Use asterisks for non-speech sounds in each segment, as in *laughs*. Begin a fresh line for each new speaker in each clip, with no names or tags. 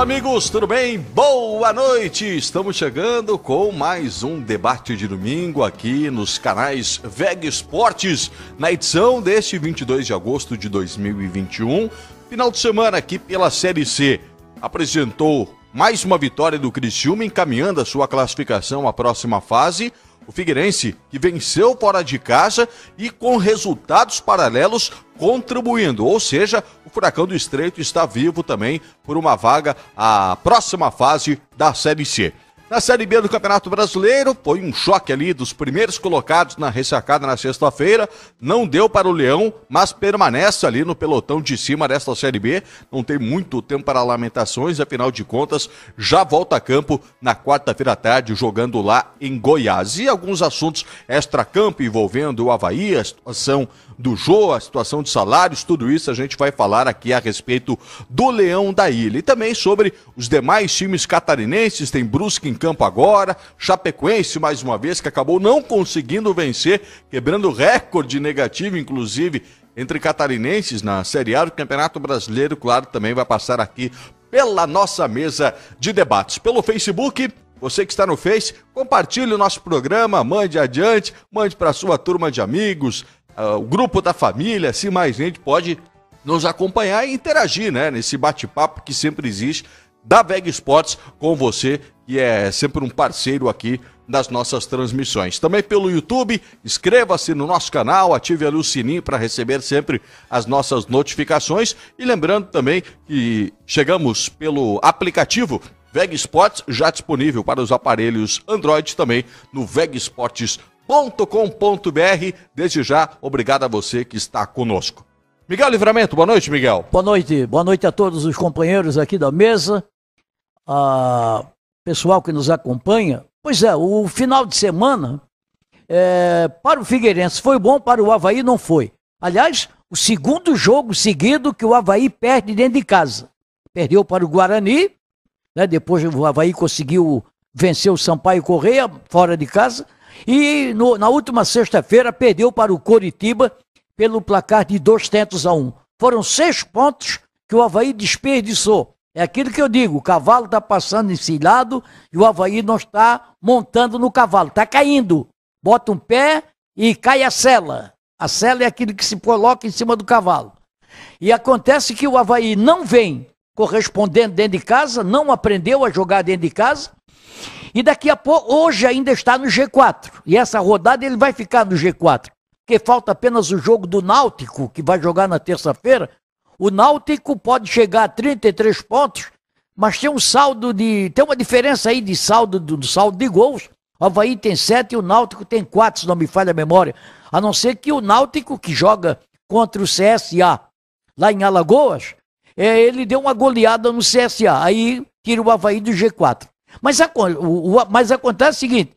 Olá, amigos, tudo bem? Boa noite! Estamos chegando com mais um debate de domingo aqui nos canais VEG Esportes, na edição deste 22 de agosto de 2021. Final de semana aqui pela Série C. Apresentou mais uma vitória do Criciúma, encaminhando a sua classificação à próxima fase. O Figueirense, que venceu fora de casa e com resultados paralelos contribuindo, ou seja, o Furacão do Estreito está vivo também por uma vaga à próxima fase da Série C. Na Série B do Campeonato Brasileiro, foi um choque ali dos primeiros colocados na ressacada na sexta-feira. Não deu para o Leão, mas permanece ali no pelotão de cima desta Série B. Não tem muito tempo para lamentações, afinal de contas, já volta a campo na quarta-feira à tarde, jogando lá em Goiás. E alguns assuntos extra-campo envolvendo o Havaí, a situação do Jô, a situação de salários, tudo isso a gente vai falar aqui a respeito do Leão da Ilha. E também sobre os demais times catarinenses, tem Brusque em campo agora, Chapecoense mais uma vez, que acabou não conseguindo vencer, quebrando recorde negativo, inclusive, entre catarinenses na Série A do Campeonato Brasileiro, claro, também vai passar aqui pela nossa mesa de debates. Pelo Facebook, você que está no Face, compartilhe o nosso programa, mande adiante, mande para sua turma de amigos, uh, o grupo da família, assim mais gente pode nos acompanhar e interagir, né? Nesse bate-papo que sempre existe da VEG Esportes com você, que é sempre um parceiro aqui das nossas transmissões. Também pelo YouTube, inscreva-se no nosso canal, ative ali o sininho para receber sempre as nossas notificações. E lembrando também que chegamos pelo aplicativo VEG Esportes, já disponível para os aparelhos Android também no VEG Esportes com.br Desde já, obrigado a você que está conosco. Miguel Livramento, boa noite, Miguel.
Boa noite, boa noite a todos os companheiros aqui da mesa, a pessoal que nos acompanha. Pois é, o final de semana é, para o Figueirense foi bom, para o Havaí não foi. Aliás, o segundo jogo seguido que o Havaí perde dentro de casa. Perdeu para o Guarani, né, depois o Havaí conseguiu vencer o Sampaio Correia fora de casa e no, na última sexta-feira perdeu para o Coritiba pelo placar de dois tentos a um. Foram seis pontos que o Havaí desperdiçou. É aquilo que eu digo, o cavalo está passando encilhado e o Havaí não está montando no cavalo, está caindo. Bota um pé e cai a sela. A sela é aquilo que se coloca em cima do cavalo. E acontece que o Havaí não vem correspondendo dentro de casa, não aprendeu a jogar dentro de casa, e daqui a pouco, hoje ainda está no G4. E essa rodada ele vai ficar no G4. Porque falta apenas o jogo do Náutico, que vai jogar na terça-feira. O Náutico pode chegar a 33 pontos, mas tem um saldo de. Tem uma diferença aí de saldo do, do saldo de gols. O Havaí tem 7 e o Náutico tem 4, se não me falha a memória. A não ser que o Náutico, que joga contra o CSA lá em Alagoas, é, ele deu uma goleada no CSA. Aí tira o Havaí do G4. Mas, a, o, o, mas acontece o seguinte: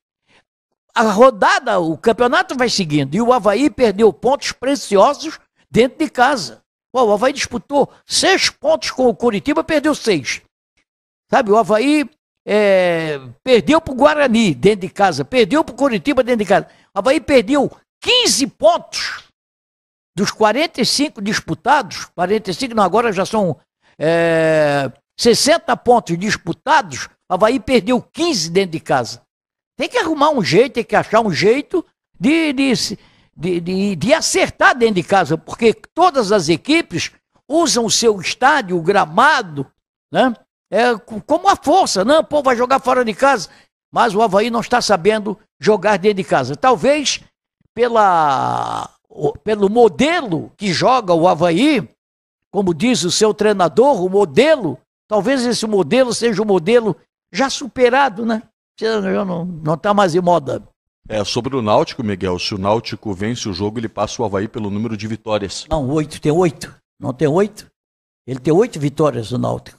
a rodada, o campeonato vai seguindo, e o Havaí perdeu pontos preciosos dentro de casa. o Havaí disputou seis pontos com o Curitiba, perdeu seis. Sabe, o Havaí é, perdeu para o Guarani dentro de casa, perdeu para o Curitiba dentro de casa. O Havaí perdeu 15 pontos dos 45 disputados, 45 não, agora já são é, 60 pontos disputados, Havaí perdeu 15 dentro de casa. Tem que arrumar um jeito, tem que achar um jeito de, de, de, de, de acertar dentro de casa, porque todas as equipes usam o seu estádio, o gramado, né? É, como a força, não, pô, vai jogar fora de casa. Mas o Havaí não está sabendo jogar dentro de casa. Talvez pela, pelo modelo que joga o Havaí, como diz o seu treinador, o modelo, talvez esse modelo seja o modelo já superado, né? Já não está mais em moda.
É, sobre o Náutico, Miguel, se o Náutico vence o jogo, ele passa o Havaí pelo número de vitórias.
Não, oito, tem oito. Não tem oito? Ele tem oito vitórias, o Náutico.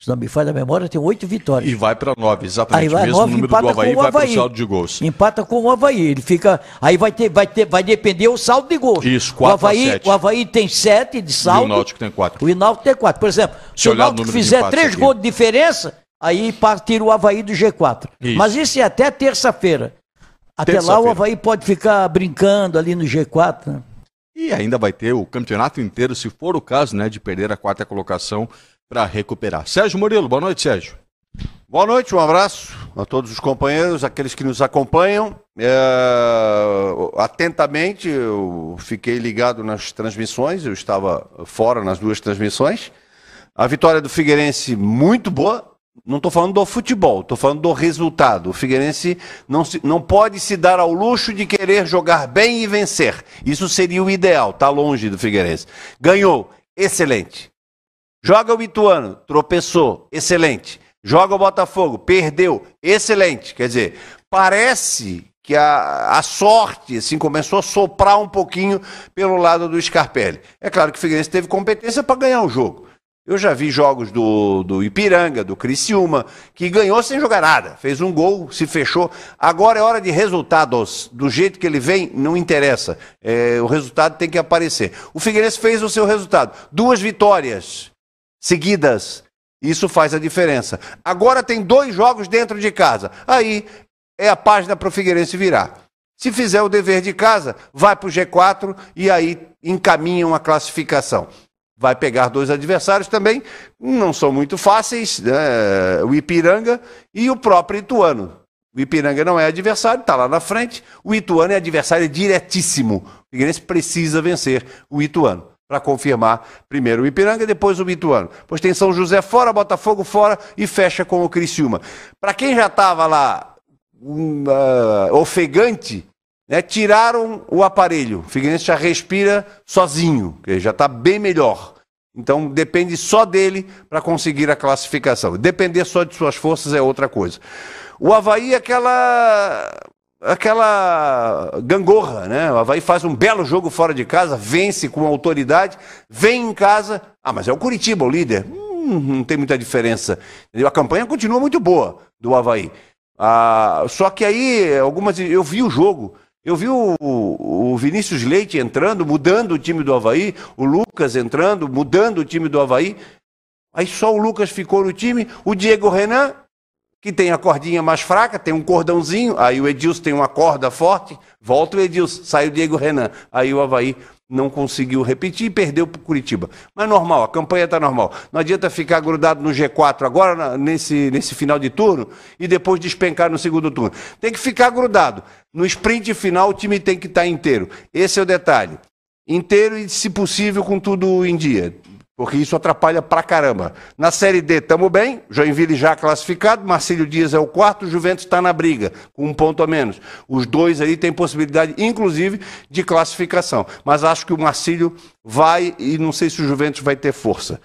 Se não me falha a memória, tem oito vitórias.
E vai para nove, exatamente. Aí vai mesmo nove, número do Havaí, vai para o saldo de gols.
Empata com o Havaí. Ele fica. Aí vai ter, vai ter, vai depender o saldo de gols.
Isso, quatro
o Havaí, o Havaí tem sete de saldo. E
o Náutico tem quatro.
O Náutico tem quatro. Por exemplo, se, se o Náutico fizer três gols de diferença, aí tira o Havaí do G4. Isso. Mas isso é até terça-feira. Até terça lá o Havaí pode ficar brincando ali no G4. Né?
E ainda vai ter o campeonato inteiro, se for o caso, né, de perder a quarta colocação para recuperar. Sérgio Murilo, boa noite, Sérgio.
Boa noite, um abraço a todos os companheiros, aqueles que nos acompanham. É, atentamente, eu fiquei ligado nas transmissões, eu estava fora nas duas transmissões. A vitória do Figueirense muito boa. Não estou falando do futebol, estou falando do resultado. O Figueirense não, se, não pode se dar ao luxo de querer jogar bem e vencer. Isso seria o ideal, está longe do Figueirense. Ganhou, excelente. Joga o Ituano, tropeçou, excelente. Joga o Botafogo, perdeu, excelente. Quer dizer, parece que a, a sorte assim, começou a soprar um pouquinho pelo lado do Scarpelli. É claro que o Figueirense teve competência para ganhar o jogo. Eu já vi jogos do, do Ipiranga, do Criciúma, que ganhou sem jogar nada. Fez um gol, se fechou. Agora é hora de resultados. Do jeito que ele vem, não interessa. É, o resultado tem que aparecer. O Figueirense fez o seu resultado. Duas vitórias seguidas isso faz a diferença. Agora tem dois jogos dentro de casa. Aí é a página para o Figueirense virar. Se fizer o dever de casa, vai para o G4 e aí encaminha uma classificação. Vai pegar dois adversários também, não são muito fáceis, né? o Ipiranga e o próprio Ituano. O Ipiranga não é adversário, está lá na frente. O Ituano é adversário diretíssimo. O Figueirense precisa vencer o Ituano para confirmar primeiro o Ipiranga e depois o Ituano. Pois tem São José fora, Botafogo fora e fecha com o Criciúma. Para quem já estava lá um, uh, ofegante, né, tiraram o aparelho. O Figueirense já respira sozinho, já está bem melhor. Então depende só dele para conseguir a classificação. Depender só de suas forças é outra coisa. O Havaí é aquela aquela gangorra, né? O Havaí faz um belo jogo fora de casa, vence com autoridade, vem em casa. Ah, mas é o Curitiba o líder. Hum, não tem muita diferença. A campanha continua muito boa do Havaí. Ah, só que aí, algumas. Eu vi o jogo. Eu vi o, o, Vinícius Leite entrando, mudando o time do Havaí, o Lucas entrando, mudando o time do Havaí. Aí só o Lucas ficou no time, o Diego Renan que tem a cordinha mais fraca, tem um cordãozinho, aí o Edilson tem uma corda forte, volta o Edilson, sai o Diego Renan. Aí o Havaí não conseguiu repetir e perdeu para o Curitiba. Mas normal, a campanha está normal. Não adianta ficar grudado no G4 agora, nesse, nesse final de turno, e depois despencar no segundo turno. Tem que ficar grudado. No sprint final, o time tem que estar tá inteiro. Esse é o detalhe. Inteiro e, se possível, com tudo em dia porque isso atrapalha pra caramba. Na Série D, estamos bem, Joinville já classificado, Marcílio Dias é o quarto, Juventus está na briga, com um ponto a menos. Os dois aí têm possibilidade, inclusive, de classificação. Mas acho que o Marcílio vai e não sei se o Juventus vai ter força.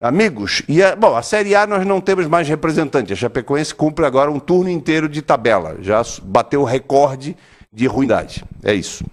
Amigos, e a, bom, a Série A nós não temos mais representante. A Chapecoense cumpre agora um turno inteiro de tabela. Já bateu o recorde de ruindade. É isso.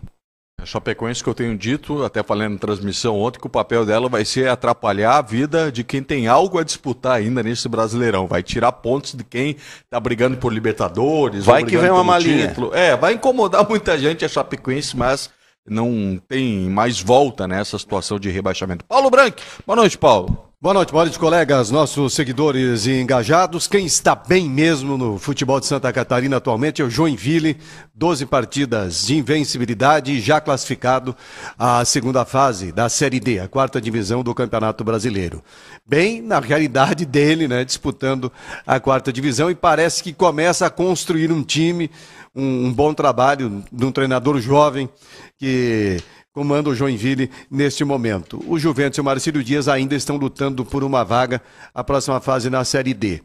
A Chapecoense que eu tenho dito, até falando na transmissão ontem, que o papel dela vai ser atrapalhar a vida de quem tem algo a disputar ainda nesse Brasileirão. Vai tirar pontos de quem está brigando por Libertadores.
Vai que vem uma malinha.
Título. É, vai incomodar *laughs* muita gente a Chapecoense, mas não tem mais volta nessa situação de rebaixamento. Paulo Branco, boa noite, Paulo.
Boa noite, boa noite, colegas, nossos seguidores e engajados. Quem está bem mesmo no futebol de Santa Catarina atualmente é o Joinville, 12 partidas de invencibilidade, já classificado à segunda fase da Série D, a quarta divisão do Campeonato Brasileiro. Bem, na realidade dele, né, disputando a quarta divisão e parece que começa a construir um time, um, um bom trabalho de um treinador jovem que comanda o Joinville neste momento. O Juventus e o Marcílio Dias ainda estão lutando por uma vaga a próxima fase na Série D.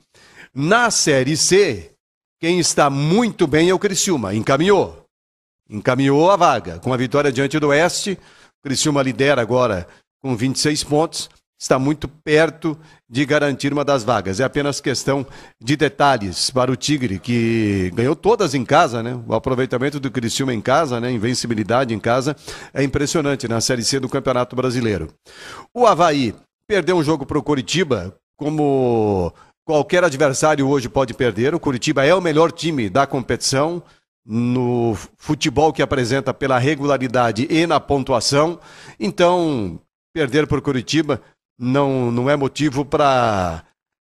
Na Série C, quem está muito bem é o Criciúma. Encaminhou. Encaminhou a vaga. Com a vitória diante do Oeste, o Criciúma lidera agora com 26 pontos está muito perto de garantir uma das vagas. É apenas questão de detalhes para o Tigre, que ganhou todas em casa, né? O aproveitamento do Criciúma em casa, né? Invencibilidade em casa é impressionante na Série C do Campeonato Brasileiro. O Havaí perdeu um jogo para o Coritiba, como qualquer adversário hoje pode perder. O Curitiba é o melhor time da competição no futebol que apresenta pela regularidade e na pontuação. Então, perder por Curitiba não, não é motivo para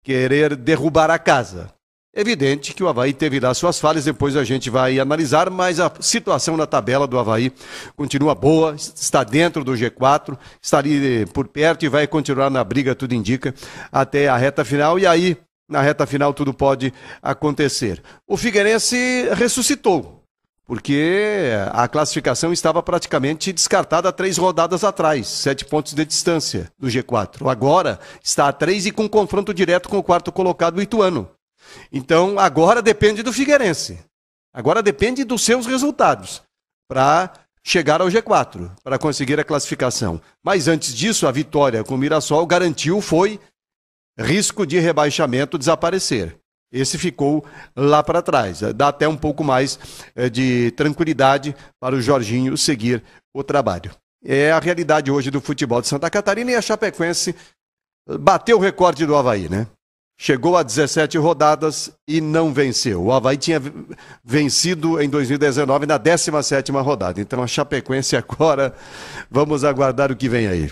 querer derrubar a casa. Evidente que o Havaí teve lá suas falhas, depois a gente vai analisar, mas a situação na tabela do Havaí continua boa, está dentro do G4, está ali por perto e vai continuar na briga, tudo indica, até a reta final. E aí, na reta final, tudo pode acontecer. O Figueirense ressuscitou, porque a classificação estava praticamente descartada três rodadas atrás, sete pontos de distância do G4. Agora está a três e com confronto direto com o quarto colocado, o Ituano. Então, agora depende do Figueirense. Agora depende dos seus resultados para chegar ao G4, para conseguir a classificação. Mas antes disso, a vitória com o Mirassol garantiu foi risco de rebaixamento desaparecer. Esse ficou lá para trás. Dá até um pouco mais eh, de tranquilidade para o Jorginho seguir o trabalho. É a realidade hoje do futebol de Santa Catarina e a Chapecoense bateu o recorde do Havaí, né? chegou a 17 rodadas e não venceu. O Havaí tinha vencido em 2019 na 17ª rodada. Então a Chapecoense agora, vamos aguardar o que vem aí.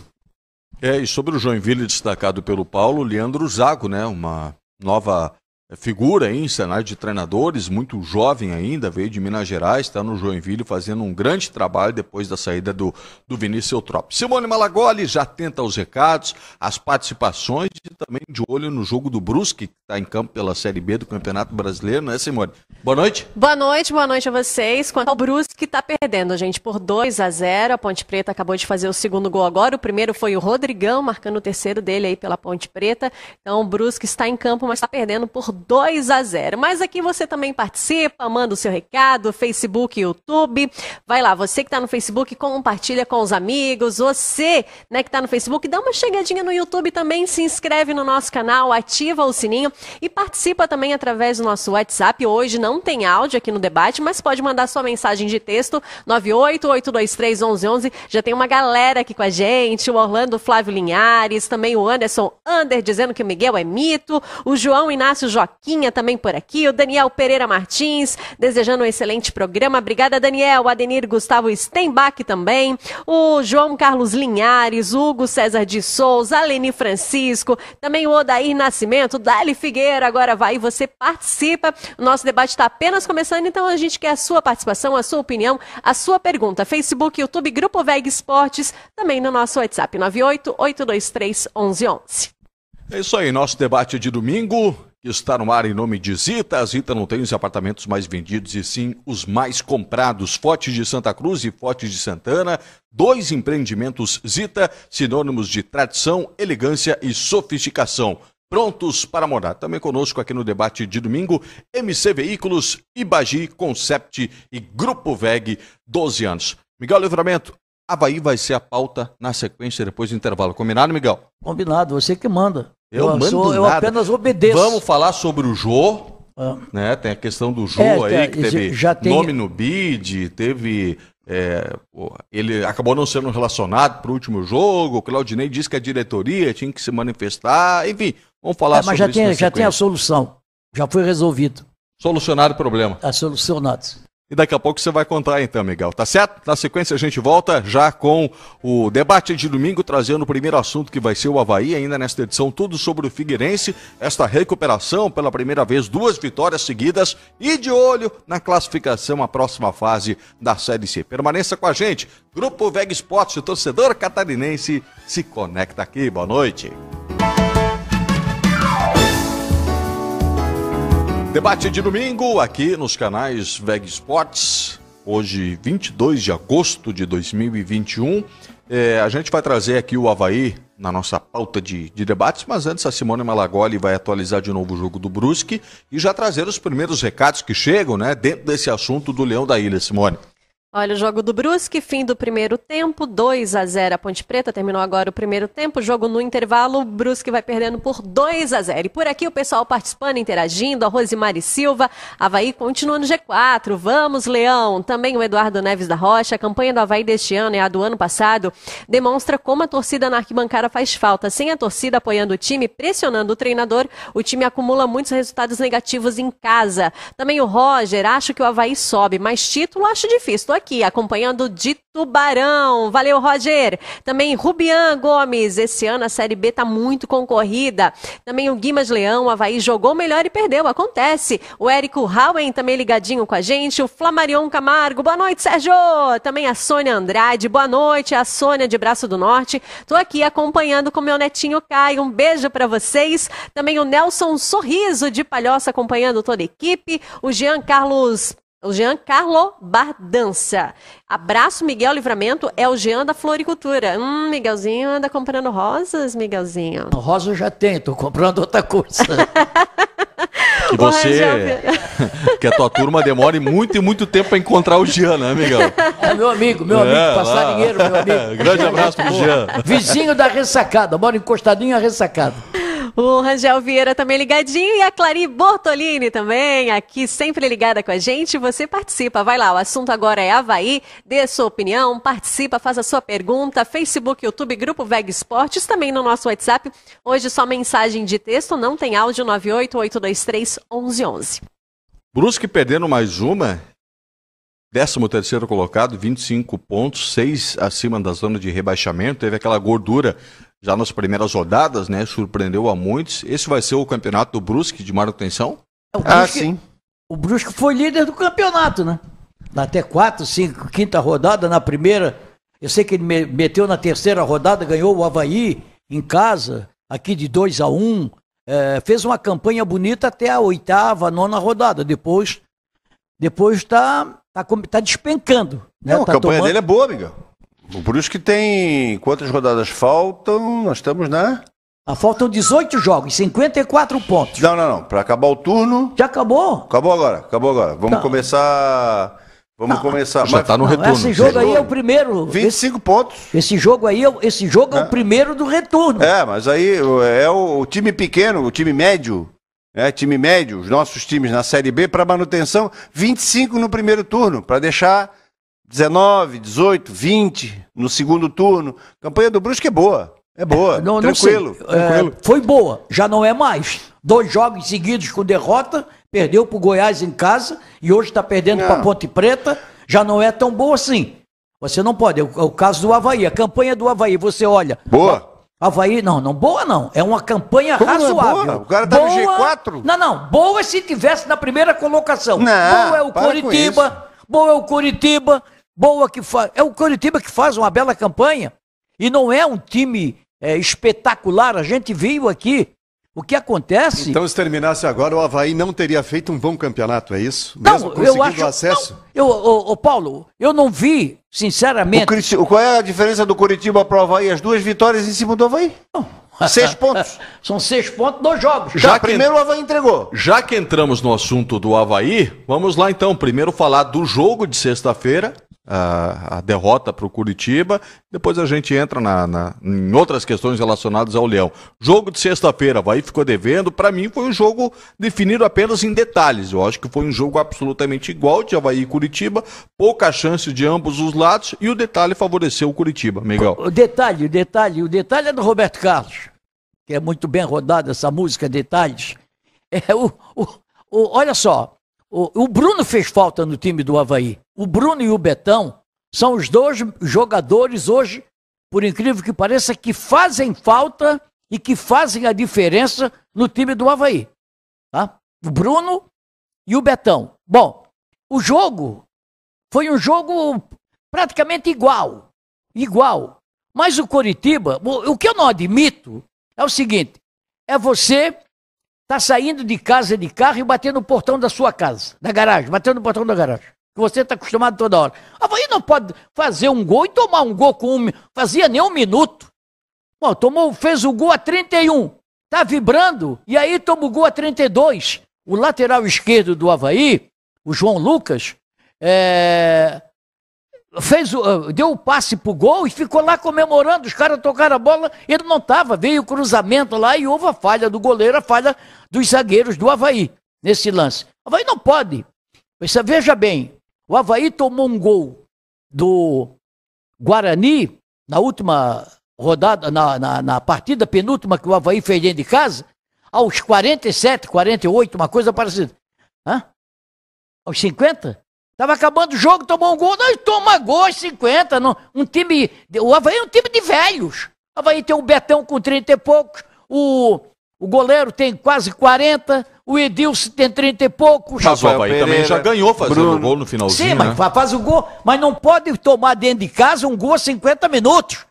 É, e sobre o Joinville destacado pelo Paulo, Leandro Zago, né, uma nova figura aí em cenário de treinadores, muito jovem ainda, veio de Minas Gerais, está no Joinville fazendo um grande trabalho depois da saída do, do Vinícius Eutrop. Simone Malagoli já tenta os recados, as participações e também de olho no jogo do Brusque, que está em campo pela Série B do Campeonato Brasileiro, né, Simone? Boa noite.
Boa noite, boa noite a vocês. Quanto ao Brusque, está perdendo, gente, por 2 a 0 A Ponte Preta acabou de fazer o segundo gol agora. O primeiro foi o Rodrigão, marcando o terceiro dele aí pela Ponte Preta. Então o Brusque está em campo, mas está perdendo por 2 a 0. Mas aqui você também participa, manda o seu recado, Facebook, YouTube. Vai lá, você que está no Facebook, compartilha com os amigos. Você, né, que está no Facebook, dá uma chegadinha no YouTube também, se inscreve no nosso canal, ativa o sininho e participa também através do nosso WhatsApp. Hoje não tem áudio aqui no debate, mas pode mandar sua mensagem de texto 988231111. Já tem uma galera aqui com a gente, o Orlando Flávio Linhares, também o Anderson Under dizendo que o Miguel é mito, o João Inácio Joaquinha também por aqui, o Daniel Pereira Martins, desejando um excelente programa. Obrigada, Daniel. Adenir Gustavo Stenbach também, o João Carlos Linhares, Hugo César de Souza, a Leni Francisco, também o Odair Nascimento, Dali Figueira, agora vai, você participa. O nosso debate está apenas começando, então a gente quer a sua participação, a sua opinião, a sua pergunta. Facebook, YouTube, Grupo VEG Esportes, também no nosso WhatsApp, 98 823 1111.
É isso aí, nosso debate de domingo está no ar em nome de Zita. A Zita não tem os apartamentos mais vendidos e sim os mais comprados. Fortes de Santa Cruz e Fortes de Santana, dois empreendimentos Zita, sinônimos de tradição, elegância e sofisticação. Prontos para morar. Também conosco aqui no debate de domingo, MC Veículos, Ibagi, Concept e Grupo VEG, 12 anos. Miguel Livramento, Havaí vai ser a pauta na sequência depois do intervalo. Combinado, Miguel?
Combinado, você que manda.
Eu, eu mando sou,
Eu apenas obedeço.
Vamos falar sobre o Jô. Ah. Né? Tem a questão do Jô é, aí, que teve já tem... nome no bid, teve. É, ele acabou não sendo relacionado para o último jogo. O Claudinei disse que a diretoria tinha que se manifestar. Enfim, vamos falar é,
mas sobre já isso. Mas já tem a solução. Já foi resolvido.
Solucionado o problema.
Está solucionado.
E daqui a pouco você vai contar então, Miguel, tá certo? Na sequência a gente volta já com o debate de domingo, trazendo o primeiro assunto que vai ser o Havaí, ainda nesta edição, tudo sobre o Figueirense, esta recuperação, pela primeira vez, duas vitórias seguidas e de olho na classificação, a próxima fase da Série C. Permaneça com a gente, Grupo Veg Esportes, o torcedor catarinense se conecta aqui, boa noite. Debate de domingo aqui nos canais VEG Sports, hoje 22 de agosto de 2021. É, a gente vai trazer aqui o Havaí na nossa pauta de, de, debates, mas antes a Simone Malagoli vai atualizar de novo o jogo do Brusque e já trazer os primeiros recados que chegam né, dentro desse assunto do Leão da Ilha, Simone.
Olha o jogo do Brusque, fim do primeiro tempo, 2 a 0 a Ponte Preta, terminou agora o primeiro tempo, jogo no intervalo, o Brusque vai perdendo por 2 a 0. E por aqui o pessoal participando, interagindo, a Rosimari Silva, Havaí continua no G4, vamos Leão, também o Eduardo Neves da Rocha, a campanha do Havaí deste ano e a do ano passado demonstra como a torcida na arquibancada faz falta. Sem a torcida apoiando o time, pressionando o treinador, o time acumula muitos resultados negativos em casa. Também o Roger, acho que o Havaí sobe, mas título acho difícil. Estou aqui acompanhando de Tubarão. Valeu, Roger. Também Rubian Gomes. Esse ano a Série B tá muito concorrida. Também o Guimas Leão, o Havaí jogou melhor e perdeu. Acontece. O Érico Howen também ligadinho com a gente. O Flamarion Camargo. Boa noite, Sérgio. Também a Sônia Andrade. Boa noite. A Sônia de Braço do Norte. Tô aqui acompanhando com meu netinho Caio. Um beijo para vocês. Também o Nelson Sorriso de Palhoça acompanhando toda a equipe. O Jean Carlos o Jean Carlo Bardança. Abraço, Miguel Livramento. É o Jean da Floricultura. Hum, Miguelzinho anda comprando rosas, Miguelzinho.
Rosa eu já tenho, tô comprando outra coisa. *laughs*
Que você, *laughs* que a tua turma demore muito e muito tempo para encontrar o Jean, né, Miguel?
É meu amigo, meu amigo,
É,
passarinheiro,
lá.
meu amigo.
Grande abraço pro Jean.
Vizinho da ressacada, mora encostadinho à ressacada.
O Rangel Vieira também ligadinho e a Clari Bortolini também, aqui sempre ligada com a gente. Você participa, vai lá, o assunto agora é Havaí, dê sua opinião, participa, faz a sua pergunta, Facebook, YouTube, Grupo Veg Esportes, também no nosso WhatsApp. Hoje só mensagem de texto, não tem áudio, 988231111.
Brusque perdendo mais uma. 13 terceiro colocado, 25 pontos, 6 acima da zona de rebaixamento. Teve aquela gordura já nas primeiras rodadas, né? Surpreendeu a muitos. Esse vai ser o campeonato do Brusque de manutenção?
É, O
Ah,
Brusque,
sim.
o Brusque foi líder do campeonato, né? Até quatro, cinco, quinta rodada na primeira. Eu sei que ele me- meteu na terceira rodada, ganhou o Havaí em casa, aqui de 2 a 1 um, é, Fez uma campanha bonita até a oitava, nona rodada. Depois depois está tá, com- tá despencando. Né?
Não, a
Tá
campanha
tomando-
dele é boa, Miguel. Por isso que tem. Quantas rodadas faltam? Nós estamos na.
Ah, faltam 18 jogos, 54 pontos.
Não, não, não. Para acabar o turno.
Já acabou?
Acabou agora, acabou agora. Vamos
Não.
começar. Vamos começar.
Já
Mas
tá no
Não,
retorno.
esse jogo aí é o primeiro. Esse,
25 pontos.
esse jogo aí, é o- esse jogo é o primeiro do retorno.
É, mas aí é o, o time pequeno, o time médio, é time médio, os nossos times na Série B para manutenção, 25 no primeiro turno, para deixar 19, 18, 20 no segundo turno. campanha do Brusque é boa, é boa,
Não, não
tranquilo,
É,
tranquilo.
foi boa, já não é mais. Dois jogos seguidos com derrota, perdeu para o Goiás em casa e hoje está perdendo
Não.
para Ponte Preta, já não é tão boa assim. Você não pode, é o, é o caso do Havaí, a campanha do Havaí, você olha.
Boa.
Havaí, não, não, boa não. É uma campanha
Como não é
razoável.
boa? O cara tá no G4.
Não, não, boa se tivesse na primeira colocação.
Não,
boa é o Coritiba, boa é o Coritiba, boa que faz. É o Coritiba que faz uma bela campanha. E não é um time é, espetacular. A gente viu aqui o que acontece.
Então, se terminasse agora, o Havaí não teria feito um bom campeonato, é isso?
não,
Mesmo
eu
conseguindo
acho.
acesso?
Não, eu, ô, ô, Paulo, eu não vi,
O
sinceramente.
Curiti- Qual é a diferença do Curitiba para o Havaí? As duas vitórias em cima do Havaí. Seis pontos. *laughs*
São seis pontos, dois jogos.
Já que-
primeiro o Havaí entregou.
Já que entramos no assunto do Havaí, vamos lá então. Primeiro falar do jogo de sexta-feira, a, a derrota para o Curitiba. Depois a gente entra na, na- em outras questões relacionadas ao Leão. Jogo de sexta-feira, Havaí ficou devendo. Para mim foi um jogo definido apenas em detalhes. Eu acho que foi um jogo absolutamente igual de Havaí e Curitiba. Pouca chance de ambos os lados e o detalhe favoreceu o Curitiba, Miguel.
O detalhe, o detalhe, o detalhe é do Roberto Carlos, que é muito bem rodada essa música, Detalhes. É o, o, o- olha só, o, o Bruno fez falta no time do Havaí. O Bruno e o Betão são os dois jogadores hoje, por incrível que pareça, que fazem falta e que fazem a diferença no time do Havaí. Tá? O Bruno e o Betão. Bom, o jogo foi um jogo praticamente igual. Igual. Mas o Coritiba, o, que eu não admito é o seguinte: é você tá saindo de casa de carro e batendo no portão da sua casa, da garagem, batendo no portão da garagem. Que você está acostumado toda hora. Havaí não pode fazer um gol e tomar um gol com um. Fazia nem um minuto. Pô, tomou, fez o gol a 31. Tá vibrando. E aí toma o gol a 32. O lateral esquerdo do Havaí, o João Lucas, é, fez ah, deu o passe pro gol e ficou lá comemorando. Os caras tocaram a bola, ele não tava, veio o cruzamento lá e houve a falha do goleiro, a falha dos zagueiros do Havaí nesse lance. O Havaí não pode. Você veja bem, o Havaí tomou um gol do Guarani na última rodada, na, na, na partida penúltima que o Havaí fez dentro de casa, aos 47, 48, uma coisa parecida. Hã? Aos 50? Tava acabando o jogo, tomou um gol, nós toma gol aos 50. Não, um time. O Havaí é um time de velhos. O Havaí tem o Betão com 30 e poucos, o, o goleiro tem quase 40, o Edilson tem 30 e poucos.
Mas o Havaí também já ganhou fazendo
Bruno.
gol no finalzinho,
Sim,
né?
mas fa- faz o gol, mas não pode tomar dentro de casa um gol a 50 minutos.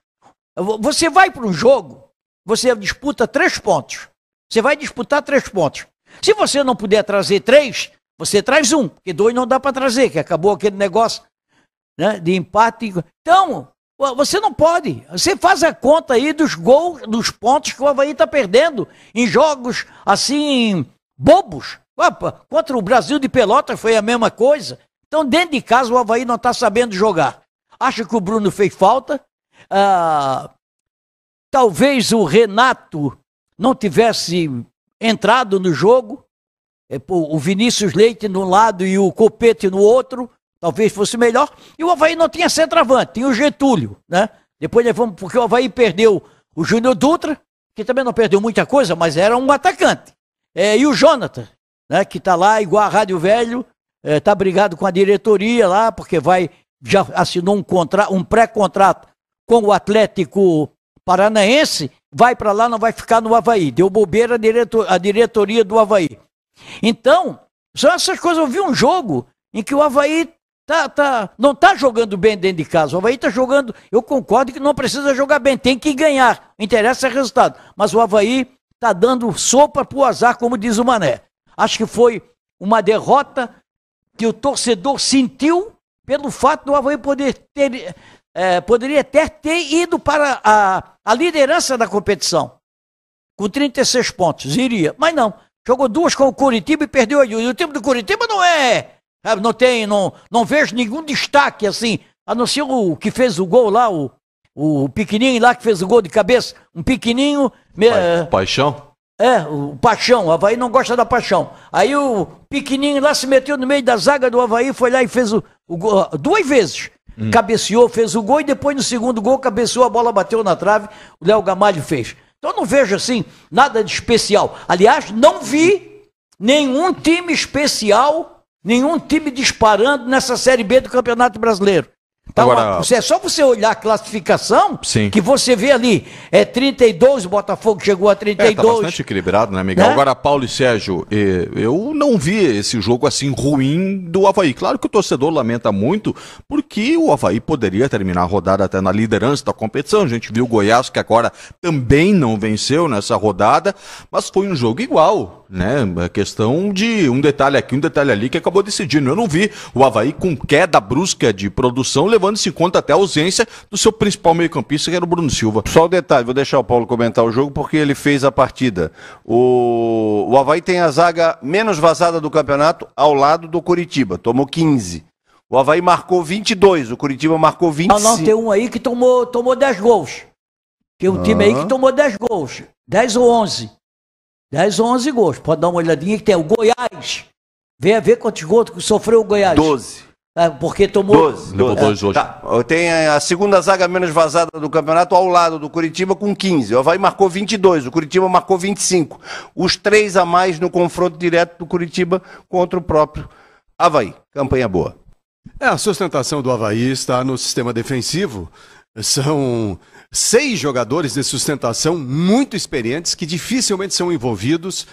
Vo- Você vai para um jogo, você disputa três pontos. Você vai disputar três pontos. Se você não puder trazer três, você traz um, porque dois não dá para trazer, que acabou aquele negócio né, de empate. Então, vo- você não pode. Você faz a conta aí dos gols, dos pontos que o Havaí está perdendo em jogos assim, bobos. Opa, Contra o Brasil de Pelotas foi a mesma coisa. Então, dentro de casa, o Havaí não está sabendo jogar. Acho que o Bruno fez falta. Ah, talvez o Renato não tivesse entrado no jogo. É, O Vinícius Leite no lado e o Copete no outro. Talvez fosse melhor. E o Havaí não tinha centroavante, tinha o Getúlio, né? Depois nós vamos, porque o Havaí perdeu o Júnior Dutra, que também não perdeu muita coisa, mas era um atacante. É, e o Jonathan, né, que está lá igual a Rádio Velho, está brigado com a diretoria lá, porque vai já assinou um, um pré-contrato com o Atlético Paranaense, vai para lá, não vai ficar no Havaí. Deu bobeira a, diretor, a diretoria do Havaí. Então, são essas coisas. Eu vi um jogo em que o Havaí tá, tá, não está jogando bem dentro de casa. O Havaí está jogando. Eu concordo que não precisa jogar bem, tem que ganhar. O interessa é o resultado. Mas o Havaí está dando sopa pro azar, como diz o Mané. Acho que foi uma derrota que o torcedor sentiu pelo fato do Havaí poder ter, eh, poderia até ter ido para a, a liderança da competição. Com 36 pontos, iria. Mas não. Jogou duas com o Curitiba e perdeu a E o time do Curitiba não é. Não tem, não, não vejo nenhum destaque assim. A não ser o que fez o gol lá, o, o pequenininho lá que fez o gol de cabeça. Um pequenininho. me-
Paixão?
é, o Paixão, o Havaí não gosta da Paixão. Aí o pequenininho lá se meteu no meio da zaga do Havaí, foi lá e fez o, o gol duas vezes. Cabeceou, fez o gol e depois no segundo gol cabeceou, a bola bateu na trave, o Léo Gamalho fez. Então eu não vejo assim nada de especial. Aliás, não vi nenhum time especial, nenhum time disparando nessa Série B do Campeonato Brasileiro. Então,
Agora-
é só você olhar a classificação
Sim.
que você vê ali. É 32, o Botafogo chegou a
É, tá
32.
bastante equilibrado, né, Miguel?
Né?
Agora, Paulo e Sérgio, eh, eu não vi esse jogo assim ruim do Havaí. Claro que o torcedor lamenta muito, porque o Havaí poderia terminar a rodada até na liderança da competição. A gente viu o Goiás, que agora também não venceu nessa rodada, mas foi um jogo igual, né? É questão de um detalhe aqui, um detalhe ali que acabou decidindo. Eu não vi o Havaí com queda brusca de produção, levando-se em conta até a ausência do seu principal meio-campista, que era o Bruno Silva.
Só um detalhe, vou deixar o Paulo comentar o jogo porque ele fez a partida. O, o Havaí tem a zaga menos vazada do campeonato ao lado do Curitiba, tomou 15. O Havaí marcou 22, o Curitiba marcou 25.
Não, não, tem um aí que tomou, tomou 10 gols. Tem um time aí que tomou 10 gols. 10 ou 11. 10 ou 11 gols. Pode dar uma olhadinha que tem o Goiás. Vem a ver quantos gols que sofreu o Goiás.
12.
É, porque tomou.
12.
Levou
12.
dois hoje.
Tá, tem a segunda zaga menos vazada do campeonato ao lado do Curitiba com 15. O Havaí marcou 22, o Curitiba marcou 25. Os três a mais no confronto direto do Curitiba contra o próprio Havaí. Campanha boa.
É, a sustentação do Havaí está no sistema defensivo. São seis jogadores de sustentação muito experientes que dificilmente são envolvidos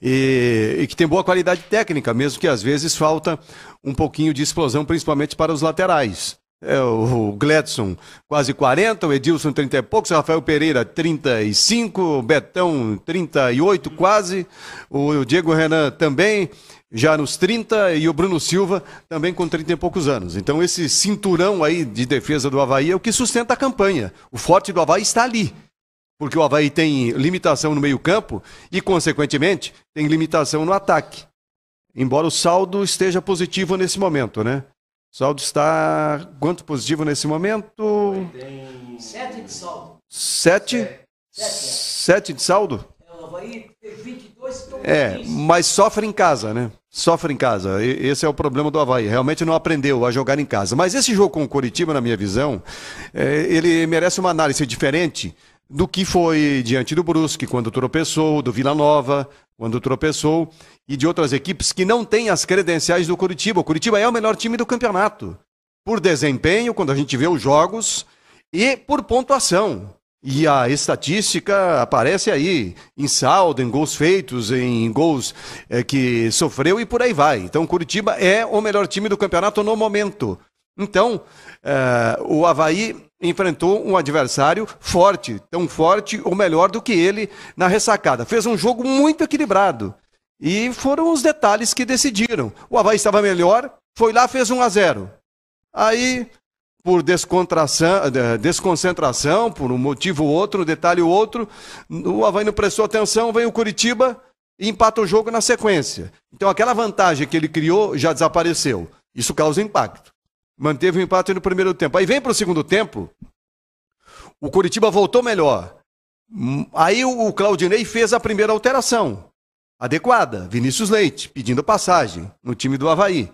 e, e que têm boa qualidade técnica, mesmo que às vezes falta um pouquinho de explosão, principalmente para os laterais. É, o Gledson quase 40, o Edilson 30 e poucos, Rafael Pereira 35, o Betão 38 quase, o Diego Renan também já nos 30 e o Bruno Silva também com 30 e poucos anos. Então esse cinturão aí de defesa do Havaí é o que sustenta a campanha. O forte do Havaí está ali. Porque o Havaí tem limitação no meio-campo e, consequentemente, tem limitação no ataque. Embora o saldo esteja positivo nesse momento, né? O saldo está quanto positivo nesse momento?
Sete de saldo.
Sete? Sete de saldo?
O Havaí fez 22 tomou
É,
15.
mas sofre em casa, né? Sofre em casa. Esse é o problema do Havaí. Realmente não aprendeu a jogar em casa. Mas esse jogo com o Coritiba, na minha visão, é, ele merece uma análise diferente do que foi diante do Brusque, quando tropeçou, do Vila Nova, quando tropeçou, e de outras equipes que não têm as credenciais do Curitiba. O Curitiba é o melhor time do campeonato. Por desempenho, quando a gente vê os jogos, e por pontuação. E a estatística aparece aí, em saldo, em gols feitos, em gols é, que sofreu e por aí vai. Então, Curitiba é o melhor time do campeonato no momento. Então, é, o Havaí enfrentou um adversário forte, tão forte ou melhor do que ele na ressacada. Fez um jogo muito equilibrado. E foram os detalhes que decidiram. O Havaí estava melhor, foi lá, fez 1 a 0. Aí por eh, desconcentração, por um motivo ou outro, um detalhe ou outro, o Havaí não prestou atenção, vem o Curitiba e empata o jogo na sequência. Então aquela vantagem que ele criou já desapareceu. Isso causa impacto. Manteve o empate no primeiro tempo. Aí vem para o segundo tempo, o Curitiba voltou melhor. Hum, aí o Claudinei fez a primeira alteração, adequada, Vinícius Leite, pedindo passagem no time do Havaí.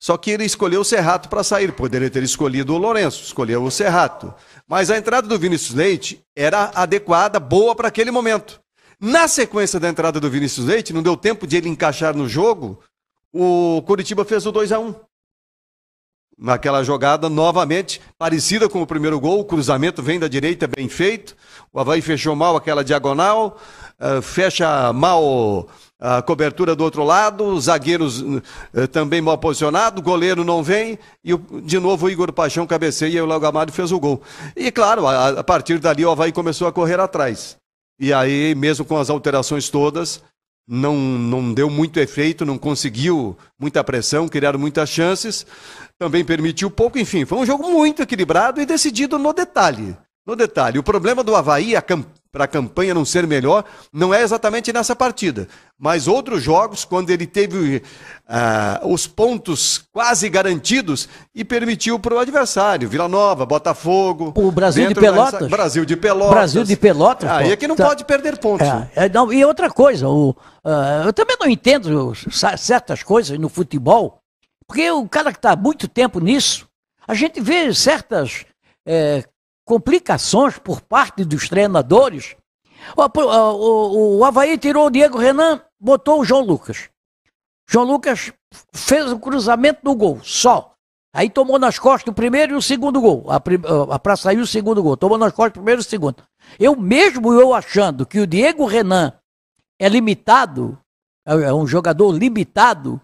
Só que ele escolheu o Serrato para sair. Poderia ter escolhido o Lourenço, escolheu o Serrato. Mas a entrada do Vinícius Leite era adequada, boa para aquele momento. Na sequência da entrada do Vinícius Leite, não deu tempo de ele encaixar no jogo, o Curitiba fez o 2 a 1 Naquela jogada, novamente, parecida com o primeiro gol, o cruzamento vem da direita, bem feito. O Havaí fechou mal aquela diagonal, uh, fecha mal a cobertura do outro lado, zagueiros eh, também mal posicionados, goleiro não vem, e de novo o Igor Paixão cabeceia e o Léo Gamalho fez o gol. E claro, a partir dali o Havaí começou a correr atrás. E aí, mesmo com as alterações todas, não, não deu muito efeito, não conseguiu muita pressão, criaram muitas chances, também permitiu pouco, enfim, foi um jogo muito equilibrado e decidido no detalhe. No detalhe, o problema do Havaí, para a campanha não ser melhor, não é exatamente nessa partida. Mas outros jogos, quando ele teve uh, os pontos quase garantidos e permitiu para o adversário, Vila Nova, Botafogo.
O Brasil de Pelotas. Da...
Brasil de Pelotas.
Brasil de Pelotas.
Aí é que não tá... pode perder pontos. É,
é, não, e outra coisa, o, uh, eu também não entendo certas coisas no futebol, porque o cara que está há muito tempo nisso, a gente vê certas. É, complicações por parte dos treinadores. O, o, o Havaí tirou o Diego Renan, botou o João Lucas. João Lucas fez o cruzamento do gol, só. Aí tomou nas costas o primeiro e o segundo gol. Para sair o segundo gol. Tomou nas costas o primeiro e o segundo. Eu mesmo eu achando que o Diego Renan é limitado, é um jogador limitado,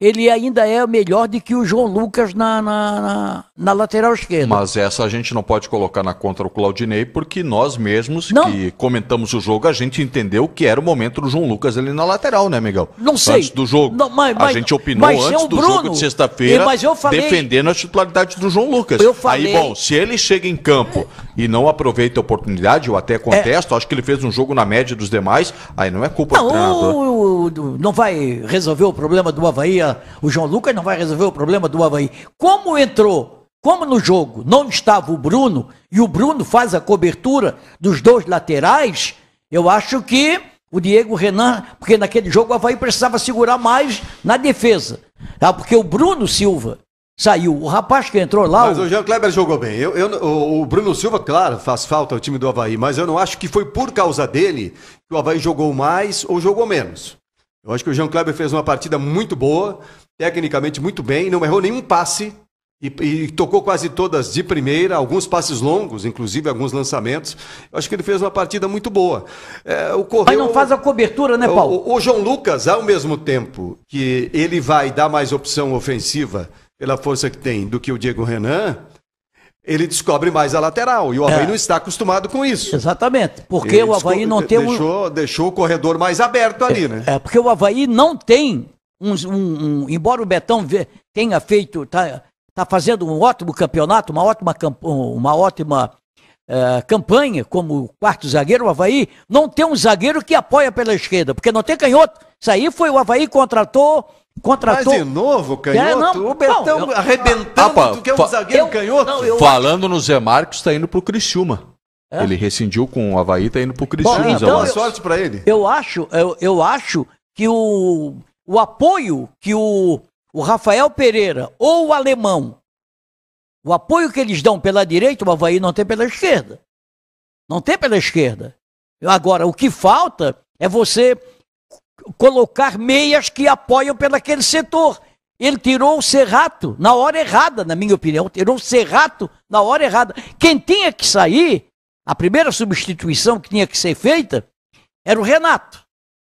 ele ainda é melhor do que o João Lucas na, na, na, na, lateral esquerda.
Mas essa a gente não pode colocar na contra o Claudinei, porque nós mesmos não. que comentamos o jogo, a gente entendeu que era o momento do João Lucas ali na lateral, né, Miguel?
Não sei.
Antes do jogo. Não, mas, a gente opinou antes do Bruno, jogo de sexta-feira, defendendo a titularidade do João Lucas.
Eu falei...
Aí, bom, se ele chega em campo e não aproveita a oportunidade, eu até contesto, é... acho que ele fez um jogo na média dos demais, aí não é culpa
não, do treinador. Não vai resolver o problema do Havaí o João Lucas não vai resolver o problema do Havaí. Como entrou, como no jogo não estava o Bruno, e o Bruno faz a cobertura dos dois laterais, eu acho que o Diego Renan, porque naquele jogo o Havaí precisava segurar mais na defesa. Tá? Porque o Bruno Silva saiu. O rapaz que entrou lá.
Mas o, o Jean Kleber jogou bem. Eu, eu, o Bruno Silva, claro, faz falta ao time do Havaí, mas eu não acho que foi por causa dele que o Havaí jogou mais ou jogou menos. Eu acho que o Jean Kleber fez uma partida muito boa, tecnicamente muito bem, não errou nenhum passe e, e, tocou quase todas de primeira, alguns passes longos, inclusive alguns lançamentos. Eu acho que ele fez uma partida muito boa.
É, o Correio, Mas não faz a cobertura, né, Paulo?
O, o, João Lucas, ao mesmo tempo que ele vai dar mais opção ofensiva pela força que tem do que o Diego Renan, ele descobre mais a lateral. E o Havaí é. não está acostumado com isso.
Exatamente. Porque ele o Havaí não tem
deixou, um... deixou o corredor mais aberto ali,
é,
né?
É, porque o Havaí não tem um, um, um embora o Betão tenha feito, tá, tá fazendo um ótimo campeonato, uma ótima, uma ótima uh, campanha como quarto zagueiro, o Havaí não tem um zagueiro que apoia pela esquerda, porque não tem canhoto. Isso aí foi o Havaí contratou contratou.
Mas de novo, canhoto? É, não, o Betão não, eu, arrebentando,
ah, tu quer um zagueiro eu, canhoto? Não, Falando no Zé Marcos, está indo pro Criciúma. É? Ele rescindiu com o Havaí, está indo pro Criciúma. Bom,
então, boa sorte para ele.
Eu acho, eu, eu acho que o, o apoio que o, o Rafael Pereira ou o Alemão, o apoio que eles dão pela direita, o Havaí não tem pela esquerda. Não tem pela esquerda. Agora, o que falta é você colocar meias que apoiam pelaquele setor. Ele tirou o Serrato na hora errada, na minha opinião. Tirou o Serrato na hora errada. Quem tinha que sair, a primeira substituição que tinha que ser feita, era o Renato.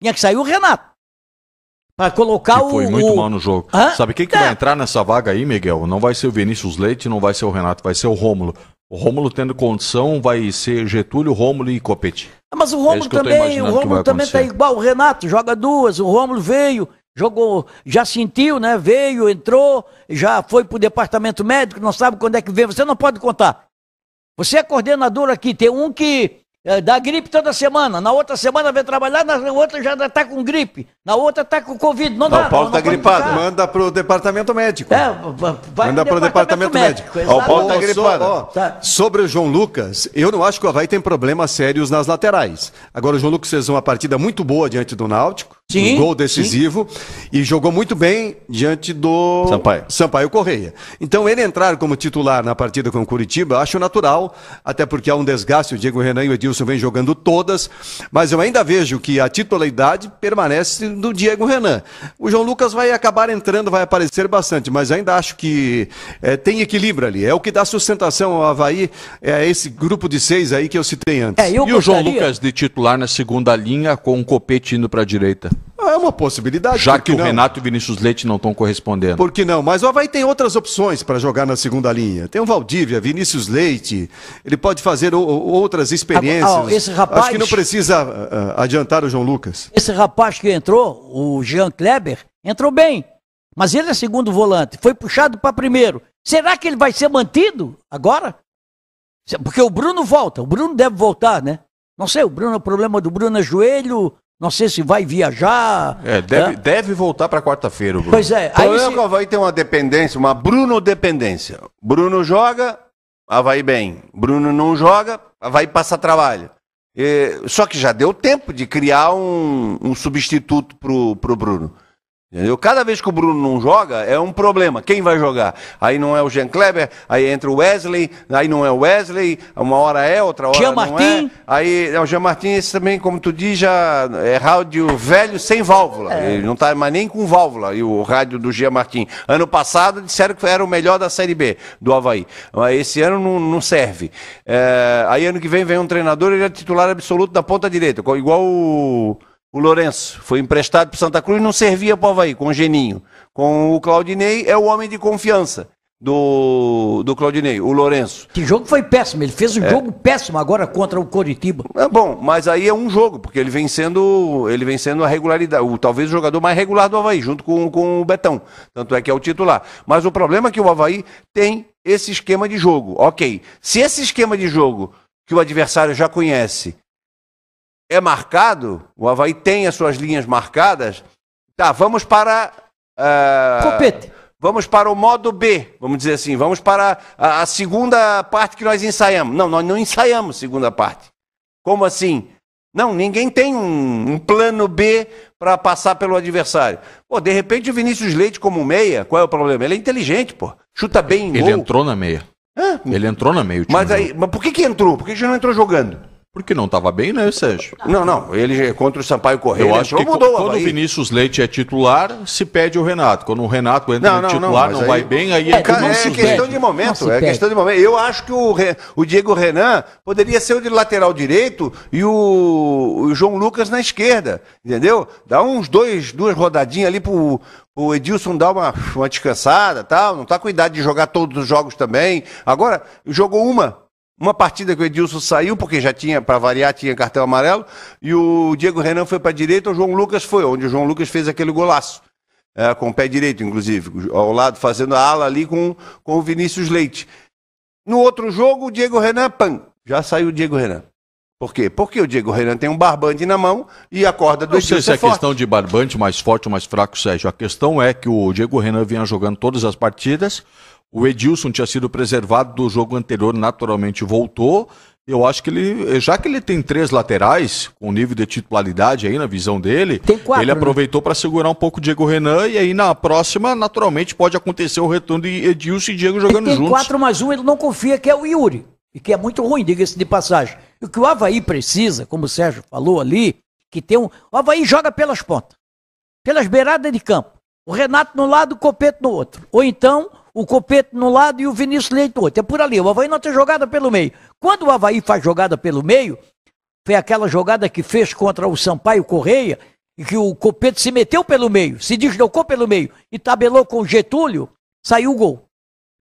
Tinha que sair o Renato. Para colocar
que
o.
foi muito
o-
mal no jogo.
Hã?
Sabe quem que
É.
vai entrar nessa vaga aí, Miguel? Não vai ser o Vinícius Leite, não vai ser o Renato, vai ser o Rômulo. O Rômulo tendo condição vai ser Getúlio, Rômulo e Copete.
Mas o
É
Rômulo
tô
também, o Rômulo também tá igual o Renato, joga duas, o Rômulo veio, jogou, já sentiu, né? Veio, entrou, já foi pro departamento médico, não sabe quando é que vem, você não pode contar. Você é coordenador aqui, tem um que dá gripe toda semana, na outra semana vem trabalhar, na outra já tá com gripe, na outra tá com Covid, não
Não,
dá.
o Paulo tá
pode
gripado.
ficar.
Manda pro departamento médico.
É, vai
Manda pro departamento médico.
Ó, o Paulo tá
Ô,
gripado.
ó,
Tá.
Sobre o João Lucas, eu não acho que o Havaí tem problemas sérios nas laterais. Agora, o João Lucas fez uma partida muito boa diante do Náutico,
Sim,
um gol decisivo, e jogou muito bem diante do
Sampaio.
Sampaio Correia. Então, ele entrar como titular na partida com o Curitiba, eu acho natural, até porque há um desgaste, o Diego Renan e o Edilson vêm jogando todas, mas eu ainda vejo que a titularidade permanece do Diego Renan. O João Lucas vai acabar entrando, vai aparecer bastante, mas ainda acho que eh, tem equilíbrio ali. É o que dá sustentação ao Havaí, é esse grupo de seis aí que eu citei antes.
É, eu
e o João
gostaria-
Lucas de titular na segunda linha com o Copete indo para a direita.
É uma possibilidade.
Já que o
não?
Renato e o Vinícius Leite não estão correspondendo.
Por que não? Mas o Havaí tem outras opções para jogar na segunda linha. Tem o Valdívia, Vinícius Leite, ele pode fazer o- o- outras experiências.
Ah, ah, esse rapaz-
Acho que não precisa ah, ah, adiantar o João Lucas.
Esse rapaz que entrou, o Jean Kleber, entrou bem. Mas ele é segundo volante, foi puxado para primeiro. Será que ele vai ser mantido agora? Porque o Bruno volta, o Bruno deve voltar, né? Não sei, o Bruno, o problema do Bruno é joelho, não sei se vai viajar.
É, deve,
né?
deve voltar para quarta-feira, o Bruno.
Pois é,
O
aí
problema é
se-
o Havaí tem uma dependência, uma Bruno dependência. Bruno joga, Havaí bem. Bruno não joga, Havaí passa trabalho. E- só que já deu tempo de criar um, um substituto pro, pro Bruno. Entendeu? Cada vez que o Bruno não joga, é um problema. Quem vai jogar? Aí não é o Jean Kleber, aí entra o Wesley, aí não é o Wesley, uma hora é, outra hora
Jean
não
Martin.
é. Aí é, o Jean Martin, esse também, como tu diz, já é rádio velho sem válvula.
É.
Ele não tá mais nem com válvula, e o rádio do Jean Martin. Ano passado disseram que era o melhor da Série B, do Havaí. Mas esse ano não, não serve. É, aí ano que vem vem um treinador, ele é titular absoluto da ponta direita, igual o, o Lourenço. Foi emprestado para Santa Cruz e não servia para o Havaí, com o Geninho. Com o Claudinei, é o homem de confiança do, do Claudinei, o Lourenço.
que jogo foi péssimo, ele fez um jogo péssimo agora contra o Coritiba.
É bom, mas aí é um jogo, porque ele vem sendo, ele vem sendo a regularidade, o, talvez o jogador mais regular do Havaí, junto com, com o Betão. Tanto é que é o titular. Mas o problema é que o Havaí tem esse esquema de jogo. Ok. Se esse esquema de jogo que o adversário já conhece é marcado, o Havaí tem as suas linhas marcadas, tá, vamos para. ah,
Copete.
Vamos para o modo B, vamos dizer assim. Vamos para a, a segunda parte que nós ensaiamos. Não, nós não ensaiamos segunda parte. Como assim? Não, ninguém tem um, um plano B para passar pelo adversário. Pô, de repente o Vinícius Leite como meia, qual é o problema? Ele é inteligente, pô. Chuta bem em
Ele
gol.
entrou na meia.
Hã?
Ele entrou na meia. o time
Mas aí, mas por que que entrou? Por que que já não entrou jogando?
Porque não estava bem, né, Sérgio?
Não, não. Ele contra o Sampaio Correia,
Eu
ele
acho que
mudou o
quando o. Vinícius Leite é titular, se pede o Renato. Quando o Renato entra
Não,
no
não, não,
titular, não,
mas
vai
aí-
bem, aí
É,
Cara,
não
é questão de
Não
momento, é questão de momento. Eu acho que o, Re- o Diego Renan poderia ser o de lateral direito e o, o João Lucas na esquerda, entendeu? Dá uns dois, duas rodadinhas ali pro, pro Edilson dar uma, uma descansada, tal. Não tá com idade de jogar todos os jogos também. Agora jogou uma. Uma partida que o Edilson saiu, porque já tinha, para variar, tinha cartão amarelo, e o Diego Renan foi para a direita, o João Lucas foi, onde o João Lucas fez aquele golaço. É, com o pé direito, inclusive, ao lado, fazendo a ala ali com, com o Vinícius Leite. No outro jogo, o Diego Renan, pam, já saiu o Diego Renan. Por quê? Porque o Diego Renan tem um barbante na mão e a corda do
Não sei se é
é
questão de barbante mais forte ou mais fraco, Sérgio. A questão é que o Diego Renan vinha jogando todas as partidas. O Edilson tinha sido preservado do jogo anterior, naturalmente voltou. Eu acho que ele, já que ele tem três laterais, com nível de titularidade aí na visão dele,
Tem quatro,
ele
né?
aproveitou para segurar um pouco o Diego Renan e aí na próxima, naturalmente, pode acontecer o retorno de Edilson e Diego jogando
tem
juntos.
4 mais 1, ele não confia que é o Yuri. E que é muito ruim, diga-se de passagem. E o que o Havaí precisa, como o Sérgio falou ali, que tem um. O Havaí joga pelas pontas, pelas beiradas de campo. O Renato no lado, o Copete no outro. Ou então, o Copete no lado e o Vinícius Leite outro. É por ali. O Havaí não tem jogada pelo meio. Quando o Havaí faz jogada pelo meio, foi aquela jogada que fez contra o Sampaio Correia, e que o Copete se meteu pelo meio, se deslocou pelo meio e tabelou com o Getúlio, saiu o gol.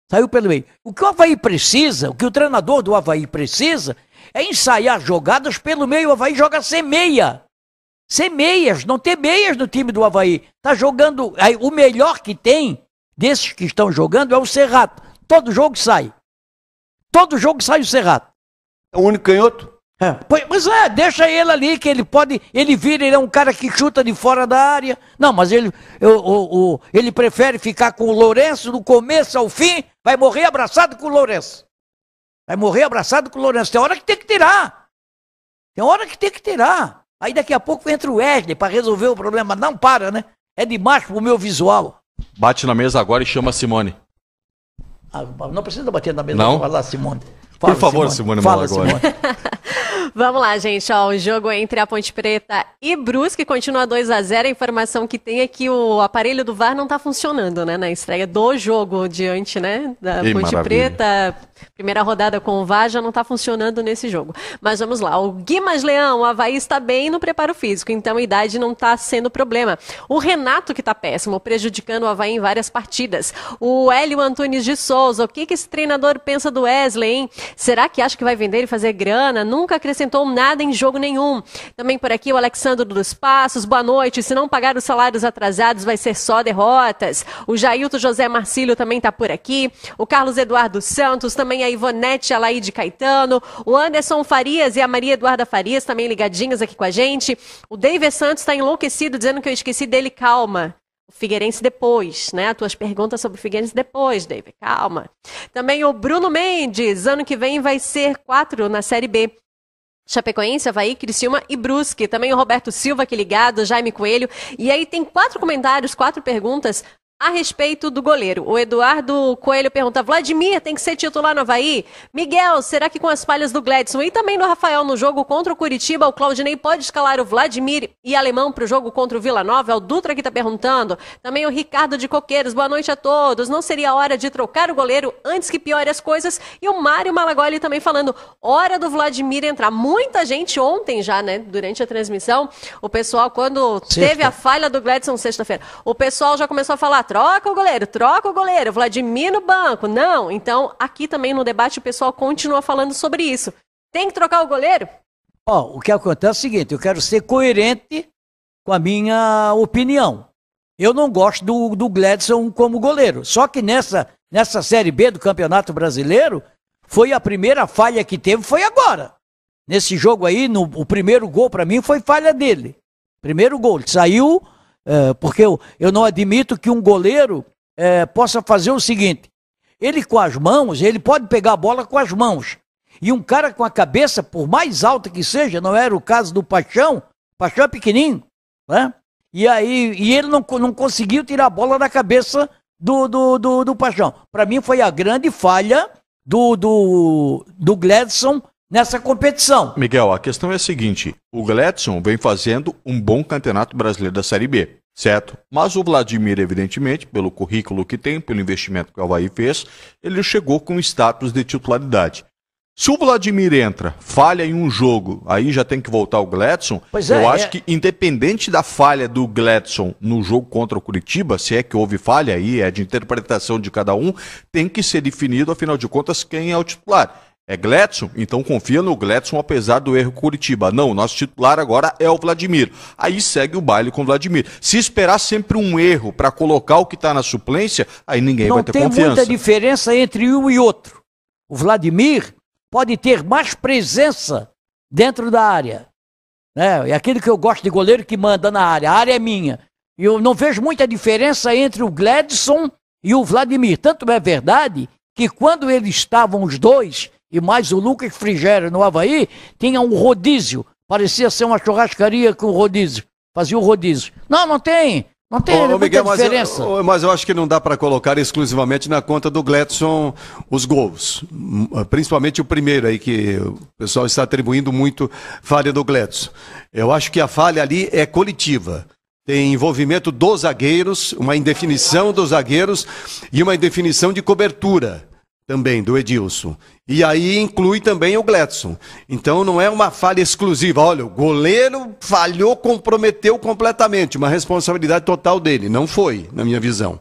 Saiu pelo meio. O que o Havaí precisa, o que o treinador do Havaí precisa, é ensaiar jogadas pelo meio. O Havaí joga sem meia. Sem meias, não tem meias no time do Havaí. Tá jogando. Aí, o melhor que tem desses que estão jogando é o Serrato. Todo jogo sai. Todo jogo sai o Serrato.
É o único canhoto?
É. Pois é, deixa ele ali, que ele pode. Ele vira, ele é um cara que chuta de fora da área. Não, mas ele, eu, o, o, ele prefere ficar com o Lourenço do começo ao fim, vai morrer abraçado com o Lourenço. Vai morrer abraçado com o Lourenço. Tem hora que tem que tirar. Tem hora que tem que tirar. Aí daqui a pouco entra o Wesley para resolver o problema. Não para, né? É demais pro meu visual.
Bate na mesa agora e chama a Simone.
Ah, não precisa bater na mesa
não?
falar, Simone.
Fala, Por favor, Simone, Simone Fala, Simone. *laughs*
Vamos lá, gente. Ó, o jogo entre a Ponte Preta e Brusque continua 2 a 0 A informação que tem é que o aparelho do VAR não está funcionando, né? Na estreia do jogo diante, né? Da Ei, Ponte maravilha. Preta. Primeira rodada com o VAR já não está funcionando nesse jogo. Mas vamos lá. O Guimas Leão, o Havaí está bem no preparo físico, então a idade não está sendo problema. O Renato que está péssimo, prejudicando o Havaí em várias partidas. O Hélio Antunes de Souza, o que, que esse treinador pensa do Wesley, hein? Será que acha que vai vender e fazer grana? Nunca acrescentou nada em jogo nenhum. Também por aqui o Alexandre dos Passos, boa noite. Se não pagar os salários atrasados, vai ser só derrotas. O Jailton José Marcílio também está por aqui. O Carlos Eduardo Santos, também a Ivonete Alaide Caetano. O Anderson Farias e a Maria Eduarda Farias também ligadinhos aqui com a gente. O David Santos está enlouquecido, dizendo que eu esqueci dele. Calma. O Figueirense depois, né? As tuas perguntas sobre o Figueirense depois, David. Calma. Também o Bruno Mendes, ano que vem vai ser quatro na Série B. Chapecoense, Havaí, Criciúma e Brusque. Também o Roberto Silva aqui ligado, Jaime Coelho. E aí tem quatro comentários, quatro perguntas a respeito do goleiro. O Eduardo Coelho pergunta: Vladimir tem que ser titular no Havaí? Miguel, será que com as falhas do Gladson e também do Rafael no jogo contra o Curitiba, o Claudinei pode escalar o Vladimir e Alemão para o jogo contra o Vila Nova? É o Dutra que está perguntando. Também o Ricardo de Coqueiros: boa noite a todos. Não seria hora de trocar o goleiro antes que piore as coisas? E o Mário Malagoli também falando: hora do Vladimir entrar. Muita gente ontem já, né, durante a transmissão, o pessoal, quando Sexta. teve a falha do Gladson sexta-feira, o pessoal já começou a falar troca o goleiro, troca o goleiro, Vladimir no banco. Não. Então, aqui também no debate o pessoal continua falando sobre isso. Tem que trocar o goleiro?
Ó, o que acontece é o seguinte, eu quero ser coerente com a minha opinião. Eu não gosto do, do Gladson como goleiro. Só que nessa, nessa Série B do Campeonato Brasileiro, foi a primeira falha que teve, foi agora. Nesse jogo aí, no, o primeiro gol para mim foi falha dele. Primeiro gol. Ele saiu é, porque eu, eu não admito que um goleiro é, possa fazer o seguinte: ele com as mãos, ele pode pegar a bola com as mãos. E um cara com a cabeça, por mais alta que seja, não era o caso do Paixão, Paixão é pequenininho, né? E aí, e ele não, não conseguiu tirar a bola da cabeça do, do, do, do Paixão. Para mim foi a grande falha do, do, do Gladson nessa competição.
Miguel, a questão é a seguinte: o Gladson vem fazendo um bom campeonato brasileiro da Série B, certo? Mas o Vladimir, evidentemente, pelo currículo que tem, pelo investimento que o Havaí fez, ele chegou com status de titularidade. Se o Vladimir entra, falha em um jogo, aí já tem que voltar o Gladson. Pois é, eu acho é... que, independente da falha do Gladson no jogo contra o Curitiba, se é que houve falha aí, é de interpretação de cada um, tem que ser definido, afinal de contas, quem é o titular. É Gletson? Então confia no Gletson apesar do erro Curitiba. Não, nosso titular agora é o Vladimir. Aí segue o baile com o Vladimir. Se esperar sempre um erro para colocar o que está na suplência, aí ninguém
Não
vai ter confiança. Não tem
muita diferença entre um e outro. O Vladimir pode ter mais presença dentro da área. Né? É aquele que eu gosto de goleiro que manda na área. A área é minha. E eu não vejo muita diferença entre o Gladson e o Vladimir. Tanto é verdade que quando eles estavam os dois e mais o Lucas Frigério no Havaí, tinha um rodízio. Parecia ser uma churrascaria com rodízio. Fazia o rodízio. Não, não tem. Não tem
Ô, Miguel, mas eu- Mas eu, acho que não dá para colocar exclusivamente na conta do Gladson os gols. Principalmente o primeiro aí, que o pessoal está atribuindo muito falha do Gladson. Eu acho que a falha ali é coletiva. Tem envolvimento dos zagueiros, uma indefinição dos zagueiros e uma indefinição de cobertura também do Edilson. E aí inclui também o Gladson. Então não é uma falha exclusiva. Olha, o goleiro falhou, comprometeu completamente. Uma responsabilidade total dele. Não foi, na minha visão.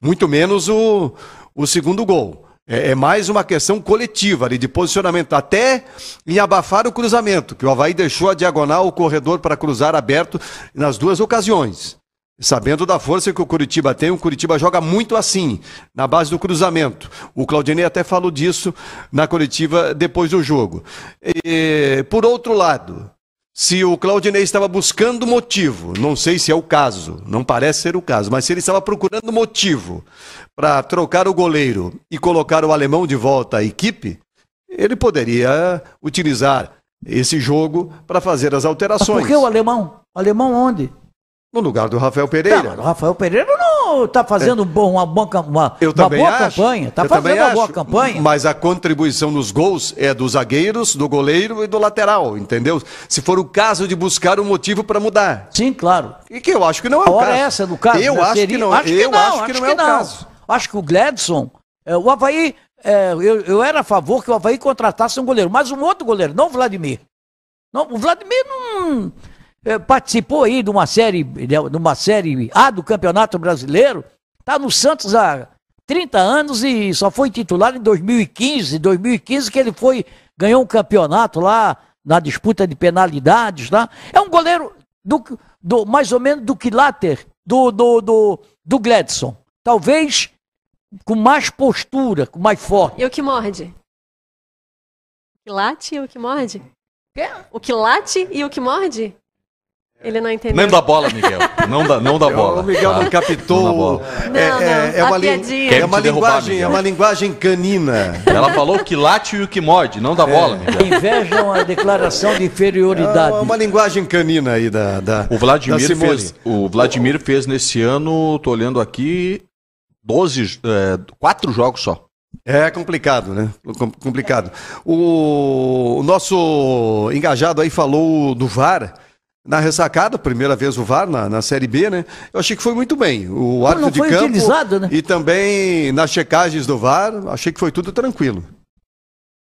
Muito menos o, o segundo gol. É, é mais uma questão coletiva ali, de posicionamento. Até em abafar o cruzamento, que o Havaí deixou a diagonal, o corredor para cruzar aberto nas duas ocasiões. Sabendo da força que o Curitiba tem, o Curitiba joga muito assim, na base do cruzamento. O Claudinei até falou disso na coletiva depois do jogo. E, por outro lado, se o Claudinei estava buscando motivo, não sei se é o caso, não parece ser o caso, mas se ele estava procurando motivo para trocar o goleiro e colocar o alemão de volta à equipe, ele poderia utilizar esse jogo para fazer as
Mas
alterações.
por que o alemão? O alemão onde?
No lugar do Rafael Pereira.
o Rafael Pereira não está fazendo bom- uma, boa uma,
Eu
uma boa
acho.
campanha. Está fazendo uma boa
acho.
campanha.
Mas a contribuição nos gols é dos zagueiros, do goleiro e do lateral, entendeu? Se for o caso de buscar um motivo para mudar.
Sim, claro.
E que eu acho que não é
A
o
hora
caso.
é essa do caso.
Eu
né?
acho
Seria-
que não.
Acho que
eu
não,
acho que não é o caso.
Acho que o Gladson, é, o Havaí, é, eu, eu era a favor que o Havaí contratasse um goleiro, mas um outro goleiro, não o Vladimir. Não, o Vladimir não é, participou aí de uma série, de uma série A do Campeonato Brasileiro, está no Santos há 30 anos e só foi titular em 2015, 2015 que ele foi ganhou um campeonato lá na disputa de penalidades, tá? É um goleiro do, do mais ou menos do quiláter do do do, do Gladson. Talvez com mais postura, com mais forte.
E o que morde? O que late e o que morde?
Quê?
O que late e o que morde? Ele não entendeu.
Não dá bola, Miguel. Não dá, não dá bola.
O Miguel
tá?
não captou.
Não.
É,
Não,
é-
não,
é
a
uma,
piadinha.
é uma linguagem, é uma linguagem canina.
Ela falou que late e o que morde. Não dá bola, Miguel.
Invejam a declaração de
É
inferioridade.
uma linguagem canina aí da, da
O Vladimir,
da
fez, o Vladimir fez nesse ano, tô olhando aqui, 12, é, quatro jogos só.
É complicado, né? Com- Complicado. O, o nosso engajado aí falou do VAR na ressacada, primeira vez o VAR na, na Série B, né? Eu achei que foi muito bem. O árbitro
não
de
foi
campo
utilizado, né?
e também nas checagens do VAR, achei que foi tudo tranquilo.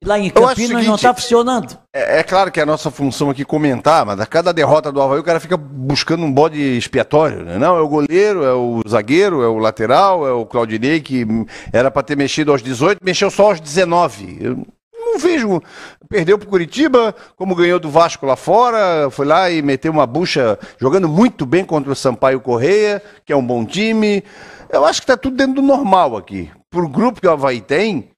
Lá em Campinas não
seguinte-
está funcionando.
É, é claro que é a nossa função aqui comentar, mas a cada derrota do Havaí o cara fica buscando um bode expiatório, né? Não, é o goleiro, é o zagueiro, é o lateral, é o Claudinei que era para ter mexido aos 18, mexeu só aos 19. Eu não vejo. Perdeu pro Curitiba, como ganhou do Vasco lá fora, foi lá e meteu uma bucha jogando muito bem contra o Sampaio Correia, que é um bom time. Eu acho que tá tudo dentro do normal aqui. Pro grupo que o Havaí tem,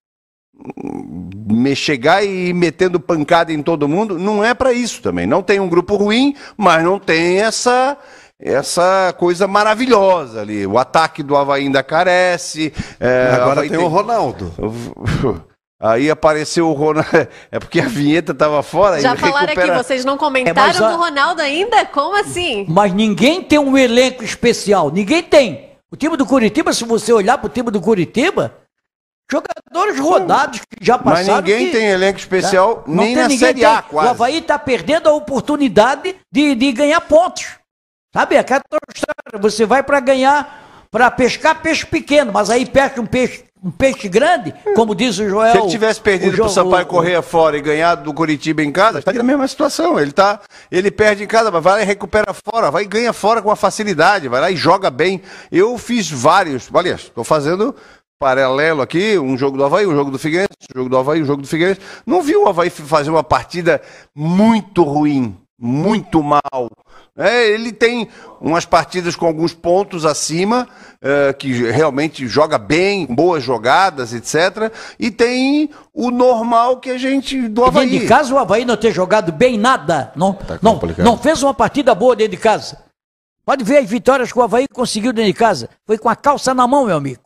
me chegar e ir metendo pancada em todo mundo, não é para isso também. Não tem um grupo ruim, mas não tem essa essa coisa maravilhosa ali. O ataque do Havaí ainda carece. é,
Agora
Havaí
tem o Ronaldo. *laughs*
Aí apareceu o Ronaldo. *laughs* É porque a vinheta tava fora.
Já
ele
falaram
recupera-
aqui, vocês não comentaram
É, mas a-
do Ronaldo ainda? Como assim?
Mas ninguém tem um elenco especial. Ninguém tem. O time do Curitiba, se você olhar para o time do Curitiba, jogadores rodados que já
Mas
passaram.
ninguém
que-
tem elenco especial
Não
nem
tem
na
ninguém
Série A,
tem.
quase.
O Havaí está perdendo a oportunidade de, de ganhar pontos. Sabe? Aquela história, você vai para ganhar, para pescar peixe pequeno, mas aí pesca um peixe, um peixe grande, como diz o Joel.
Se ele tivesse perdido
o
pro
Jo-
Sampaio
o-
Correia fora e ganhado do Curitiba em casa, estaria na mesma situação. Ele tá, ele perde em casa, mas vai lá e recupera fora, vai e ganha fora com uma facilidade, vai lá e joga bem. Eu fiz vários, olha, estou fazendo paralelo aqui, um jogo do Havaí, um jogo do Figueirense, um jogo do Havaí, um jogo do Figueirense. Não vi o Havaí fazer uma partida muito ruim, muito mal. É, ele tem umas partidas com alguns pontos acima, é, que realmente joga bem, boas jogadas, etc. E tem o normal que a gente do
Dentro
Havaí.
de casa, o Havaí não ter jogado bem nada. Não, não,
complicado.
não fez uma partida boa dentro de casa. Pode ver as vitórias que o Havaí conseguiu dentro de casa. Foi com a calça na mão, meu amigo.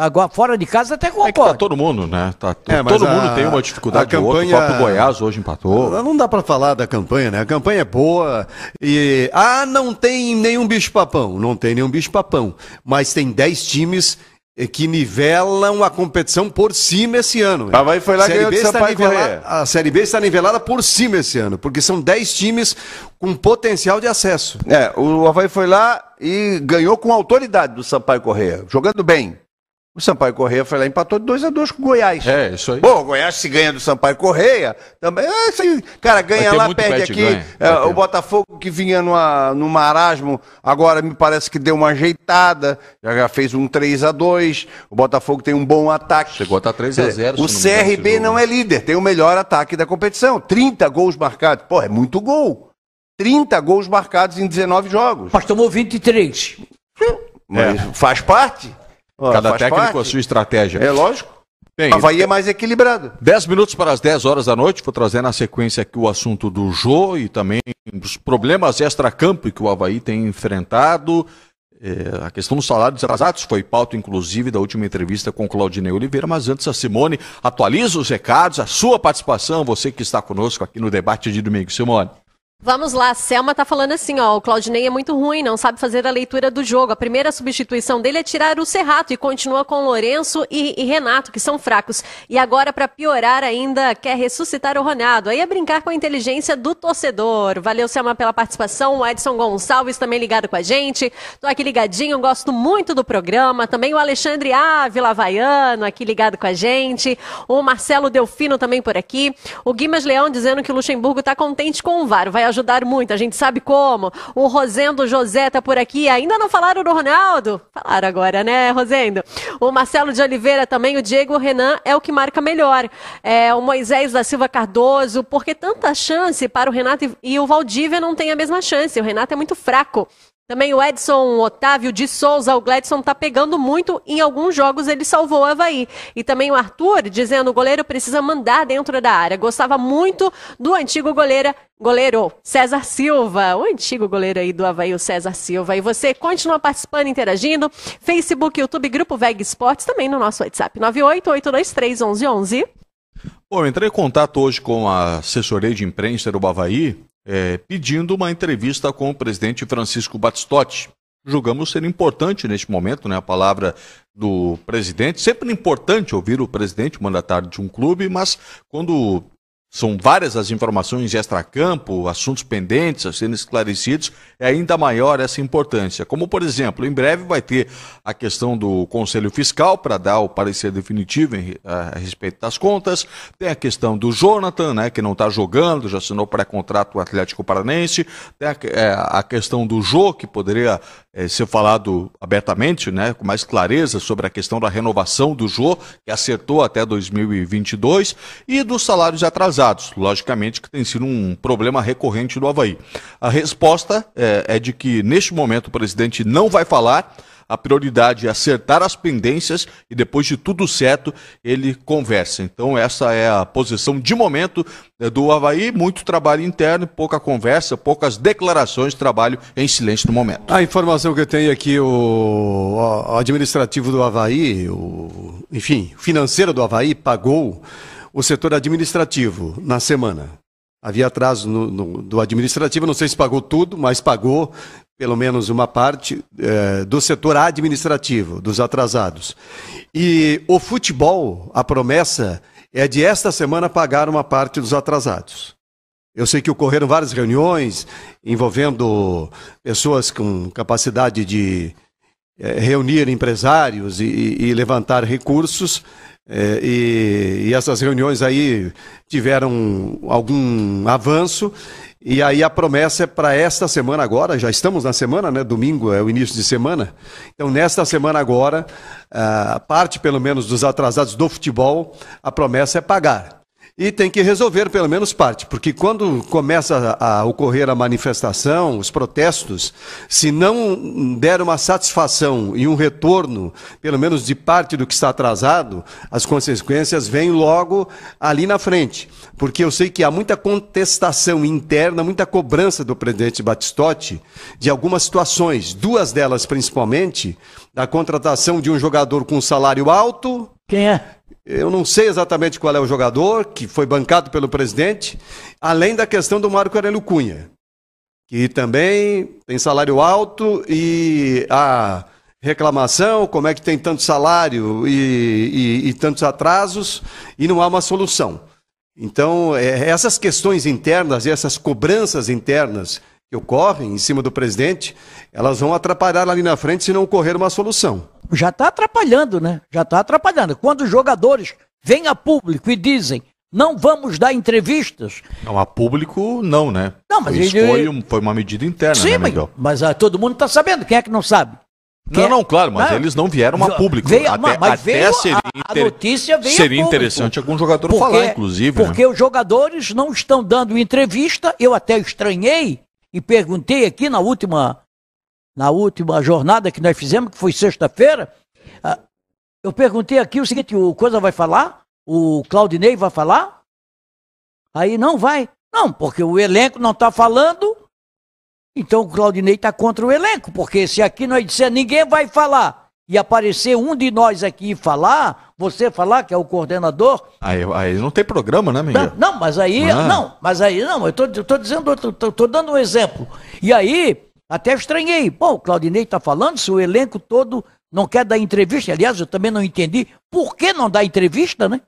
Agora, fora de casa até
É que tá todo mundo, né? Tá,
É, mas
todo
a-
mundo tem uma dificuldade
a
outra. O
campanha-
próprio Goiás hoje empatou.
Não dá pra falar da campanha, né? A campanha é boa e. Ah, não tem nenhum bicho-papão. Não tem nenhum bicho-papão. Mas tem 10 times que nivelam a competição por cima esse ano.
O Havaí foi lá
Série
ganhou
B
de Sampaio
nivelada-. A Série B está nivelada por cima esse ano, porque são 10 times com potencial de acesso.
É, o Havaí foi lá e ganhou com autoridade do Sampaio Correia, jogando bem. O Sampaio Correia foi lá e empatou de 2 a 2 com o Goiás.
É, isso aí.
Pô, o Goiás se ganha do Sampaio Correia, também. É, isso aí. cara, ganha lá, perde aqui. É, o Botafogo que vinha numa, no marasmo, agora me parece que deu uma ajeitada, já, já fez um 3 a 2 O Botafogo tem um bom ataque.
Chegou a estar 3 a 0
O CRB não é líder, tem o melhor ataque da competição. 30 gols marcados. Pô, é muito gol. 30 gols marcados em 19 jogos.
Mas tomou 23.
Mas faz parte.
Cada técnico com a sua estratégia.
É lógico.
Bem,
Havaí é mais equilibrado.
10 minutos para as 10 horas da noite, vou trazer na sequência aqui o assunto do Jô e também os problemas extra-campo que o Havaí tem enfrentado. É, a questão dos salários atrasados foi pauta, inclusive, da última entrevista com Claudinei Oliveira. Mas antes, a Simone atualiza os recados, a sua participação, você que está conosco aqui no debate de domingo. Simone.
Vamos lá, a Selma tá falando assim, ó, o Claudinei é muito ruim, não sabe fazer a leitura do jogo. A primeira substituição dele é tirar o Serrato e continua com Lourenço e, e Renato, que são fracos. E agora, para piorar ainda, quer ressuscitar o Ronaldo. Aí é brincar com a inteligência do torcedor. Valeu, Selma, pela participação. O Edson Gonçalves também ligado com a gente. Tô aqui ligadinho, gosto muito do programa. Também o Alexandre Ávila Havaiano aqui ligado com a gente. O Marcelo Delfino também por aqui. O Guimas Leão dizendo que o Luxemburgo tá contente com o VAR. Vai ajudar muito, a gente sabe como. O Rosendo José tá por aqui. Ainda não falaram do Ronaldo? Falaram agora, né, Rosendo? O Marcelo de Oliveira também, o Diego Renan é o que marca melhor. É, o Moisés da Silva Cardoso, porque tanta chance para o Renato e, e o Valdívia não tem a mesma chance. O Renato é muito fraco. Também o Edson Otávio de Souza, o Gladson tá pegando muito. Em alguns jogos ele salvou o Havaí. E também o Arthur dizendo o goleiro precisa mandar dentro da área. Gostava muito do antigo goleiro, goleiro César Silva. O antigo goleiro aí do Havaí, o César Silva. E você continua participando, interagindo. Facebook, YouTube, Grupo Veg Esportes, também no nosso WhatsApp. 988231111.
Bom, entrei em contato hoje com a assessoria de imprensa do Havaí, é, pedindo uma entrevista com o presidente Francisco Batistotti. Julgamos ser importante neste momento, né, a palavra do presidente. Sempre importante ouvir o presidente, mandatário de um clube, mas quando são várias as informações de extracampo, assuntos pendentes a serem esclarecidos, é ainda maior essa importância. Como, por exemplo, em breve vai ter a questão do Conselho Fiscal para dar o parecer definitivo em- a, a respeito das contas, tem a questão do Jonathan, né, que não está jogando, já assinou pré-contrato o Atlético Paranense, tem a, é, a questão do Jô, que poderia é, ser falado abertamente, né, com mais clareza sobre a questão da renovação do Jô, que acertou até 2022, e dos salários atrasados, logicamente que tem sido um problema recorrente do Havaí. A resposta é, é de que, neste momento, o presidente não vai falar, a prioridade é acertar as pendências e depois de tudo certo ele conversa. Então essa é a posição de momento eh, do Havaí, muito trabalho interno, pouca conversa, poucas declarações, trabalho em silêncio no momento.
A informação que eu tenho aqui, o, o administrativo do Havaí, o, enfim, financeiro do Havaí pagou o setor administrativo na semana. Havia atraso no, no- do administrativo, não sei se pagou tudo, mas pagou pelo menos uma parte eh, do setor administrativo, dos atrasados. E o futebol, a promessa é de esta semana pagar uma parte dos atrasados. Eu sei que ocorreram várias reuniões envolvendo pessoas com capacidade de eh, reunir empresários e- e levantar recursos. Eh, e, e essas reuniões aí tiveram algum avanço. E aí a promessa é para esta semana agora, já estamos na semana, né? Domingo é o início de semana. Então, nesta semana agora, a parte pelo menos dos atrasados do futebol, a promessa é pagar. E tem que resolver pelo menos parte, porque quando começa a ocorrer a manifestação, os protestos, se não der uma satisfação e um retorno, pelo menos de parte do que está atrasado, as consequências vêm logo ali na frente, porque eu sei que há muita contestação interna, muita cobrança do presidente Batistotti de algumas situações, duas delas principalmente, da contratação de um jogador com salário alto.
Quem é?
Eu não sei exatamente qual é o jogador que foi bancado pelo presidente, além da questão do Marco Aurélio Cunha, que também tem salário alto e a reclamação, como é que tem tanto salário e, e, e tantos atrasos e não há uma solução. Então, é, essas questões internas e essas cobranças internas que ocorrem em cima do presidente, elas vão atrapalhar ali na frente se não ocorrer uma solução.
Já está atrapalhando, né? Já está atrapalhando. Quando os jogadores vêm a público e dizem não vamos dar entrevistas.
Não, a público não, né?
Não, mas
Isso
ele-
foi, foi uma medida interna,
Sim,
né,
mas,
Miguel?
mas ah, todo mundo está sabendo. Quem é que não sabe? Quem
Não,
é-
não, claro, mas
Não.
eles não vieram a público.
Veio-
até
mas- mas
até seria,
a- a
inter-
notícia veio a
seria interessante algum jogador
Porque-
falar, inclusive.
Porque
né?
os jogadores não estão dando entrevista. Eu até estranhei e perguntei aqui na última, na última jornada que nós fizemos, que foi sexta-feira. ah, Eu perguntei aqui o seguinte: o Coisa vai falar? O Claudinei vai falar? Aí não vai. Não, porque o elenco não está falando. Então o Claudinei está contra o elenco, porque se aqui nós disser ninguém vai falar e aparecer um de nós aqui e falar, você falar que é o coordenador,
Aí, aí não tem programa, né, Miguel?
não, não, mas aí,
Ah.
não, mas aí, não, eu tô, eu tô dizendo, tô dando um exemplo. E aí, até estranhei. Bom, o Claudinei tá falando, se o elenco todo não quer dar entrevista, aliás, eu também não entendi por que não dar entrevista, né?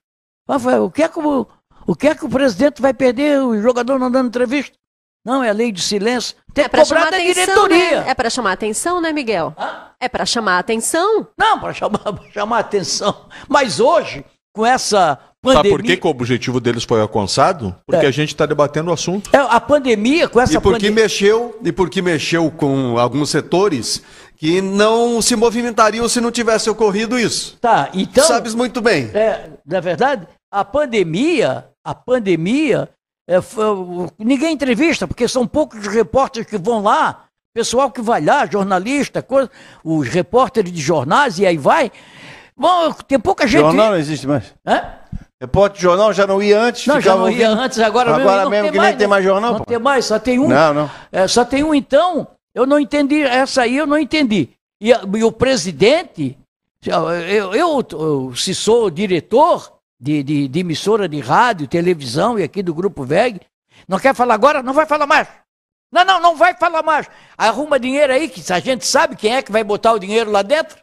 O que é que o, o que é que o presidente vai perder, o jogador não dando entrevista? Não, é lei de silêncio. Tem
É
cobrar
chamar
da
atenção,
diretoria.
né? É pra chamar atenção, né, Miguel? É pra chamar atenção.
Não, para chamar, *laughs* pra chamar atenção. Mas hoje, com essa
Sabe
pandemia...
por que, que o objetivo deles foi alcançado? Porque
É.
a gente está debatendo o assunto.
É, a pandemia, com essa
E porque
pandemia...
mexeu, e porque mexeu com alguns setores que não se movimentariam se não tivesse ocorrido isso.
Tá, então...
Sabes muito bem.
É, na verdade, a pandemia, a pandemia, é, foi- ninguém entrevista, porque são poucos repórteres que vão lá, pessoal que vai lá, jornalista, coisa, os repórteres de jornais e aí vai. Bom, tem pouca gente.
Jornal não existe mais.
Hã?
Repórter de jornal já não ia antes.
Não, já não ia
ouvindo.
antes, agora,
Agora mesmo
tem
que nem tem
né?
mais jornal,
Não
pô.
tem mais, só tem um.
Não, não.
É, só tem um, então, eu não entendi, essa aí eu não entendi. E, e o presidente, eu, eu, eu, se sou diretor de, de, de emissora de rádio, televisão e aqui do Grupo VEG, não quer falar agora? Não vai falar mais. Não, não, não vai falar mais. Arruma dinheiro aí, que a gente sabe quem é que vai botar o dinheiro lá dentro.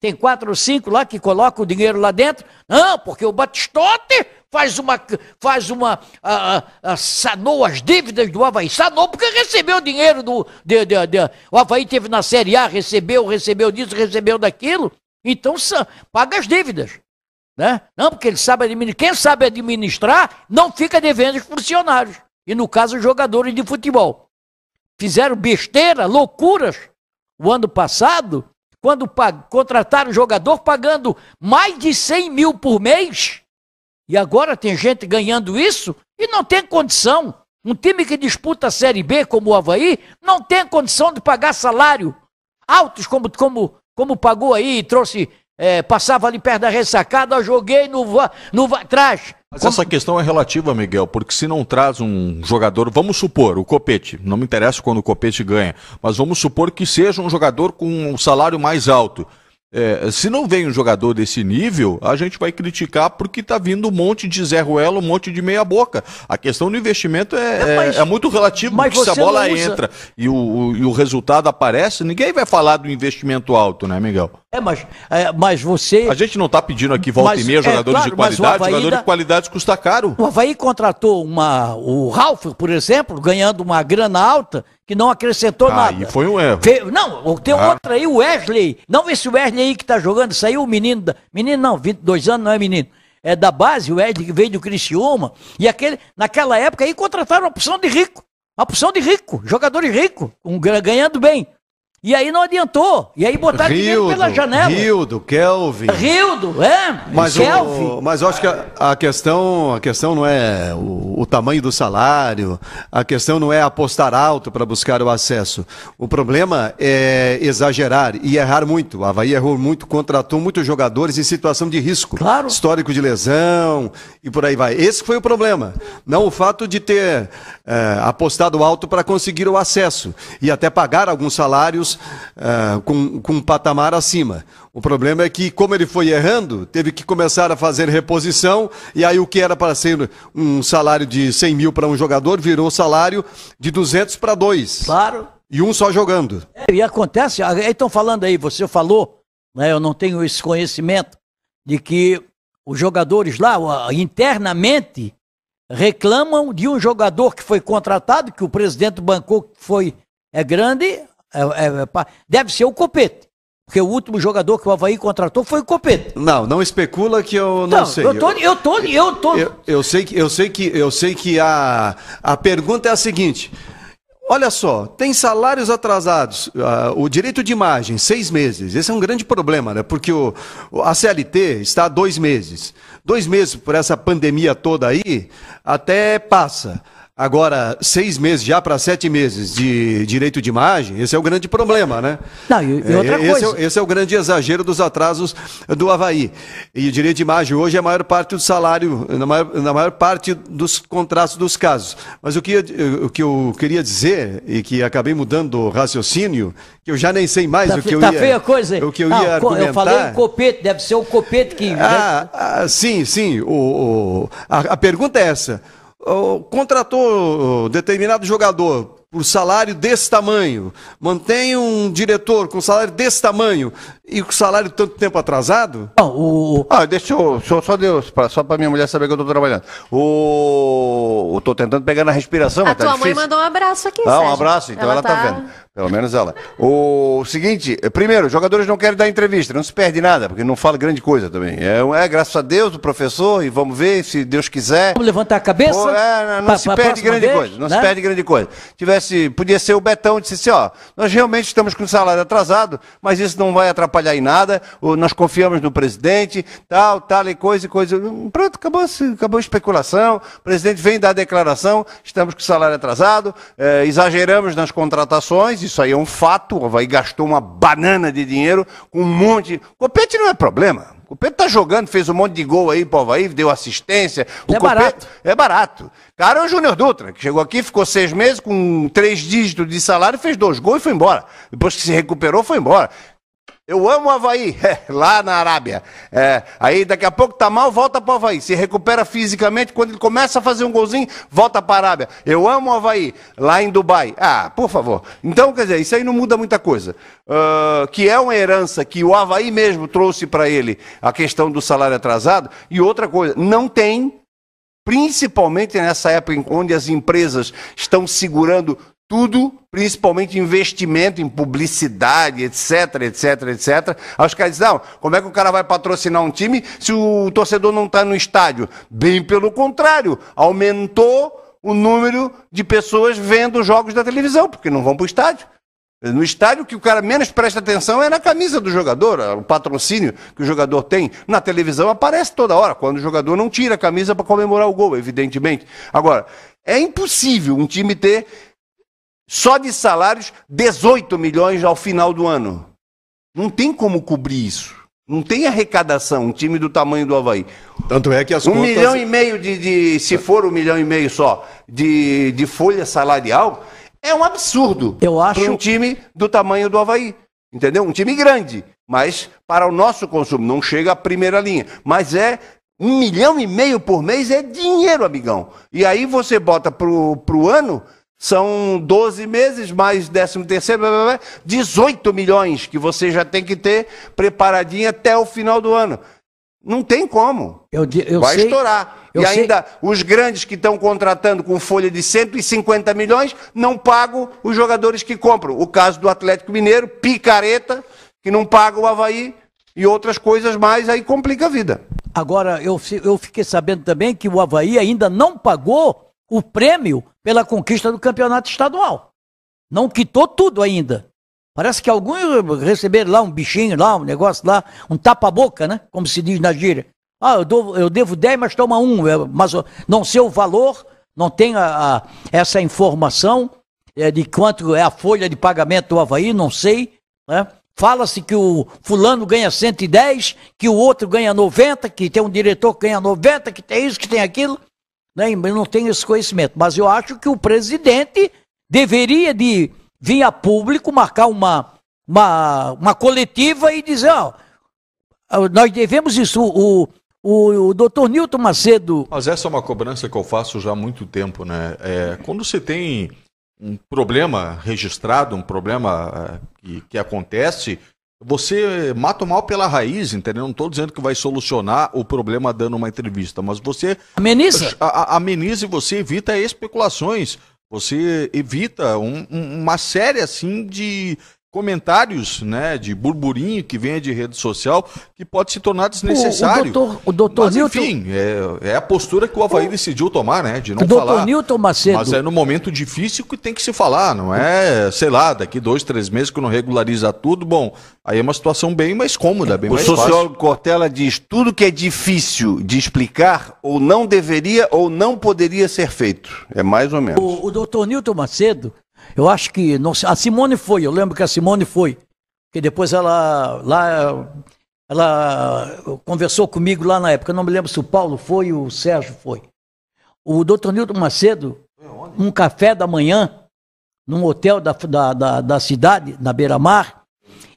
Tem quatro ou cinco lá que colocam o dinheiro lá dentro. Não, porque o Batistote faz uma. faz uma. ah, sanou as dívidas do Havaí. Sanou porque recebeu dinheiro do. De, de, de- o Havaí teve na Série A, recebeu, recebeu disso, recebeu daquilo. Então paga as dívidas. Né? Não, porque ele sabe administrar. Quem sabe administrar não fica devendo os funcionários. E no caso, os jogadores de futebol. Fizeram besteira, loucuras o ano passado, quando contrataram jogador pagando mais de 100 mil por mês, e agora tem gente ganhando isso e não tem condição. Um time que disputa a Série B, como o Havaí, não tem condição de pagar salário altos, como, como, como pagou aí, trouxe, eh, passava ali perto da ressacada, joguei no, no atrás.
Mas essa questão é relativa, Miguel, porque se não traz um jogador, vamos supor, o Copete, não me interessa quando o Copete ganha, mas vamos supor que seja um jogador com um salário mais alto. É, se não vem um jogador desse nível, a gente vai criticar porque tá vindo um monte de Zé Ruelo, um monte de meia boca. A questão do investimento é,
Não, mas-
é- é muito relativo,
mas
porque se a bola
usa-
entra e o, o- e o resultado aparece, ninguém vai falar do investimento alto, né, Miguel?
É, mas, é, mas você.
A gente não tá pedindo aqui volta
Mas,
e meia
é,
jogadores
claro,
de
o
qualidade,
Avaí
jogador
dá-
de qualidade custa caro.
O Havaí contratou uma, o Ralf, por exemplo, ganhando uma grana alta, que não acrescentou
Aí
nada.
foi um erro.
Fe- Não, tem
Ah.
outro aí, o Wesley. Não esse Wesley aí que tá jogando, saiu o menino. Da... Menino não, 22 anos não é menino. É da base, o Wesley que veio do Criciúma. E aquele, naquela época aí contrataram uma opção de rico. Uma opção de rico, jogador de rico, um, ganhando bem. E aí não adiantou. E aí botaram dinheiro pela janela.
Rildo, Kelvin.
Rildo, é.
Mas,
Kelvin.
o, mas eu acho que a, a questão, a questão não é o, o tamanho do salário, a questão não é apostar alto para buscar o acesso. O problema é exagerar e errar muito. O Havaí errou muito, contratou muitos jogadores em situação de risco.
Claro.
Histórico de lesão e por aí vai. Esse foi o problema. Não o fato de ter eh, apostado alto para conseguir o acesso e até pagar alguns salários eh, com, com um patamar acima. O problema é que, como ele foi errando, teve que começar a fazer reposição, e aí o que era para ser um salário de 100 mil para um jogador virou salário de 200 para dois.
Claro.
E um só jogando.
É, e acontece, aí estão falando aí, você falou, né, eu não tenho esse conhecimento, de que os jogadores lá, internamente, reclamam de um jogador que foi contratado, que o presidente bancou que foi, é grande, deve ser o Copete. Porque o último jogador que o Havaí contratou foi o Copete.
Não, não especula que eu não, sei.
eu tô, eu tô, eu tô.
Eu, eu sei que eu sei que eu sei que a, a pergunta é a seguinte. Olha só, tem salários atrasados, ah, o direito de imagem, seis meses. Esse é um grande problema, né? Porque o, o- a CLT está há dois meses. Dois meses por essa pandemia toda aí, até passa. Agora, seis meses, já para sete meses de direito de imagem, esse é o grande problema, né?
Não, e- e outra
esse
coisa.
É, esse é o grande exagero dos atrasos do Havaí. E o direito de imagem hoje é a maior parte do salário, na maior, na maior parte dos contratos dos casos. Mas o que, eu- o que eu queria dizer, e que acabei mudando o raciocínio, que eu já nem sei mais
Tá,
o que eu
tá
ia...
feia a coisa?
O que eu
Não,
ia argumentar...
Eu falei o Copete, deve ser o Copete que.
Ah, ah, sim, sim. O, o- a, a pergunta é essa. Contratou determinado jogador por salário desse tamanho, mantém um diretor com salário desse tamanho e com salário tanto tempo atrasado?
Não, o,
Ah, deixa eu. Só, só Deus, pra, só pra minha mulher saber que eu tô trabalhando. O. Eu tô tentando pegar na respiração,
A
tá
tua mãe
difícil.
mandou um abraço aqui,
Ah, um
Sérgio.
abraço, então ela, tá... vendo. Pelo menos ela. O seguinte, primeiro, os jogadores não querem dar entrevista, não se perde nada, porque não fala grande coisa também. É, é graças a Deus, o professor, e vamos ver, se Deus quiser.
Vamos levantar a cabeça?
Pô, é, não,
pra-
se
pra
perde grande
vez,
coisa, não
né?
se perde grande coisa. Tivesse, podia ser o Betão disse assim, ó, nós realmente estamos com salário atrasado, mas isso não vai atrapalhar em nada, o- nós confiamos no presidente, tal, tal e coisa e coisa. Pronto, acabou, acabou a especulação, o presidente vem dar a declaração, estamos com salário atrasado, eh, exageramos nas contratações, isso aí é um fato, o Havaí gastou uma banana de dinheiro com um monte... Copete não é problema, o Copete tá jogando, fez um monte de gol aí pro Havaí, deu assistência. O
É
Copete-
barato.
é barato. Cara, é o Júnior Dutra, que chegou aqui, ficou seis meses com três dígitos de salário, fez dois gols e foi embora. Depois que se recuperou, foi embora. Eu amo o Havaí, *laughs* é, lá na Arábia. É, aí daqui a pouco tá mal, volta para o Havaí. Se recupera fisicamente, quando ele começa a fazer um golzinho, volta para a Arábia. Eu amo o Havaí, lá em Dubai. Ah, por favor. Então, quer dizer, isso aí não muda muita coisa. Ah, que é uma herança que o Havaí mesmo trouxe para ele, a questão do salário atrasado. E outra coisa, não tem principalmente nessa época onde as empresas estão segurando tudo, principalmente investimento em publicidade, etc, etc, etc. Aí os caras dizem, não, como é que o cara vai patrocinar um time se o torcedor não está no estádio? Bem pelo contrário, aumentou o número de pessoas vendo os jogos da televisão, porque não vão para o estádio. No estádio, o que o cara menos presta atenção é na camisa do jogador, o patrocínio que o jogador tem. Na televisão aparece toda hora, quando o jogador não tira a camisa para comemorar o gol, evidentemente. Agora, é impossível um time ter só de salários 18 milhões ao final do ano. Não tem como cobrir isso. Não tem arrecadação, um time do tamanho do Havaí.
Tanto é que as
Um
contas...
milhão e meio de, de- se for um milhão e meio só, de, de folha salarial, é um absurdo.
Eu acho-
Para um time do tamanho do Havaí. Entendeu? Um time grande, mas para o nosso consumo, não chega à primeira linha. Mas é um milhão e meio por mês é dinheiro, amigão. E aí você bota pro, pro ano, são 12 meses, mais 13 terceiro, blá, blá, blá, 18 milhões que você já tem que ter preparadinho até o final do ano. Não tem como.
Eu, eu
Vai
sei,
estourar. e
sei-
ainda os grandes que estão contratando com folha de 150 milhões não pagam os jogadores que compram. O caso do Atlético Mineiro, picareta, que não paga o Havaí e outras coisas mais, aí complica a vida.
Agora, eu, eu fiquei sabendo também que o Havaí ainda não pagou o prêmio pela conquista do campeonato estadual. Não quitou tudo ainda. Parece que alguns receberam lá um bichinho lá, um negócio lá, um tapa-boca, né? Como se diz na gíria. Ah, eu, dou, eu devo 10, mas toma um. Eu- mas não sei o valor, não tenho a- a- essa informação é, de quanto é a folha de pagamento do Havaí, não sei. Né? Fala-se que o fulano ganha 110, que o outro ganha 90, que tem um diretor que ganha 90, que tem isso, que tem aquilo. Né? Eu não tenho esse conhecimento. Mas eu acho que o presidente deveria de vir a público, marcar uma, uma, uma coletiva e dizer, ó, nós devemos isso. O, o, o doutor Newton Macedo
Mas essa é uma cobrança que eu faço já há muito tempo, né? É, quando você tem um problema registrado, um problema é, que, que acontece, você mata o mal pela raiz, entendeu? Não estou dizendo que vai solucionar o problema dando uma entrevista, mas você
ameniza.
a- a- ameniza e você evita especulações. Você evita um- um- uma série assim de comentários, né, de burburinho que venha de rede social que pode se tornar desnecessário.
O, o doutor, o doutor
Mas,
Newton,
enfim, é, é a postura que o Havaí decidiu tomar, né? De não
o doutor
falar.
Newton Macedo,
Mas é no momento difícil que tem que se falar, não é, sei lá, daqui dois, três meses que não regulariza tudo, bom, aí é uma situação bem mais cômoda, bem
O
mais
sociólogo Cortella diz tudo que é difícil de explicar ou não deveria ou não poderia ser feito. É mais ou menos.
o, o doutor Newton Macedo, eu acho que, não a Simone foi, eu lembro que a Simone foi, que depois ela, lá, ela conversou comigo lá na época, eu não me lembro se o Paulo foi ou o Sérgio foi. O doutor Newton Macedo, um café da manhã, num hotel da, da, da, da cidade, na beira-mar,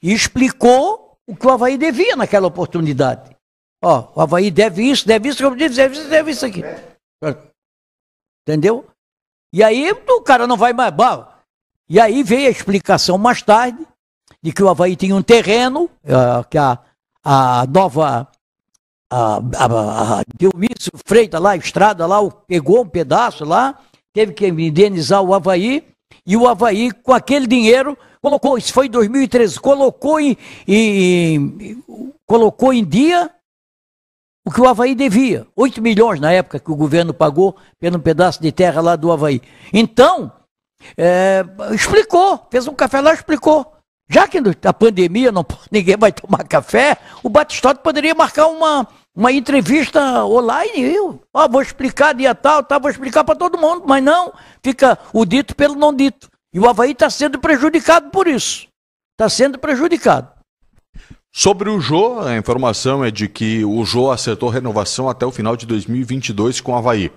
e explicou o que o Havaí devia naquela oportunidade. Ó, o Havaí deve isso, deve isso, deve isso, deve isso aqui. Entendeu? E aí o cara não vai mais. Bom, E aí veio a explicação mais tarde de que o Havaí tinha um terreno, ah, que a, a nova. A, a, a Freitas lá, a estrada lá, pegou um pedaço lá, teve que indenizar o Havaí, e o Havaí, com aquele dinheiro, colocou, isso foi em 2013, colocou em, em- colocou em dia o que o Havaí devia. 8 milhões na época que o governo pagou pelo pedaço de terra lá do Havaí. Então, é, explicou, fez um café lá, explicou. Já que a pandemia não, *laughs* ninguém vai tomar café, o Batistotti poderia marcar uma, uma entrevista online. Eu, ó, vou explicar dia tal, tá, vou explicar para todo mundo, mas não, fica o dito pelo não dito. E o Havaí está sendo prejudicado por isso. Está sendo prejudicado.
Sobre o Jô, a informação é de que o Jô acertou renovação até o final de 2022 com o Havaí.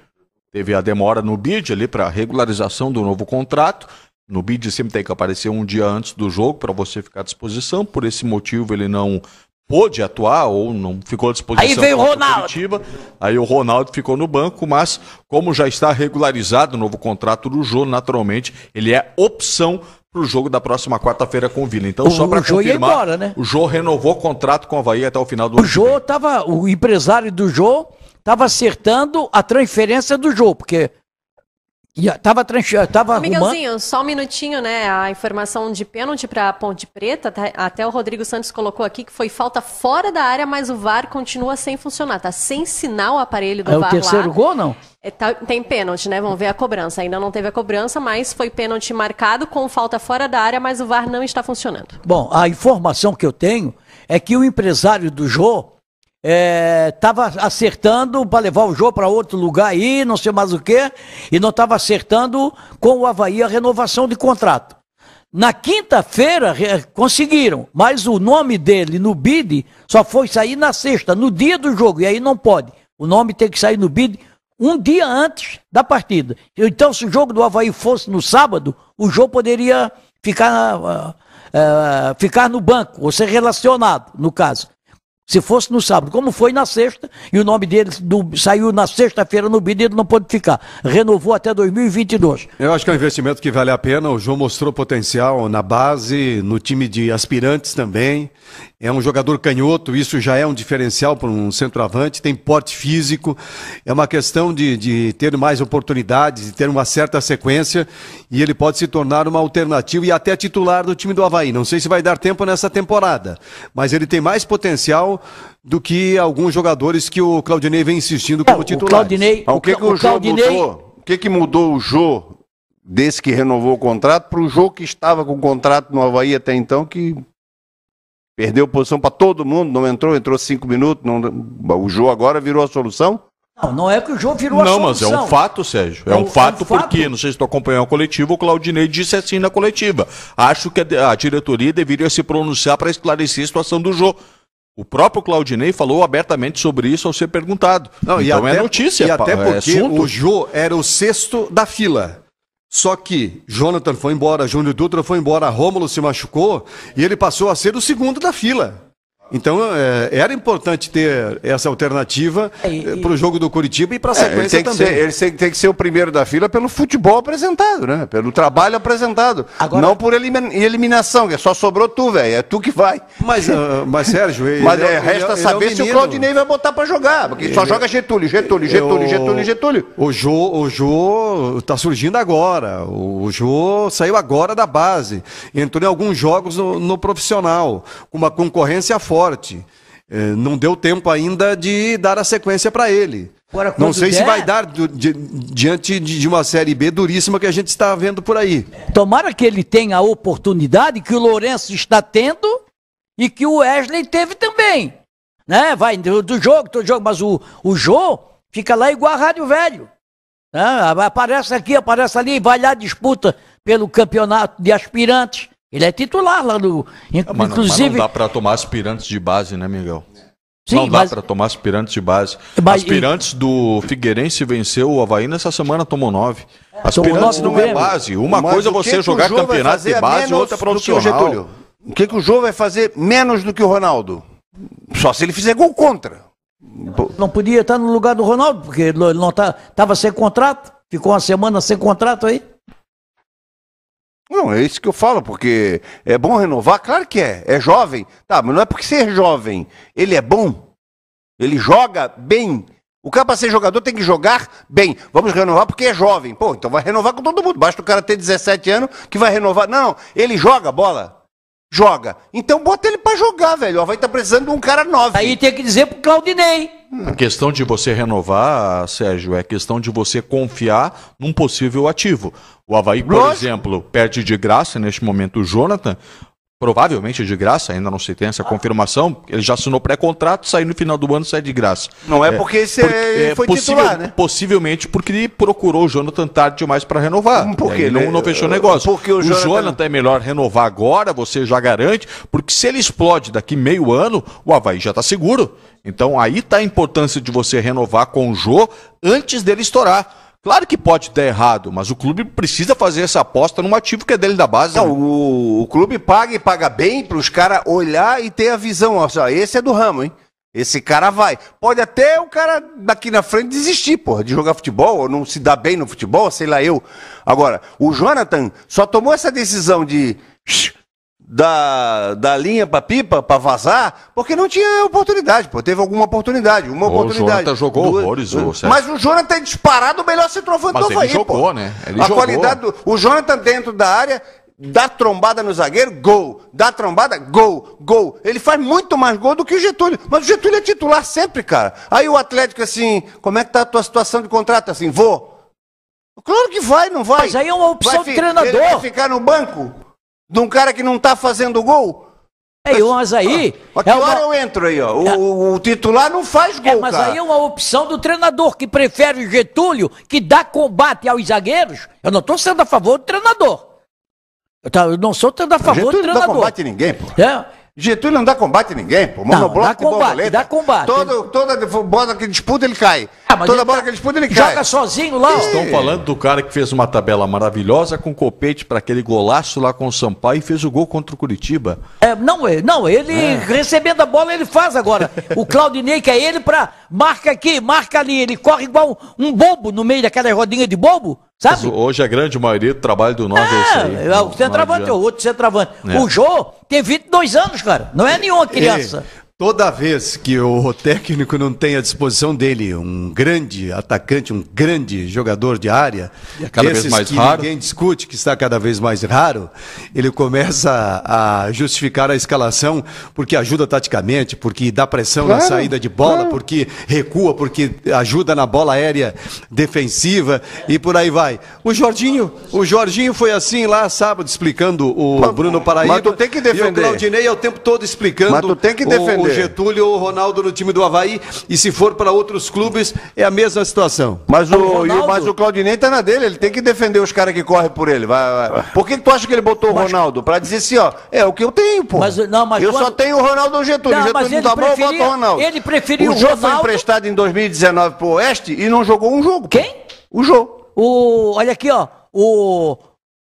Teve a demora no BID ali para regularização do novo contrato. No BID sempre tem que aparecer um dia antes do jogo para você ficar à disposição. Por esse motivo ele não pôde atuar ou não ficou à disposição.
Aí veio o Ronaldo.
Curitiba. Aí o Ronaldo ficou no banco, mas como já está regularizado o novo contrato do Jô, naturalmente ele é opção para o jogo da próxima quarta-feira com o Vila. Então,
O-
só para
o
confirmar,
embora, né?
o Jô renovou o contrato com o Havaí até o final do
O
ano. que
Jô
vem.
tava, o empresário do Jô estava acertando a transferência do Jô, porque ia- tava, tava arrumando.
Só um minutinho, né? A informação de pênalti para Ponte Preta, até, até o Rodrigo Santos colocou aqui que foi falta fora da área, mas o VAR continua sem funcionar. Tá sem sinal o aparelho do
É o
VAR
terceiro
lá.
gol, não?
É, tá- tem pênalti, né? Vamos ver a cobrança. Ainda não teve a cobrança, mas foi pênalti marcado com falta fora da área, mas o VAR não está funcionando.
Bom, a informação que eu tenho é que o empresário do Jô estava acertando para levar o Jô para outro lugar aí, não sei mais o quê, e não estava acertando com o Havaí a renovação de contrato. Na quinta-feira conseguiram, mas o nome dele no bid só foi sair na sexta, no dia do jogo, e aí não pode. O nome tem que sair no bid um dia antes da partida. Então, se o jogo do Havaí fosse no sábado, o jogo poderia ficar, ah, ah, ficar no banco, ou ser relacionado, no caso. Se fosse no sábado, como foi na sexta, e o nome dele do- saiu na sexta-feira no bid, ele não pôde ficar. Renovou até 2022.
Eu acho que é um investimento que vale a pena. O João mostrou potencial na base, no time de aspirantes também. É um jogador canhoto, isso já é um diferencial para um centroavante. Tem porte físico. É uma questão de, de ter mais oportunidades, de ter uma certa sequência. E ele pode se tornar uma alternativa e até titular do time do Havaí. Não sei se vai dar tempo nessa temporada, mas ele tem mais potencial do que alguns jogadores que o Claudinei vem insistindo como
É, o. Claudinei,
o que, que o,
o
Jô
Claudinei,
mudou? O que, que mudou o Jô desse que renovou o contrato para o jogo que estava com o contrato no Havaí até então, que perdeu posição para todo mundo, não entrou, entrou cinco minutos, não, o jogo agora virou a solução.
Não, não é que o jogo virou a
Não, mas é
solução.
um fato, Sérgio. É,
É
um, fato
é um fato.
porque, não sei se tu acompanhou a coletiva, o Claudinei disse assim na coletiva. Acho que a, diretoria deveria se pronunciar para esclarecer a situação do jogo. O próprio Claudinei falou abertamente sobre isso ao ser perguntado.
Não, e
então
até,
é notícia,
E até
é
porque
assunto.
o Jô era o sexto da fila. Só que Jonathan foi embora, Júnior Dutra foi embora, Rômulo se machucou e ele passou a ser o segundo da fila. Então é, era importante ter essa alternativa
E-
para o jogo do Curitiba e para a
É, ele,
sequência
tem que
também.
ser, ele tem, tem que ser o primeiro da fila pelo futebol apresentado, né? Pelo trabalho apresentado.
Agora-
Não por elimi- eliminação, que só sobrou tu, velho. É tu que vai.
Mas, *laughs* ah, mas Sérgio, ele
Mas
é-
é,
ele
resta
é- ele é
saber
um
se o. Claudinei vai botar pra jogar. Porque só joga Getúlio, Getúlio, Getúlio, Getúlio, Getúlio.
O Jô, o Jô tá surgindo agora. O Jô saiu agora da base. Entrou em alguns jogos no, no profissional, com uma concorrência forte. Eh, não deu tempo ainda de dar a sequência para ele.
Agora,
não sei se
der-
vai dar di- diante de, de uma Série B duríssima que a gente está vendo por aí.
Tomara que ele tenha a oportunidade que o Lourenço está tendo e que o Wesley teve também. Né? Vai do, do jogo, do jogo, mas o, o Jô fica lá igual a Rádio Velho. Né? Aparece aqui, aparece ali, vai lá, disputa pelo campeonato de aspirantes. Ele é titular lá no.
Mas não- mas
Inclusive.
não dá para tomar aspirantes de base, né, Miguel?
Sim,
não dá
mas-
para tomar aspirantes de base.
Mas-
aspirantes do Figueirense venceu o Havaí nessa semana, tomou nove. Aspirantes
nove
não
do
é base. Uma
Mas
coisa é
o
você
que o
jogar campeonato de
a
base e outra
do o
profissional.
Getúlio? O que, que o Jô vai fazer menos do que o Ronaldo? Só se ele fizer gol contra.
Não podia estar no lugar do Ronaldo, porque ele não tá, tava sem contrato. Ficou uma semana sem contrato aí.
Não, é isso que eu falo, porque é bom renovar? Claro que é. É jovem. Tá, mas não é porque ser jovem. Ele é bom. Ele joga bem. O cara, para ser jogador, tem que jogar bem. Vamos renovar porque é jovem. Pô, então vai renovar com todo mundo. Basta o cara ter 17 anos que vai renovar. Não, ele joga bola. Joga. Então bota ele pra jogar, velho. Ó, Vai estar precisando de um cara nove.
Aí tem que dizer pro Claudinei.
A questão de você renovar, Sérgio, é questão de você confiar num possível ativo. O Havaí, por
Lógico.
exemplo, perde de graça neste momento o Jonathan. Provavelmente de graça, ainda não se tem essa confirmação. Ele já assinou pré-contrato, sai no final do ano, sai de graça.
Não é porque esse é- foi titular, né?
Possivelmente porque ele procurou o Jonathan tarde demais para renovar.
Hum, por quê,
não, não fechou o negócio.
Porque o
o
Jonathan-
Jonathan é melhor renovar agora, você já garante, porque se ele explode daqui meio ano, o Havaí já está seguro. Então aí está a importância de você renovar com o Jô antes dele estourar. Claro que pode dar errado, mas o clube precisa fazer essa aposta num ativo que é dele da base.
Não,
né?
o, o clube paga e paga bem para os caras olhar e ter a visão. Ó, só, esse é do ramo, hein? Esse cara vai. Pode até o cara daqui na frente desistir, porra, de jogar futebol, ou não se dar bem no futebol, sei lá eu. Agora, o Jonathan só tomou essa decisão de da, da linha pra pipa, pra vazar, porque não tinha oportunidade, pô. Teve alguma oportunidade, uma
O
oportunidade.
Jonathan jogou
Duas-
horrores, ô, Sérgio.
Mas o Jonathan é disparado o melhor centroavante do
ele
Havaí,
jogou,
pô.
né? Ele
a
jogou.
qualidade do, o Jonathan dentro da área, dá trombada no zagueiro, gol. Dá trombada, gol, gol. Ele faz muito mais gol do que o Getúlio. Mas o Getúlio é titular sempre, cara. Aí o Atlético assim, como é que tá a tua situação de contrato? Assim, vou. Claro que vai, não vai.
Mas aí é uma opção
Vai
de
fi-
treinador.
Ele vai ficar no banco de um cara que não tá fazendo gol?
É, mas aí.
A que
é
hora
uma-
eu entro aí, ó? O, o titular não faz gol,
É, mas
cara.
aí é uma opção do treinador que prefere o Getúlio, que dá combate aos zagueiros. Eu não estou sendo a favor do treinador. Eu, tá- não sou sendo a favor do
Getúlio não dá
treinador.
combate a ninguém, pô.
É,
Getúlio não dá combate a ninguém, pô.
Não,
Monobloco
dá combate,
borboleta.
dá combate.
Todo, toda bola que disputa, ele cai.
Ah, mas
toda
ele
bola
tá-
que ele disputa, ele
joga
cai.
sozinho lá. ó.
Estão falando do cara que fez uma tabela maravilhosa com copete para aquele golaço lá com o Sampaio e fez o gol contra o Curitiba.
É, não, é- não, ele recebendo a bola, ele faz agora. o Claudinei, que é ele pra. Marca aqui, marca ali. Ele corre igual um bobo no meio daquela rodinha de bobo, sabe?
hoje a grande maioria do trabalho do nove é, esse aí.
É, o centroavante, é o outro centroavante.
É.
O Jô tem 22 anos, cara. Não é nenhuma criança.
Toda vez que o técnico não tem à disposição dele um grande atacante, um grande jogador de área,
E é cada vez
esses
mais
que
raro.
ninguém discute, que está cada vez mais raro, ele começa a justificar a escalação porque ajuda taticamente, porque dá pressão na
Claro,
saída de bola,
claro.
porque recua, porque ajuda na bola aérea defensiva e por aí vai. O Jorginho, o Jorginho foi assim lá sábado explicando o
Mas-
Bruno Paraíba.
mas tu tem que
E o
defender.
Claudinei é o tempo todo explicando
Mas tu tem que
o-
defender.
o Getúlio ou o Ronaldo no time do Havaí. E se for para outros clubes, é a mesma situação.
Mas o,
O Ronaldo-
mas o Claudinei tá na dele, ele tem que defender os caras que correm por ele. Vai, vai. Por que, que tu acha que ele botou o Ronaldo? Pra dizer assim, ó, é o que eu tenho, pô.
Mas, não, mas
eu só
quando-
tenho o Ronaldo ou o Getúlio.
Não,
o Getúlio
mas
não
ele
dá bom, eu boto
preferia-
o Ronaldo.
ele preferia
o
o
Jô foi
Ronaldo-
emprestado em 2019 pro Oeste e não jogou um jogo.
Quem?
O Jô.
O, olha aqui, ó. O,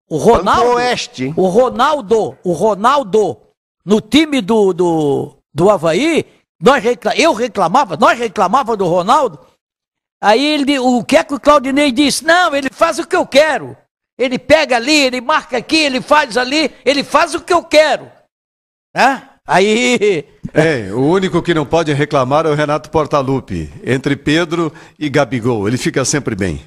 o Ronaldo.
Oeste.
O Ronaldo, o Ronaldo, no time do, do, do Havaí, nós recla, eu reclamava, nós reclamava do Ronaldo. Aí ele, o que é que o Claudinei disse? Não, ele faz o que eu quero. Ele pega ali, ele marca aqui, ele faz ali, ele faz o que eu quero. Hã? Aí.
É, o único que não pode reclamar é o Renato Portaluppi. Entre Pedro e Gabigol. Ele fica sempre bem.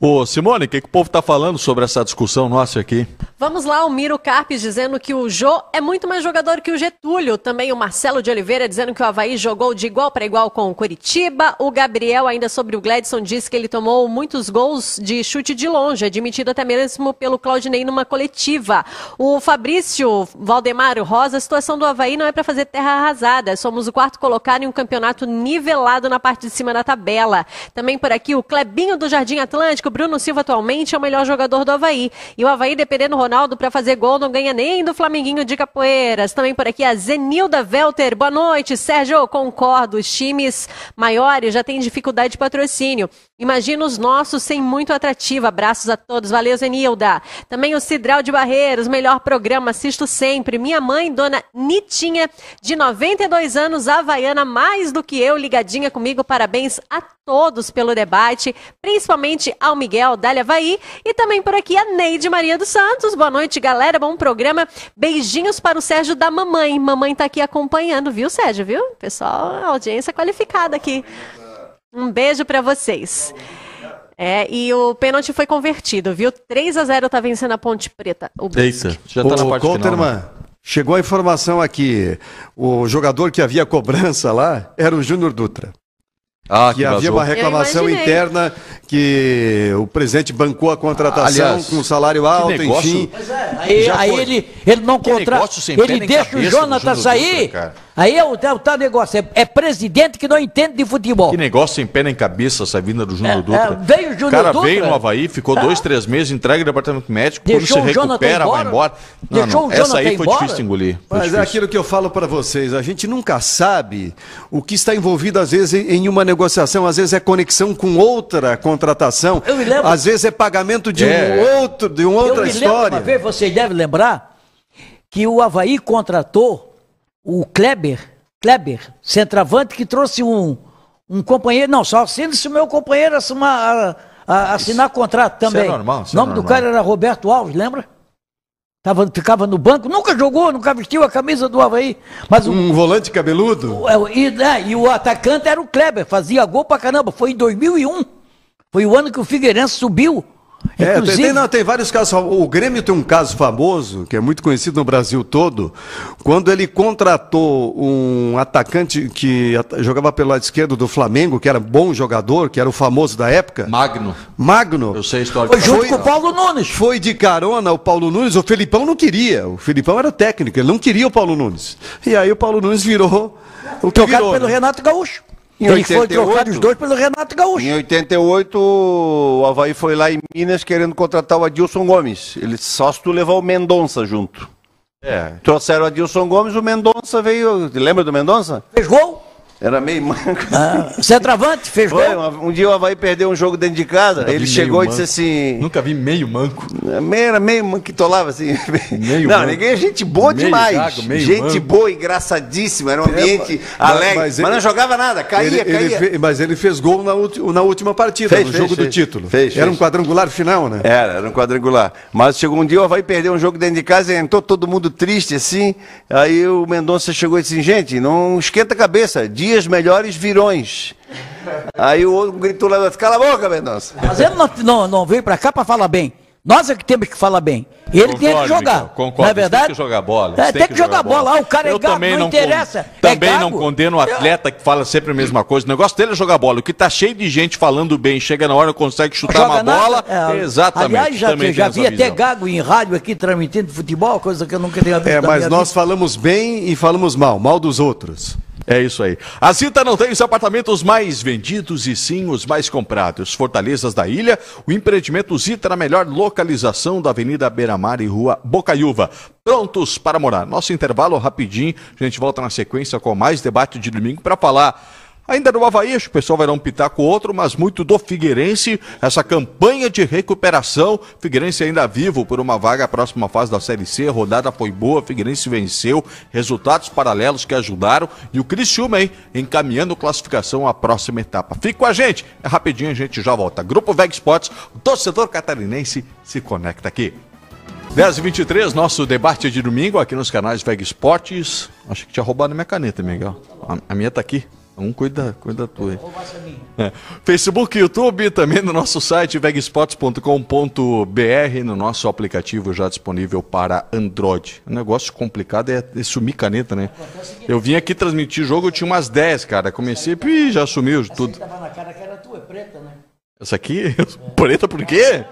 Ô, Simone, o que, que o povo tá falando sobre essa discussão nossa aqui?
Vamos lá, o Miro Carpes dizendo que o Jô é muito mais jogador que o Getúlio. Também o Marcelo de Oliveira dizendo que o Havaí jogou de igual para igual com o Curitiba. O Gabriel, ainda sobre o Gladson, disse que ele tomou muitos gols de chute de longe, admitido até mesmo pelo Claudinei numa coletiva. O Fabrício Valdemaro Rosa, a situação do Havaí não é para fazer terra arrasada. Somos o quarto colocado em um campeonato nivelado na parte de cima da tabela. Também por aqui o Clebinho do Jardim Atlântico. Bruno Silva atualmente é o melhor jogador do Havaí. E o Havaí, dependendo do Ronaldo para fazer gol, não ganha nem do Flamenguinho de Capoeiras. Também por aqui a Zenilda Velter. Boa noite, Sérgio. Concordo. Os times maiores já têm dificuldade de patrocínio. Imagina os nossos sem muito atrativo. Abraços a todos. Valeu, Zenilda. Também o Cidral de Barreiros, melhor programa, assisto sempre. Minha mãe, dona Nitinha, de 92 anos, havaiana, mais do que eu, ligadinha comigo. Parabéns a todos pelo debate, principalmente ao Miguel Dália Havaí e também por aqui a Neide Maria dos Santos. Boa noite, galera. Bom programa. Beijinhos para o Sérgio da mamãe. Mamãe tá aqui acompanhando, viu, Sérgio? Viu? Pessoal, audiência qualificada aqui. Um beijo para vocês. É, e o pênalti foi convertido, viu? 3 a 0 tá vencendo a Ponte Preta. O Brusque.
Eita, já tá na
Ô,
parte
Colterman,
final. né?
chegou a informação aqui. O jogador que havia cobrança lá era o Júnior Dutra.
Ah,
que havia
vazou.
uma reclamação interna que o presidente bancou a contratação
Aliás,
com salário alto,
negócio-
enfim.
Aí,
Já
aí
foi.
ele, ele não
Que
contrata.
negócio sem pé
Ele deixa o Jonathan sair.
Dutra,
aí é o, é o tal negócio. É, é presidente que não entende de futebol.
Que negócio sem pé nem cabeça essa vinda do Júnior
É,
Dutra.
é, veio o Júnior
cara
Dutra.
veio no Havaí, ficou dois, três meses, entrega o departamento médico,
Deixou
quando
o
se
Jonathan
recupera, vai
embora.
embora. Não,
Deixou
não,
o
essa aí foi
embora.
difícil de engolir. Foi
Mas é
difícil.
aquilo que eu falo para vocês, a gente nunca sabe o que está envolvido às vezes em em uma negociação, às vezes é conexão com outra contratação,
Eu me lembro-
às vezes é pagamento de
É.
um outro, de uma
Eu
outra história.
uma vez, vocês devem lembrar, que o Havaí contratou o Kleber, Kleber, centroavante, que trouxe um, um companheiro. Não, só assina se o meu companheiro assinar, a- a- assinar contrato
isso é
também.
normal, isso
o
é
nome do
normal.
cara era Roberto Alves, lembra? Tava, ficava no banco, nunca jogou, nunca vestiu a camisa do Havaí. Mas o,
Um volante cabeludo?
o- é, e, né, e o atacante era o Kleber, fazia gol pra caramba. Foi em 2001. Foi o ano que o Figueirense subiu.
É, tem,
Inclusive,
tem- não, tem vários casos. O Grêmio tem um caso famoso, que é muito conhecido no Brasil todo, quando ele contratou um atacante que jogava pelo lado esquerdo do Flamengo, que era bom jogador, que era o famoso da época,
Magno.
Magno.
Eu sei a história.
foi junto
Foi-
com o Paulo Nunes.
Foi de carona o Paulo Nunes, o Felipão não queria. O Felipão era técnico, ele não queria o Paulo Nunes. E aí o Paulo Nunes virou o que
Trocado
virou.
pelo
né?
Renato Gaúcho.
Em
Ele foi
88?
trocado os dois pelo Renato Gaúcho.
Em 88, o Havaí foi lá em Minas querendo contratar o Adilson Gomes. Ele só se tu levar o Mendonça junto.
É.
Trouxeram o Adilson Gomes, o Mendonça veio. Lembra do Mendonça?
Fez gol?
Era meio manco.
Ah, centroavante, fez
Foi,
gol.
um, dia o Havaí perdeu um jogo dentro de casa,
Nunca
ele chegou e disse assim...
Nunca vi meio manco.
Meio, era meio manquitolava assim.
Meio
não,
manco.
ninguém é gente boa
Meio
demais.
gago, meio
gente
manco.
boa, engraçadíssima, era um ambiente
mas-
alegre.
mas
Mas,
ele-
não jogava nada, caía,
Ele- ele
caía.
fe- mas ele fez gol na, ulti- na última partida,
Fez,
no
fez,
jogo do título.
Fez,
Era
fez.
um quadrangular final, né?
Era, era um quadrangular. Mas chegou um dia, o Havaí perdeu um jogo dentro de casa e entrou todo mundo triste, assim. Aí o Mendonça chegou e disse, gente, não esquenta a cabeça, dias melhores virões. Aí o outro gritou lá, cala a boca, Mendonça.
Mas ele não, não, não veio pra cá pra falar bem. Nós é que temos que falar bem. Ele tem que
Concordo,
jogar.
Miguel, concordo.
Não é verdade?
Tem que jogar bola.
É, tem que jogar bola. Ah, o cara é
Eu
gago,
também
não
não
interessa.
con-
É
Também não
gago.
condeno o atleta que fala sempre a mesma coisa. O negócio dele é jogar bola. O que tá cheio de gente falando bem, chega na hora não consegue chutar
Joga
uma
nada.
bola.
É,
Exatamente.
Aliás, já,
também
já vi até
visão.
gago em rádio aqui transmitindo futebol, coisa que eu nunca tinha visto.
É, mas nós
vida.
falamos bem e falamos mal, mal dos outros.
É isso aí. A Zita não tem os apartamentos mais vendidos e sim os mais comprados. Fortalezas da Ilha, o empreendimento Zita na melhor localização da Avenida Beira-Mar e Rua Bocaiúva. Prontos para morar. Nosso intervalo rapidinho. A gente volta na sequência com mais debate de domingo para falar Ainda no Havaí, acho que o pessoal vai dar um pitaco ou outro, mas muito do Figueirense, essa campanha de recuperação. Figueirense ainda vivo por uma vaga à próxima fase da Série C. A rodada foi boa, Figueirense venceu, resultados paralelos que ajudaram. E o Criciúma, hein, encaminhando classificação à próxima etapa. Fique com a gente, é rapidinho, a gente já volta. Grupo Veg Sports, torcedor catarinense se conecta aqui. 10 e 23 nosso debate de domingo aqui nos canais Veg Esportes. Acho que tinha roubado minha caneta, Miguel. A minha tá aqui. Um cuida, cuida da tua aí. É. Facebook, YouTube, também no nosso site vegspots.com.br, no nosso aplicativo já disponível para Android. O negócio complicado é, é sumir caneta, né? Eu vim aqui transmitir jogo, eu tinha umas 10, cara. Comecei, e já sumiu tudo.
Tava na cara que era tua, é preta, né?
Essa aqui? *laughs* Preta por quê?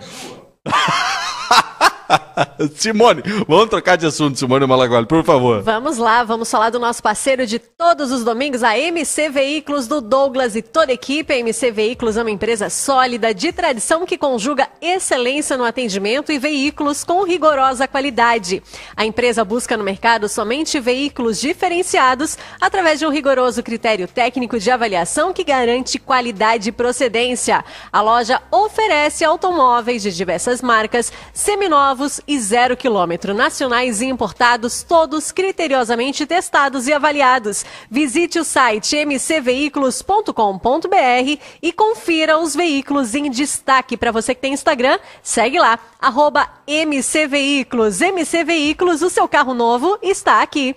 *laughs* *laughs* Simone, vamos trocar de assunto, Simone Malagualho, por favor.
Vamos lá, vamos falar do nosso parceiro de todos os domingos, a MC Veículos do Douglas e toda a equipe. A MC Veículos é uma empresa sólida, de tradição que conjuga excelência no atendimento e veículos com rigorosa qualidade. A empresa busca no mercado somente veículos diferenciados através de um rigoroso critério técnico de avaliação que garante qualidade e procedência. A loja oferece automóveis de diversas marcas, seminovos e zero quilômetro, nacionais e importados, todos criteriosamente testados e avaliados. Visite o site mcveículos.com.br e confira os veículos em destaque. Para você que tem Instagram, segue lá, arroba mcveículos. MC Veículos, o seu carro novo está aqui.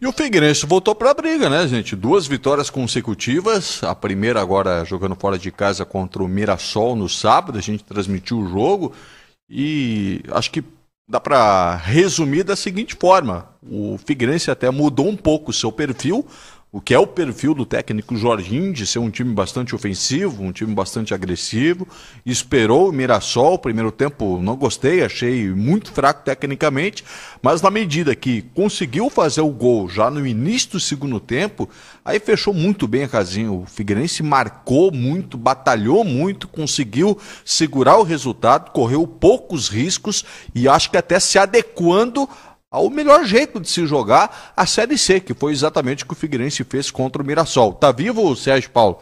E o Figueirense voltou para a briga, né, gente? Duas vitórias consecutivas. A primeira agora jogando fora de casa contra o Mirassol no sábado. A gente transmitiu o jogo e acho que dá para resumir da seguinte forma: o Figueirense até mudou um pouco o seu perfil. O que é o perfil do técnico Jorginho, de ser um time bastante ofensivo, um time bastante agressivo. Esperou o Mirassol, primeiro tempo não gostei, achei muito fraco tecnicamente, mas na medida que conseguiu fazer o gol já no início do segundo tempo, aí fechou muito bem a casinha. O Figueirense marcou muito, batalhou muito, conseguiu segurar o resultado, correu poucos riscos e acho que até se adequando ao melhor jeito de se jogar a Série C, que foi exatamente o que o Figueirense fez contra o Mirassol. Tá vivo o Sérgio Paulo?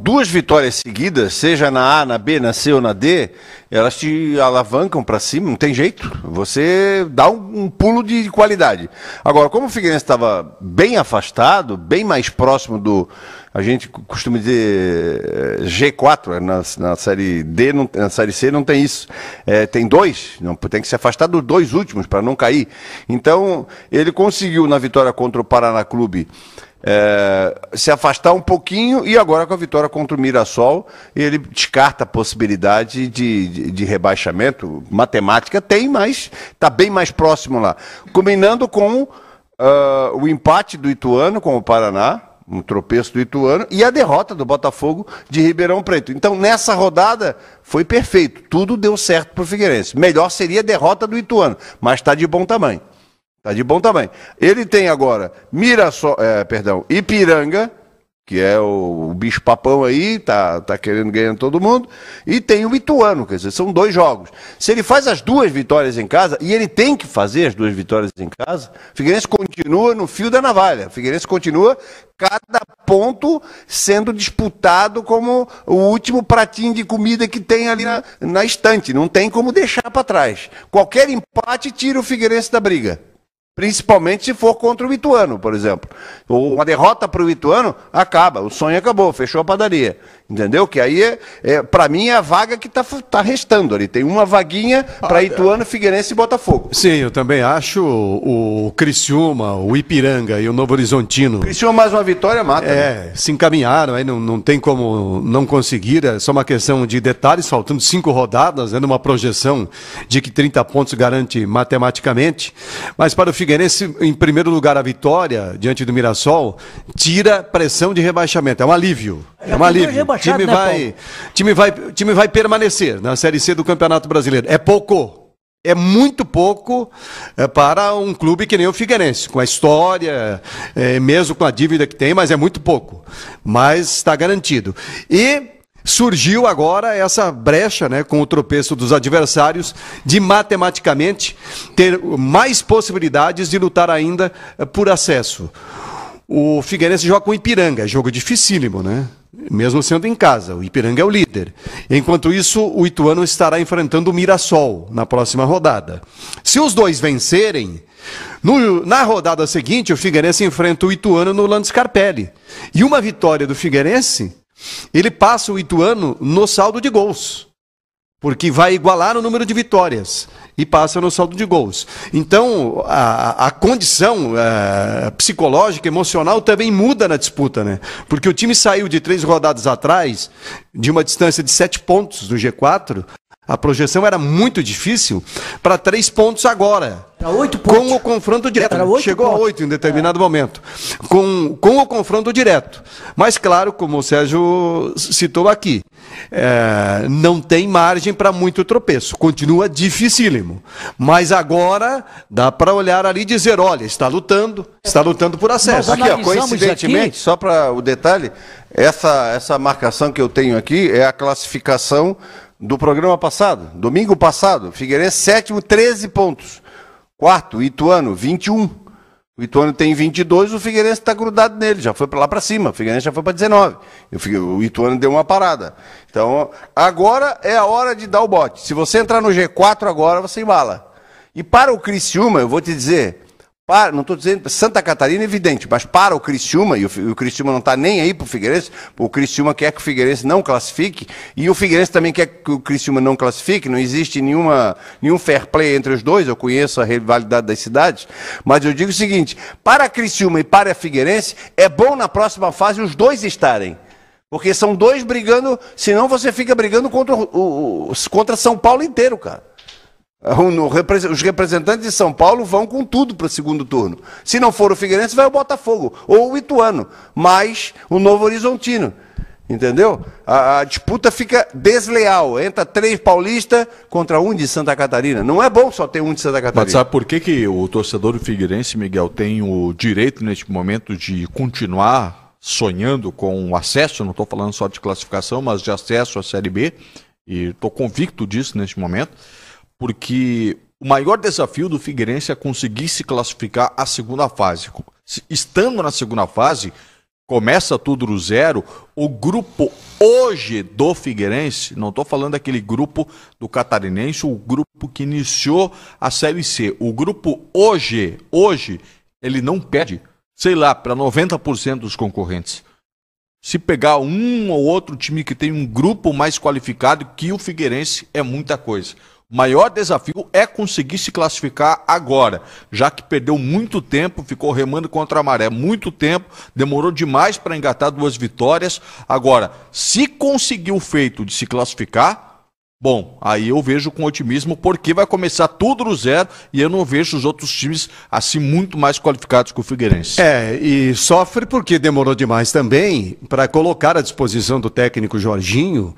Duas vitórias seguidas, seja na A, na B, na C ou na D, elas te alavancam para cima, não tem jeito. Você dá um, um pulo de qualidade. Agora, como o Figueirense estava bem afastado, bem mais próximo do. A gente costuma dizer eh, G4, na, na série D, não, na série C não tem isso. Eh, tem dois, não, tem que se afastar dos dois últimos para não cair. Então, ele conseguiu na vitória contra o Paraná Clube é, se afastar um pouquinho e agora com a vitória contra o Mirassol, ele descarta a possibilidade de, de, de rebaixamento. Matemática tem, mas está bem mais próximo lá. Combinando com ah, o empate do Ituano com o Paraná, um tropeço do Ituano, e a derrota do Botafogo de Ribeirão Preto. Então, nessa rodada, foi perfeito. Tudo deu certo para o Figueirense. Melhor seria a derrota do Ituano, mas está de bom tamanho. Tá de bom tamanho. Ele tem agora Mirassol, é, perdão, Ipiranga, que é o, o bicho papão aí, tá, tá querendo ganhar todo mundo, e tem o Ituano, quer dizer, são dois jogos. Se ele faz as duas vitórias em casa, e ele tem que fazer as duas vitórias em casa, o Figueirense continua no fio da navalha. O Figueirense continua cada ponto sendo disputado como o último pratinho de comida que tem ali na, na estante. Não tem como deixar para trás. Qualquer empate tira o Figueirense da briga. Principalmente se for contra o Ituano, por exemplo. Uma derrota para o Ituano, acaba. O sonho acabou, fechou a padaria. Entendeu? Que aí, é, é para mim, é a vaga que está tá restando ali. Tem uma vaguinha para Ituano, Figueirense e Botafogo.
Sim, eu também acho o, o Criciúma, o Ipiranga e o Novo Horizontino.
Criciúma mais uma vitória mata.
É, né? se encaminharam, aí não, não tem como não conseguir. É só uma questão de detalhes, faltando cinco rodadas, né, numa projeção de que 30 pontos garante matematicamente. Mas para o Figueirense, em primeiro lugar, a vitória diante do Mirassol tira pressão de rebaixamento. É um alívio. É um alívio. O time, né, vai, time, vai, time vai permanecer na Série C do Campeonato Brasileiro. É pouco. É muito pouco é, para um clube que nem o Figueirense, com a história, é, mesmo com a dívida que tem, mas é muito pouco. Mas está garantido. E surgiu agora essa brecha, né, com o tropeço dos adversários, de matematicamente ter mais possibilidades de lutar ainda é, por acesso. O Figueirense joga com o Ipiranga, jogo dificílimo, né? Mesmo sendo em casa, o Ipiranga é o líder. Enquanto isso, o Ituano estará enfrentando o Mirassol na próxima rodada. Se os dois vencerem, no, na rodada seguinte, o Figueirense enfrenta o Ituano no Lando Scarpelli. E uma vitória do Figueirense, ele passa o Ituano no saldo de gols porque vai igualar o número de vitórias e passa no saldo de gols. Então, a, a condição a, é, psicológica, emocional também muda na disputa, né? Porque o time saiu de três rodadas atrás, de uma distância de sete pontos do G4, a projeção era muito difícil para três pontos agora.
Para oito pontos.
Com o confronto direto. Chegou pontos. a oito em determinado é. momento. Com, com o confronto direto. Mas, claro, como o Sérgio citou aqui, é, não tem margem para muito tropeço. Continua dificílimo. Mas agora dá para olhar ali e dizer: olha, está lutando, está lutando por acesso.
Aqui, ó, coincidentemente, aqui... só para o detalhe, essa, essa marcação que eu tenho aqui é a classificação do programa passado, domingo passado. Figueirense, sétimo, 13 pontos. Quarto, Ituano, 21. O Ituano tem 22, o Figueirense está grudado nele, já foi para lá para cima. O Figueirense já foi para 19. O Ituano deu uma parada. Então, agora é a hora de dar o bote. Se você entrar no G4 agora, você embala. E para o Criciúma, eu vou te dizer, para, não estou dizendo Santa Catarina, evidente, mas para o Criciúma, e o, o Criciúma não está nem aí para o Figueirense, o Criciúma quer que o Figueirense não classifique, e o Figueirense também quer que o Criciúma não classifique, não existe nenhuma, nenhum fair play entre os dois, eu conheço a rivalidade das cidades, mas eu digo o seguinte, para Criciúma e para Figueirense, é bom na próxima fase os dois estarem. Porque são dois brigando, senão você fica brigando contra, o, o contra São Paulo inteiro, cara. Os representantes de São Paulo vão com tudo para o segundo turno. Se não for o Figueirense, vai o Botafogo, ou o Ituano, mais o Novo Horizontino. Entendeu? A, a, disputa fica desleal. Entra três paulistas contra um de Santa Catarina. Não é bom só ter um de Santa Catarina. Mas
sabe por que, que o torcedor do Figueirense, Miguel, tem o direito neste momento de continuar sonhando com o acesso? Não estou falando só de classificação, mas de acesso à Série B. E estou convicto disso neste momento porque o maior desafio do Figueirense é conseguir se classificar à segunda fase. Estando na segunda fase, começa tudo do zero. O grupo hoje do Figueirense, não estou falando daquele grupo do Catarinense, o grupo que iniciou a Série C. O grupo hoje, hoje, ele não pede, sei lá, para 90% dos concorrentes. Se pegar um ou outro time que tem um grupo mais qualificado que o Figueirense, é muita coisa. O maior desafio é conseguir se classificar agora, já que perdeu muito tempo, ficou remando contra a maré muito tempo, demorou demais para engatar duas vitórias. Agora, se conseguir o feito de se classificar, Bom, aí eu vejo com otimismo porque vai começar tudo do zero e eu não vejo os outros times assim muito mais qualificados que o Figueirense.
É, e sofre porque demorou demais também para colocar à disposição do técnico Jorginho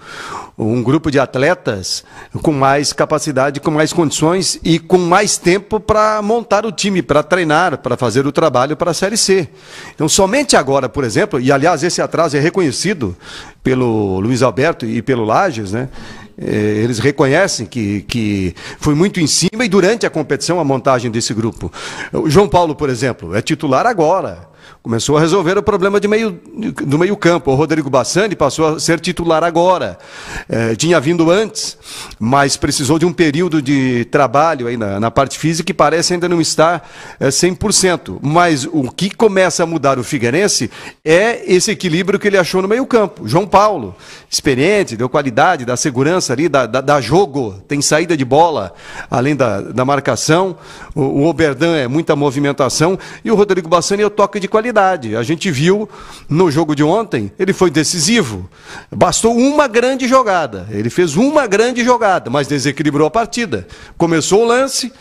um grupo de atletas com mais capacidade, com mais condições e com mais tempo para montar o time, para treinar, para fazer o trabalho para a Série C. Então, somente agora, por exemplo, e aliás, esse atraso é reconhecido pelo Luiz Alberto e pelo Lages, né? Eh, eles reconhecem que, que foi muito em cima e durante a competição a montagem desse grupo. O João Paulo, por exemplo, é titular agora. Começou a resolver o problema meio, do meio-campo. O Rodrigo Bassani passou a ser titular agora. Eh, tinha vindo antes, mas precisou de um período de trabalho aí na, na parte física que parece ainda não estar eh, 100%. Mas o que começa a mudar o Figueirense é esse equilíbrio que ele achou no meio-campo. João Paulo, experiente, deu qualidade, dá segurança ali, dá, dá, dá jogo, tem saída de bola, além da, da marcação. O, o Oberdan é muita movimentação. E o Rodrigo Bassani é o toque de qualidade. A gente viu no jogo de ontem, ele foi decisivo. Bastou uma grande jogada. Ele fez uma grande jogada, mas desequilibrou a partida. Começou o lance,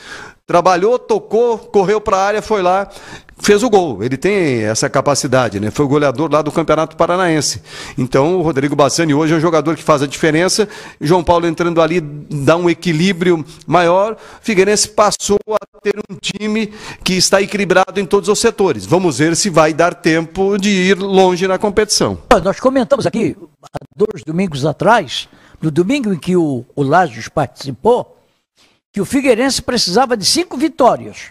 trabalhou, tocou, correu para a área, foi lá, fez o gol. Ele tem essa capacidade, né? Foi o goleador lá do Campeonato Paranaense. Então, o Rodrigo Bassani hoje é um jogador que faz a diferença. João Paulo entrando ali dá um equilíbrio maior. Figueirense passou a ter um time que está equilibrado em todos os setores. Vamos ver se vai dar tempo de ir longe na competição.
Nós comentamos aqui, há dois domingos atrás, no domingo em que o, o Lages participou, que o Figueirense precisava de cinco vitórias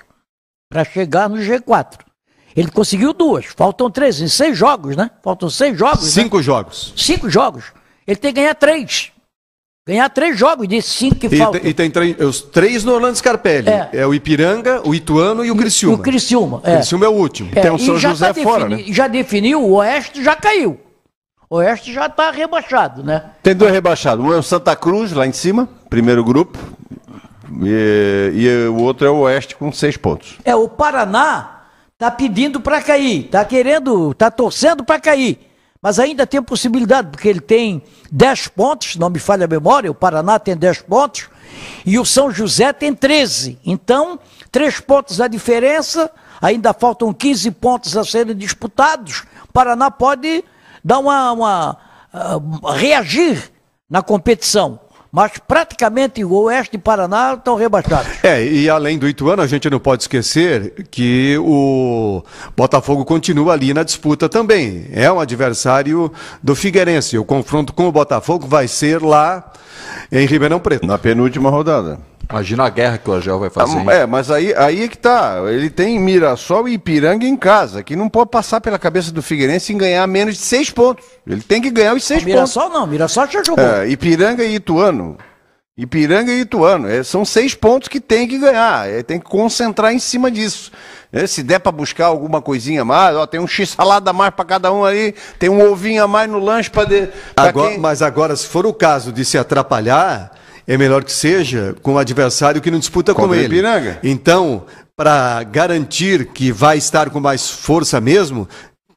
para chegar no G4. Ele conseguiu duas, faltam três, em seis jogos, né? Faltam seis jogos. né?
Cinco jogos.
Cinco jogos. Ele tem que ganhar três. Ganhar três jogos desses cinco que
E,
faltam.
tem- e tem três- os três no Orlando Scarpelli.
É.
É. o Ipiranga, o Ituano e o Criciúma.
O Criciúma.
O
É.
Criciúma é o último.
É,
Tem o
e
São
já
José
tá
fora,
defini- Já definiu, o Oeste já caiu. O Oeste já está rebaixado, né?
Tem dois rebaixados. Um é o Santa Cruz, lá em cima, primeiro grupo. E, e o outro é o Oeste com seis pontos.
É, o Paraná tá pedindo para cair, tá querendo, tá torcendo para cair. Mas ainda tem possibilidade, porque ele tem 10 pontos, não me falha a memória, o Paraná tem 10 pontos e o São José tem 13. Então, 3 pontos a diferença, ainda faltam 15 pontos a serem disputados. O Paraná pode dar uma, uma ah, reagir na competição. Mas praticamente o Oeste e Paraná estão rebaixados.
É, e além do Ituano, a gente não pode esquecer que o Botafogo continua ali na disputa também. É um adversário do Figueirense. O confronto com o Botafogo vai ser lá em Ribeirão Preto.
Na penúltima rodada.
Imagina a guerra que o Agel vai fazer. hein?
É, mas aí, aí é que tá. Ele tem Mirassol e Ipiranga em casa, que não pode passar pela cabeça do Figueirense em ganhar menos de seis pontos. Ele tem que ganhar os seis pontos.
Mirassol não, Mirassol já jogou.
É, Ipiranga e Ituano. Ipiranga e Ituano. É, são seis pontos que tem que ganhar. É, tem que concentrar em cima disso. É, se der para buscar alguma coisinha a mais, ó, tem um x-salada a mais para cada um ali, tem um ovinho a mais no lanche para
Agora-
quem...
Mas agora, se for o caso de se atrapalhar, é melhor que seja com um adversário que não disputa com
Contra o
ele.
Ipiranga.
Então, para garantir que vai estar com mais força mesmo,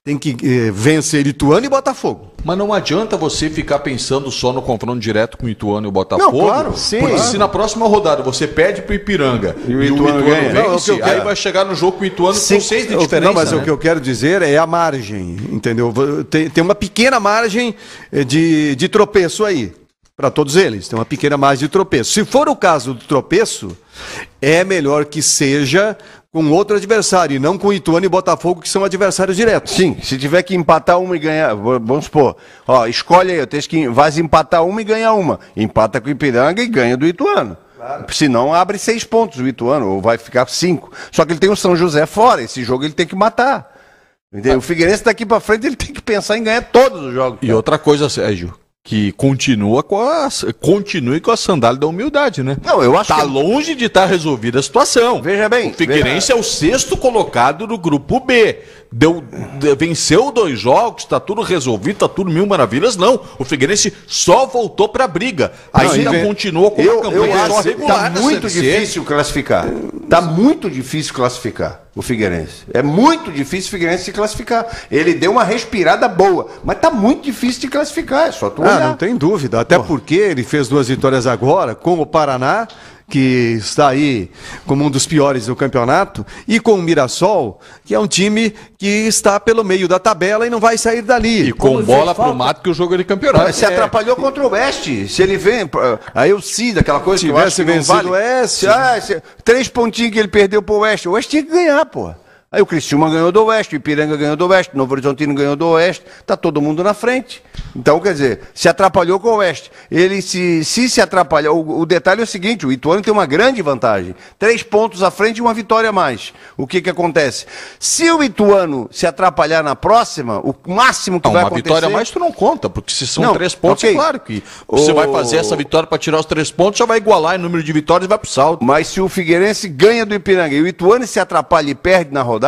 tem que eh, vencer Ituano e Botafogo.
Mas não adianta você ficar pensando só no confronto direto com o Ituano e o Botafogo.
Não, claro, sim,
Porque
claro.
se na próxima rodada você perde pro Ipiranga
E o Ituano
é o
vence,
que eu
aí vai chegar no jogo com o Ituano com
Cinco-
seis de diferença.
não, mas
né?
o que eu quero dizer é a margem, entendeu? Tem, tem uma pequena margem eh, de, de tropeço aí, para todos eles. Tem uma pequena margem de tropeço. Se for o caso do tropeço, é melhor que seja com outro adversário, e não com Ituano e Botafogo, que são adversários diretos.
Sim, se tiver que empatar uma e ganhar, vamos supor, ó, escolhe aí, eu tenho que vai empatar uma e ganhar uma. Empata com o Ipiranga e ganha do Ituano. Senão abre seis pontos o Ituano, ou vai ficar cinco. Só que ele tem o São José fora, esse jogo ele tem que matar. Entendeu? O Figueirense daqui pra frente ele tem que pensar em ganhar todos os jogos.
E outra coisa, Sérgio, que continua com a, continue com a sandália da humildade, né?
Não, eu acho
tá
que-
longe de estar resolvida a situação.
Veja bem,
O Figueirense é o sexto colocado do grupo B. Deu, de- venceu dois jogos, tá tudo resolvido, tá tudo mil maravilhas. Não, o Figueirense só voltou pra briga.
Não,
Ainda
vem-
continua com uma
Eu, eu
campanha só
acho
regular
tá
na
muito difícil classificar. Tá muito difícil classificar o Figueirense. É muito difícil o Figueirense se classificar. Ele deu uma respirada boa, mas tá muito difícil de classificar, é só tu
Ah,
olhar.
não tem dúvida. Até porque ele fez duas vitórias agora com o Paraná, que está aí como um dos piores do campeonato, e com o Mirassol, que é um time que está pelo meio da tabela e não vai sair dali.
E com
Como
bola pro mato que o jogo é de campeonato.
Mas se atrapalhou contra o Oeste. Se ele vem. Aí eu sim, daquela coisa que eu acho
Tivesse
que não
vencido
vale.
o Oeste.
Se- ah, se- três pontinhos que ele perdeu pro Oeste. O Oeste tinha que ganhar, pô. Aí o Cristiúma ganhou do Oeste, o Ipiranga ganhou do Oeste, o Novo Horizontino ganhou do Oeste, tá todo mundo na frente. Então, quer dizer, se atrapalhou com o Oeste. Ele se se, se atrapalhar, o, o detalhe é o seguinte, o Ituano tem uma grande vantagem. Três pontos à frente e uma vitória a mais. O que que acontece? Se o Ituano se atrapalhar na próxima, o máximo que
Não,
vai
uma
acontecer...
vitória a mais tu não conta, porque se são
Não,
três pontos,
ok.
é claro que você
O-
vai fazer essa vitória para tirar os três pontos, já vai igualar em número de vitórias e vai pro saldo.
Mas se o Figueirense ganha do Ipiranga e o Ituano se atrapalha e perde na rodada,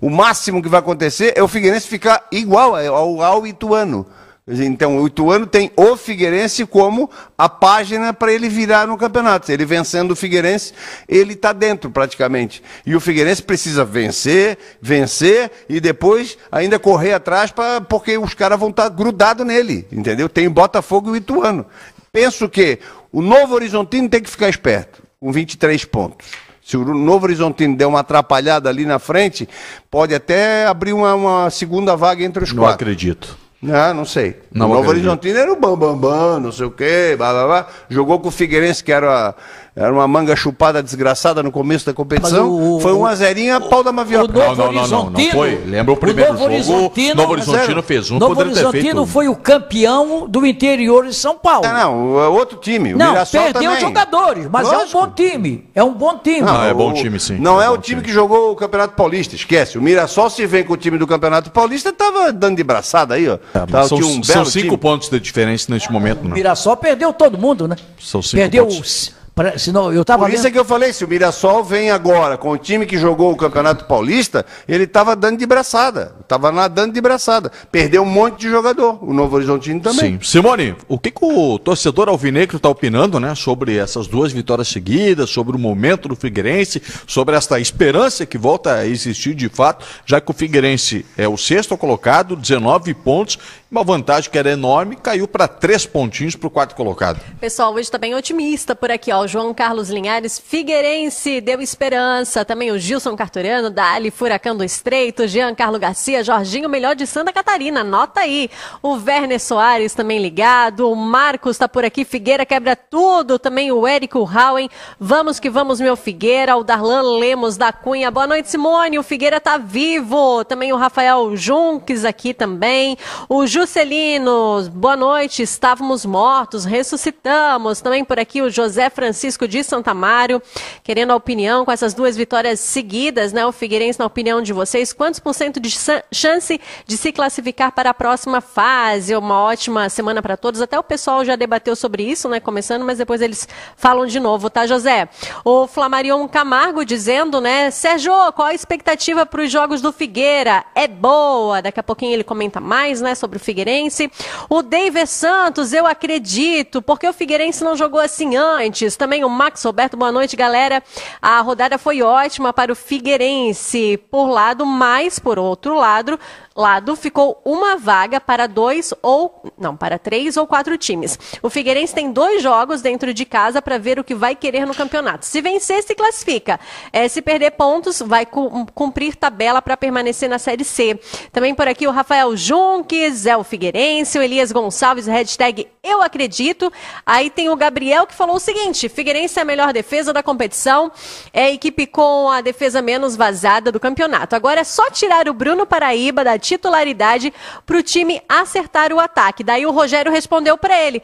o máximo que vai acontecer é o Figueirense ficar igual ao, ao Ituano. Então, o Ituano tem o Figueirense como a página para ele virar no campeonato. Ele vencendo o Figueirense, ele está dentro praticamente. E o Figueirense precisa vencer, vencer e depois ainda correr atrás, pra, porque os caras vão estar grudados nele, entendeu? Tem o Botafogo e o Ituano. Penso que o Novo Horizontino tem que ficar esperto, com 23 pontos. Se o Novo Horizontino der uma atrapalhada ali na frente, pode até abrir uma, uma segunda vaga entre os
Não
quatro.
acredito.
Ah, não sei.
Não
o Novo
acredito.
Horizontino era o bambambam, bam, bam, não sei o quê, blá, blá, blá. Jogou com o Figueirense, que era, era uma manga chupada desgraçada no começo da competição.
O-
Foi um
o-
azerinha, pau da
O
mavioca.
Não, não, não, não, não foi. Lembra o primeiro
Novo
jogo,
Horizontino,
Novo Horizontino fez um,
Novo
poderia ter
Horizontino foi o campeão do interior de São Paulo.
Ah, não, é outro time. O
Não,
Mirassol
perdeu
também.
jogadores, mas
Lógico.
é um bom time. É um bom time.
Não, é
o-
bom time, sim.
Não
É
é, o time,
time.
que jogou o Campeonato Paulista, esquece. O Mirassol, se vem com o time do Campeonato Paulista, tava dando de braçada aí, ó. Tava-
são
um
são cinco
time.
pontos de diferença neste momento,
O
né?
Mirassol perdeu todo mundo, né?
São cinco
perdeu
pontos.
os. Pra- senão, eu tava
Por isso
vendo-
é que eu falei, se o Mirassol vem agora com o time que jogou o Campeonato Paulista, ele estava dando de braçada. Estava nadando de braçada. Perdeu um monte de jogador. O Novo Horizontino também.
Sim. Simone, o que, que o torcedor alvinegro está opinando, né? Sobre essas duas vitórias seguidas, sobre o momento do Figueirense, sobre esta esperança que volta a existir de fato, já que o Figueirense é o sexto colocado, 19 pontos, uma vantagem que era enorme, caiu para três pontinhos para o quarto colocado.
Pessoal, hoje está bem otimista por aqui, ó. O João Carlos Linhares, Figueirense, deu esperança. Também o Gilson Carturano, Dali, Furacão do Estreito, Jean Carlo Garcia, Jorginho, melhor de Santa Catarina, anota aí. O Werner Soares também ligado, o Marcos está por aqui, Figueira quebra tudo. Também o Érico Howen, vamos que vamos, meu Figueira. O Darlan Lemos da Cunha, boa noite, Simone. O Figueira tá vivo. Também o Rafael Junques aqui também. O Juscelino, boa noite. Estávamos mortos, ressuscitamos. Também por aqui o José Francisco de Santa Mário, querendo a opinião com essas duas vitórias seguidas, né? O Figueirense, na opinião de vocês, quantos por cento de chance de se classificar para a próxima fase? Uma ótima semana para todos. Até o pessoal já debateu sobre isso, né? Começando, mas depois eles falam de novo, tá, José? O Flamarion Camargo dizendo, né? Sérgio, qual a expectativa para os jogos do Figueira? É boa. Daqui a pouquinho ele comenta mais, né? Sobre Figueirense. O David Santos, eu acredito, porque o Figueirense não jogou assim antes. Também o Max Roberto, boa noite, galera. A rodada foi ótima para o Figueirense por lado, mas por outro lado, lado ficou uma vaga para dois ou não, para três ou quatro times. O Figueirense tem dois jogos dentro de casa para ver o que vai querer no campeonato. Se vencer, se classifica. É, se perder pontos, vai cu- cumprir tabela para permanecer na Série C. Também por aqui o Rafael Junques, é o Figueirense, o Elias Gonçalves, hashtag eu acredito. Aí tem o Gabriel que falou o seguinte: Figueirense é a melhor defesa da competição, é a equipe com a defesa menos vazada do campeonato. Agora é só tirar o Bruno Paraíba da titularidade para o time acertar o ataque. Daí o Rogério respondeu para ele.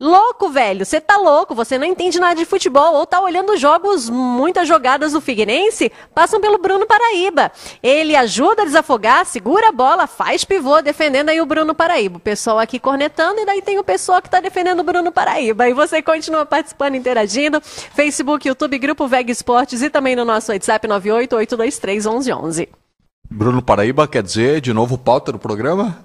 Louco, velho, você tá louco, você não entende nada de futebol ou tá olhando jogos, muitas jogadas do Figueirense passam pelo Bruno Paraíba. Ele ajuda a desafogar, segura a bola, faz pivô, defendendo aí o Bruno Paraíba. O pessoal aqui cornetando e daí tem o pessoal que tá defendendo o Bruno Paraíba. E você continua participando, interagindo. Facebook, YouTube, Grupo Veg Esportes e também no nosso WhatsApp 988231111.
Bruno Paraíba quer dizer, de novo, pauta do programa?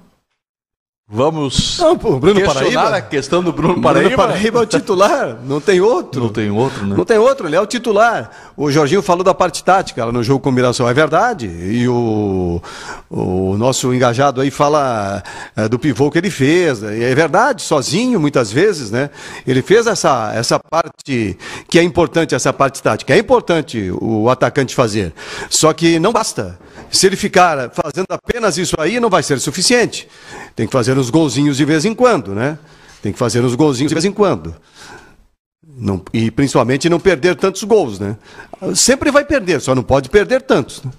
Vamos
Não, pô, Bruno
questionar
Paraíba?
a questão do Bruno
Bruno
Paraíba?
Paraíba é o titular, não tem outro.
Não tem outro, né?
Não tem outro, ele é o titular. O Jorginho falou da parte tática no jogo combinação, é verdade. E o, o nosso engajado aí fala é, do pivô que ele fez. É verdade, sozinho muitas vezes, né? Ele fez essa, essa parte que é importante, essa parte tática. É importante o atacante fazer. Só que não basta. Se ele ficar fazendo apenas isso aí, não vai ser suficiente. Tem que fazer uns golzinhos de vez em quando, né? Tem que fazer uns golzinhos de vez em quando. Não- e principalmente não perder tantos gols, né? Sempre vai perder, só não pode perder tantos. né?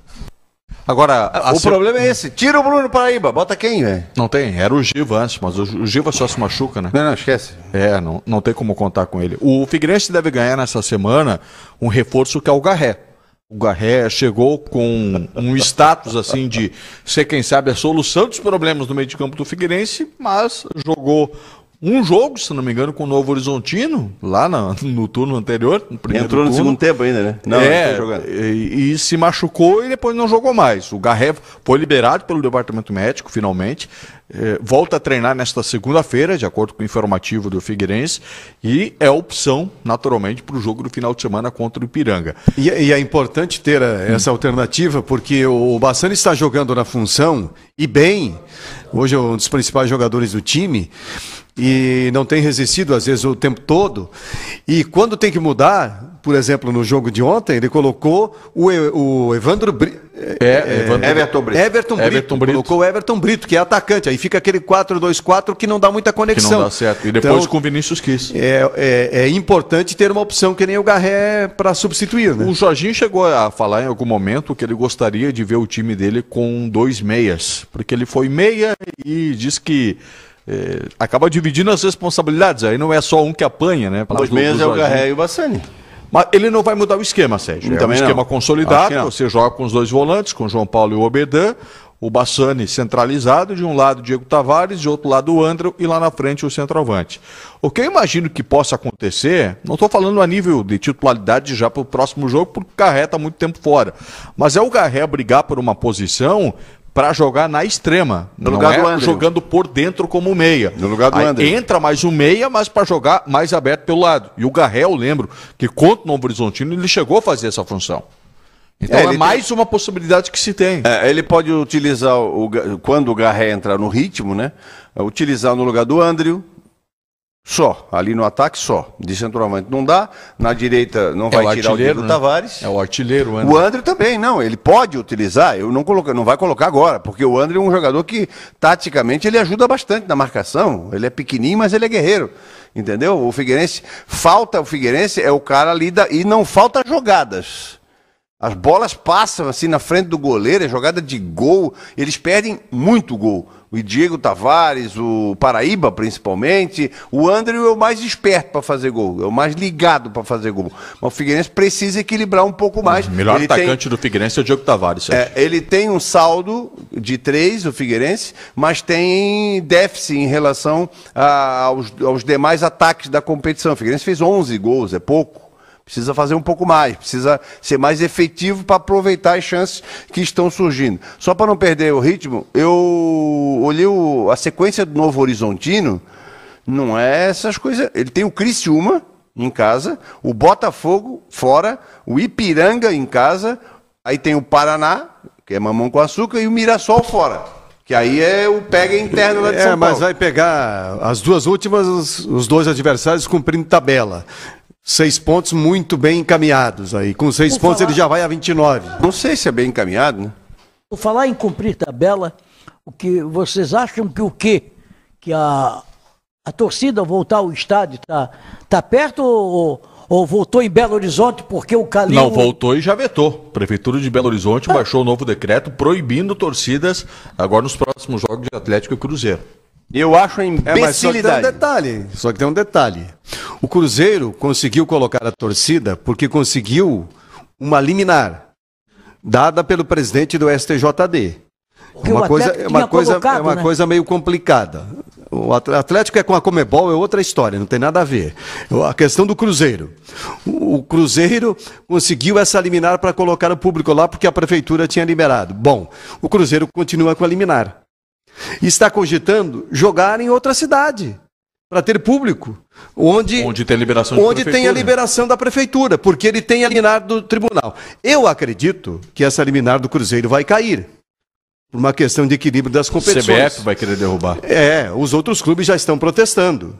Agora, a
O
se-
problema é esse. Tira o Bruno Paraíba. Bota quem, velho?
não tem, era o Giva antes, mas o o Giva só se machuca, né?
Não, não, esquece.
É, não, não tem como contar com ele. O Figueirense deve ganhar nessa semana um reforço que é o Garré. O Garré chegou com um status assim de ser, quem sabe, a solução dos problemas no meio de campo do Figueirense, mas jogou um jogo, se não me engano, com o Novo Horizontino, lá na- no turno anterior. No primeiro
Entrou no
turno.
segundo tempo ainda, né? Não,
é,
não
e, e se machucou e depois não jogou mais. O Garré foi liberado pelo departamento médico, finalmente. Eh, volta a treinar nesta segunda-feira, de acordo com o informativo do Figueirense, e é opção, naturalmente, para o jogo do final de semana contra o Ipiranga.
E, e é importante ter eh, essa alternativa, porque o Bassani está jogando na função, e bem, hoje é um dos principais jogadores do time, e não tem resistido, às vezes, o tempo todo. E quando tem que mudar, por exemplo, no jogo de ontem, ele colocou o, o Evandro Brito.
É, Evandro-
Everton Brito.
Everton Brito.
Everton Brito.
Colocou o Everton Brito, que é atacante. Aí fica aquele 4-2-4 que não dá muita
Que
conexão.
não dá certo. E depois
Então,
com o Vinícius Quis.
é, é, é importante ter uma opção que nem o Garré para substituir, né?
O Jorginho chegou a falar em algum momento que ele gostaria de ver o time dele com dois meias, porque ele foi meia e diz que eh, acaba dividindo as responsabilidades. Aí não é só um que apanha, né?
Dois
Do-
meses é o. Garré e o Bassani.
Mas ele não vai mudar o esquema, Sérgio. É um
Também não.
esquema
que
consolidado.
não.
Você joga com os dois volantes, com o João Paulo e o Oberdan. O Bassani centralizado, de um lado Diego Tavares, de outro lado o André e lá na frente o centroavante. O que eu imagino que possa acontecer, não estou falando a nível de titularidade já para o próximo jogo, porque o Garré está muito tempo fora. Mas é o Garré brigar por uma posição para jogar na extrema.
No lugar
é
do André.
jogando por dentro como meia.
No lugar do
Aí. Entra mais um meia, mas para jogar mais aberto pelo lado. E o Garré, eu lembro que contra o Novo Horizontino ele chegou a fazer essa função. Então
É,
é, mais uma possibilidade que se tem.
É, ele pode utilizar, o, quando o Garré entrar no ritmo, né? Utilizar no lugar do Andrew, só. Ali no ataque, só. De centroavante não dá. Na direita não
É
vai
o
tirar o
artilheiro,
Diego
né?
Tavares.
É o artilheiro, o
O
André.
André também, não, ele pode utilizar, eu não coloca, não vai colocar agora, porque o André é um jogador que taticamente ele ajuda bastante na marcação. Ele é pequenininho, mas ele é guerreiro. Entendeu? O Figueirense falta o Figueirense é o cara ali da, e não falta jogadas. As bolas passam assim na frente do goleiro, é jogada de gol, eles perdem muito gol. O Diego Tavares, o Paraíba principalmente, o André é o mais esperto para fazer gol, é o mais ligado para fazer gol. Mas o Figueirense precisa equilibrar um pouco mais.
O melhor
Ele tem-
atacante do Figueirense é o Diego Tavares.
É, ele tem um saldo de três, o Figueirense, mas tem déficit em relação a- aos, aos demais ataques da competição. O Figueirense fez 11 gols, é pouco. Precisa fazer um pouco mais, precisa ser mais efetivo para aproveitar as chances que estão surgindo. Só para não perder o ritmo, eu olhei o- a sequência do Novo Horizontino, não é essas coisas. Ele tem o Criciúma em casa, o Botafogo fora, o Ipiranga em casa, aí tem o Paraná, que é mamão com açúcar, e o Mirassol fora. Que aí é o pega interno lá de
É,
São
mas
Paulo.
vai pegar as duas últimas, os dois adversários cumprindo tabela. Seis pontos muito bem encaminhados aí. Com seis
Por
pontos
falar-
ele já vai a 29.
Não sei se é bem encaminhado, né?
Por falar em cumprir tabela, o que vocês acham que o quê? Que a, a torcida voltar ao estádio está tá perto ou, ou voltou em Belo Horizonte porque o Calil...
Não, voltou e já vetou. Prefeitura de Belo Horizonte baixou o novo decreto proibindo torcidas agora nos próximos jogos de Atlético e Cruzeiro.
Eu acho a
É, mas só que tem um
imbecilidade.
detalhe. Só que tem um detalhe. O Cruzeiro conseguiu colocar a torcida porque conseguiu uma liminar dada pelo presidente do STJD.
Porque
uma coisa, é uma coisa, é uma
né?
coisa meio complicada. O At- Atlético é com a Comebol é outra história, não tem nada a ver. A questão do Cruzeiro. O o Cruzeiro conseguiu essa liminar para colocar o público lá porque a prefeitura tinha liberado. Bom, o Cruzeiro continua com a liminar. E está cogitando jogar em outra cidade para ter público, onde
Onde tem liberação de
onde tem a liberação da prefeitura, porque ele tem a liminar do tribunal. Eu acredito que essa liminar do Cruzeiro vai cair por uma questão de equilíbrio das competições.
CBF vai querer derrubar.
É, os outros clubes já estão protestando.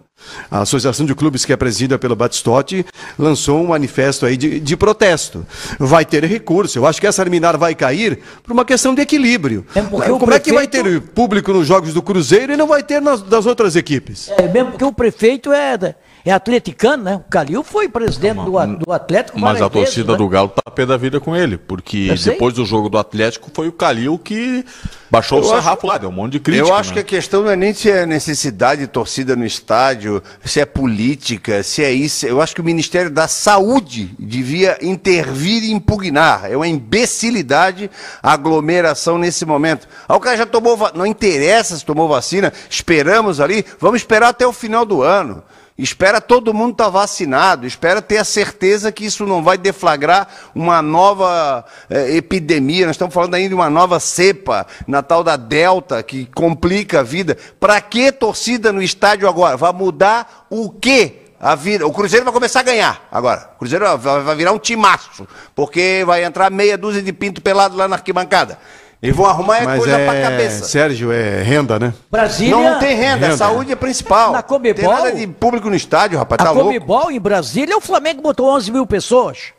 A Associação de Clubes, que é presidida pelo Batistotti, lançou um manifesto aí de, de protesto. Vai ter recurso. Eu acho que essa liminar vai cair por uma questão de equilíbrio.
É o
Como é que vai
prefeito-
ter público nos jogos do Cruzeiro e não vai ter nas, das outras equipes?
É, mesmo porque o prefeito é, da- é atleticano, né? O Calil foi presidente do, a- do Atlético
Mas a torcida
né?
do Galo tá pé da vida com ele, porque depois do jogo do Atlético foi o Calil que baixou o
Eu
sarrafo lá, deu um monte de crítica.
Eu acho
né?
que a questão não é nem se é necessidade de torcida no estádio, se é política, se é isso. Eu acho que o Ministério da Saúde devia intervir e impugnar. É uma imbecilidade a aglomeração nesse momento. Ah, o cara já tomou Não interessa se tomou vacina, esperamos ali, vamos esperar até o final do ano. Espera todo mundo estar vacinado, espera ter a certeza que isso não vai deflagrar uma nova eh, epidemia. Nós estamos falando ainda de uma nova cepa, na tal da Delta, que complica a vida. Para que torcida no estádio agora? Vai mudar o quê? A vida. O Cruzeiro vai começar a ganhar agora. O Cruzeiro vai vai virar um timaço, porque vai entrar meia dúzia de pinto pelado lá na arquibancada. Eles vão arrumar é
Mas
coisa pra
é,
cabeça.
Sérgio, é renda, né?
Brasília.
Não, não tem renda,
Renda.
a saúde é principal.
Na Comebol-
Tem nada de público no estádio, rapaz, tá
a
louco.
Comebol em Brasília, o Flamengo botou 11 mil pessoas.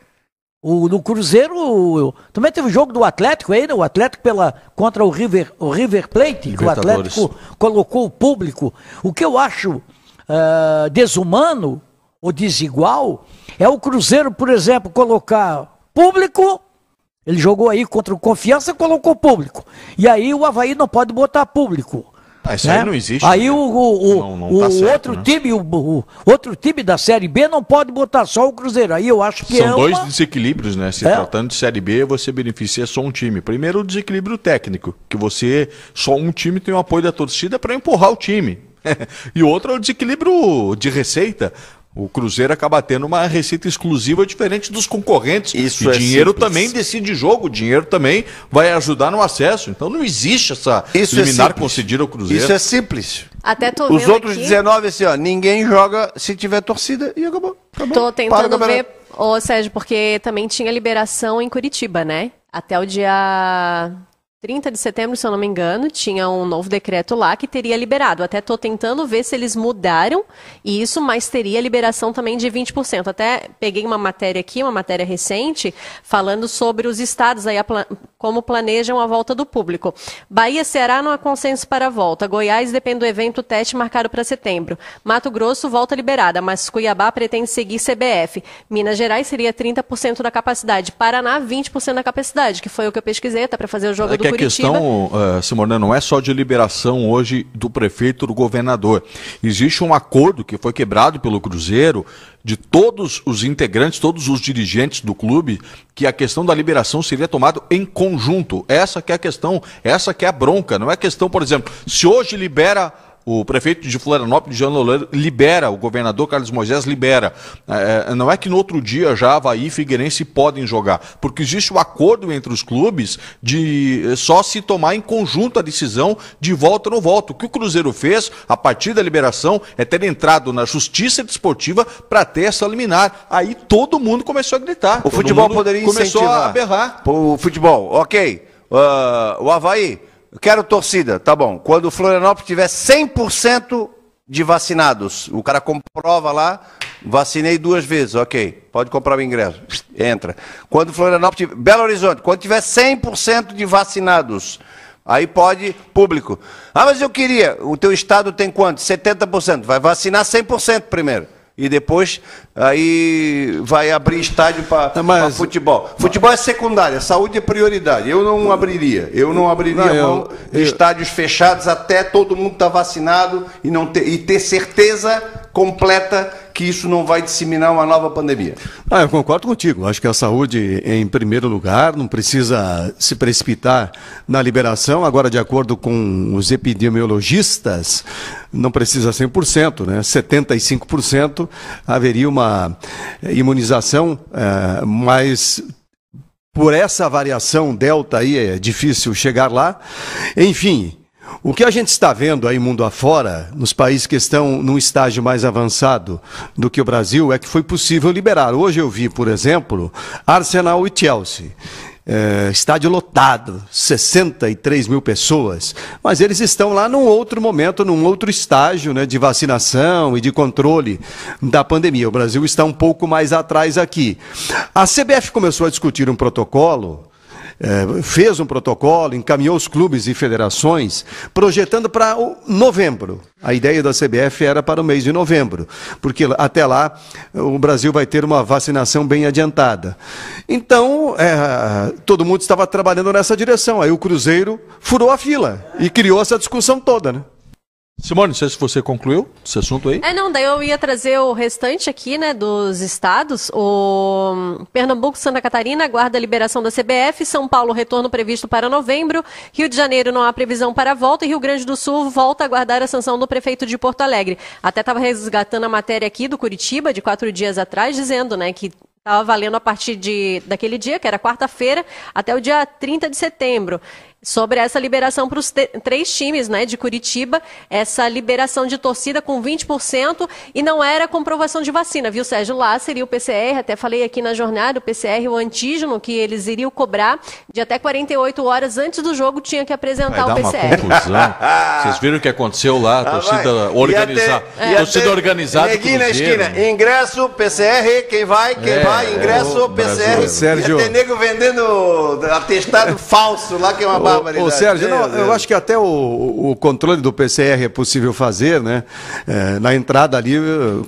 O, no Cruzeiro, o- também teve o jogo do Atlético aí, né? O Atlético pela, contra o River, o River Plate, que o. Atlético colocou o público. O que eu acho ah, desumano ou desigual é o Cruzeiro, por exemplo, colocar público. Ele jogou aí contra o Confiança, colocou público. E aí o Havaí não pode botar público.
Ah, isso aí não existe,
Aí
né?
o, o,
Não- não
o
tá certo,
outro
né?
time, o, o outro time da Série B não pode botar só o Cruzeiro. Aí eu acho que
São
é
dois
uma...
desequilíbrios, né? Se
É.
tratando de Série B, você beneficia só um time. Primeiro, o desequilíbrio técnico, que você, só um time tem o apoio da torcida para empurrar o time. *laughs* e o outro é o desequilíbrio de receita. O Cruzeiro acaba tendo uma receita exclusiva diferente dos concorrentes.
Isso
e
é
dinheiro
simples.
também decide jogo, o dinheiro também vai ajudar no acesso. Então não existe essa
Isso é
liminar
simples.
concedida ao Cruzeiro.
Isso é simples.
Até tô
Os outros
aqui,
19, assim, ó, ninguém joga se tiver torcida e acabou. acabou.
Tô tentando ver, ô Sérgio, porque também tinha liberação em Curitiba, né? Até o dia 30 de setembro, se eu não me engano, tinha um novo decreto lá que teria liberado. Até tô tentando ver se eles mudaram isso, mas teria liberação também de 20%. Até peguei uma matéria aqui, uma matéria recente, falando sobre os estados aí, como planejam a volta do público. Bahia, Ceará não há consenso para a volta. Goiás depende do evento teste marcado para setembro. Mato Grosso volta liberada, mas Cuiabá pretende seguir CBF. Minas Gerais seria 30% da capacidade. Paraná, 20% da capacidade, que foi o que eu pesquisei até para fazer o jogo
É
do
que a
Curitiba.
questão, uh, Simona, não é só de liberação hoje do prefeito do governador. Existe um acordo que foi quebrado pelo Cruzeiro de todos os integrantes, todos os dirigentes do clube, que a questão da liberação seria tomada em conjunto. Essa que é a questão, essa que é a bronca. Não é questão, por exemplo, se hoje libera o prefeito de Florianópolis, Jean Loureiro, libera, o governador Carlos Moisés libera. É, não é que no outro dia já Havaí e Figueirense podem jogar, porque existe o acordo entre os clubes de eh, só se tomar em conjunto a decisão de volta ou não volta. O que o Cruzeiro fez, a partir da liberação, é ter entrado na justiça desportiva para ter essa liminar. Aí todo mundo começou a gritar.
O futebol poderia
começou
incentivar.
a berrar.
O futebol, ok. Ah, o Havaí, quero torcida, tá bom. Quando o Florianópolis tiver 100% de vacinados, o cara comprova lá, vacinei duas vezes, ok. Pode comprar o ingresso. Entra. Quando o Florianópolis tiver, Belo Horizonte, quando tiver 100% de vacinados, aí pode público. Ah, mas eu queria, o teu estado tem quanto? 70%. Vai vacinar 100% primeiro. E depois aí vai abrir estádio para futebol. Futebol é secundário, saúde é prioridade. Eu não abriria. Eu não abriria
Não, eu-
mão de
eu-
estádios fechados até todo mundo estar vacinado e, não ter, e ter certeza completa que isso não vai disseminar uma nova pandemia.
Ah, eu concordo contigo. Acho que a saúde em primeiro lugar, não precisa se precipitar na liberação. Agora, de acordo com os epidemiologistas, não precisa 100%, né? 75% haveria uma eh, imunização, eh, mas por essa variação delta aí é difícil chegar lá. Enfim, O que a gente está vendo aí mundo afora, nos países que estão num estágio mais avançado do que o Brasil, é que foi possível liberar. Hoje eu vi, por exemplo, Arsenal e Chelsea. É, estádio lotado, 63 mil pessoas, mas eles estão lá num outro momento, num outro estágio né, de vacinação e de controle da pandemia. O Brasil está um pouco mais atrás aqui. A CBF começou a discutir um protocolo é, fez um protocolo, encaminhou os clubes e federações, projetando para novembro. A ideia da CBF era para o mês de novembro, porque até lá o Brasil vai ter uma vacinação bem adiantada. Então, é, todo mundo estava trabalhando nessa direção. Aí o Cruzeiro furou a fila e criou essa discussão toda, né?
Simone, não sei se você concluiu esse assunto aí.
É, não, daí eu ia trazer o restante aqui, né, dos estados. O Pernambuco, Santa Catarina aguarda a liberação da CBF, São Paulo, retorno previsto para novembro, Rio de Janeiro não há previsão para volta e Rio Grande do Sul volta a aguardar a sanção do prefeito de Porto Alegre. Até estava resgatando a matéria aqui do Curitiba, de quatro dias atrás, dizendo, né, que estava valendo a partir de, daquele dia, que era quarta-feira, até o dia 30 de setembro sobre essa liberação para os três times né, de Curitiba, essa liberação de torcida com 20% e não era comprovação de vacina, viu, Sérgio? Lá seria o PCR, até falei aqui na jornada, o PCR, o antígeno, que eles iriam cobrar de até 48 horas antes do jogo, tinha que apresentar
vai
o PCR. *laughs*
Vocês viram o que aconteceu lá, a torcida ah, organizada. É. Torcida organizada.
Neguinho na esquina, ingresso, PCR, quem vai, quem é, vai, ingresso, PCR.
Sérgio.
Ia ter nego vendendo atestado *laughs* falso lá, que é uma
Ô, Sérgio, não, eu acho que até o, o, controle do PCR é possível fazer, né? É, na entrada ali,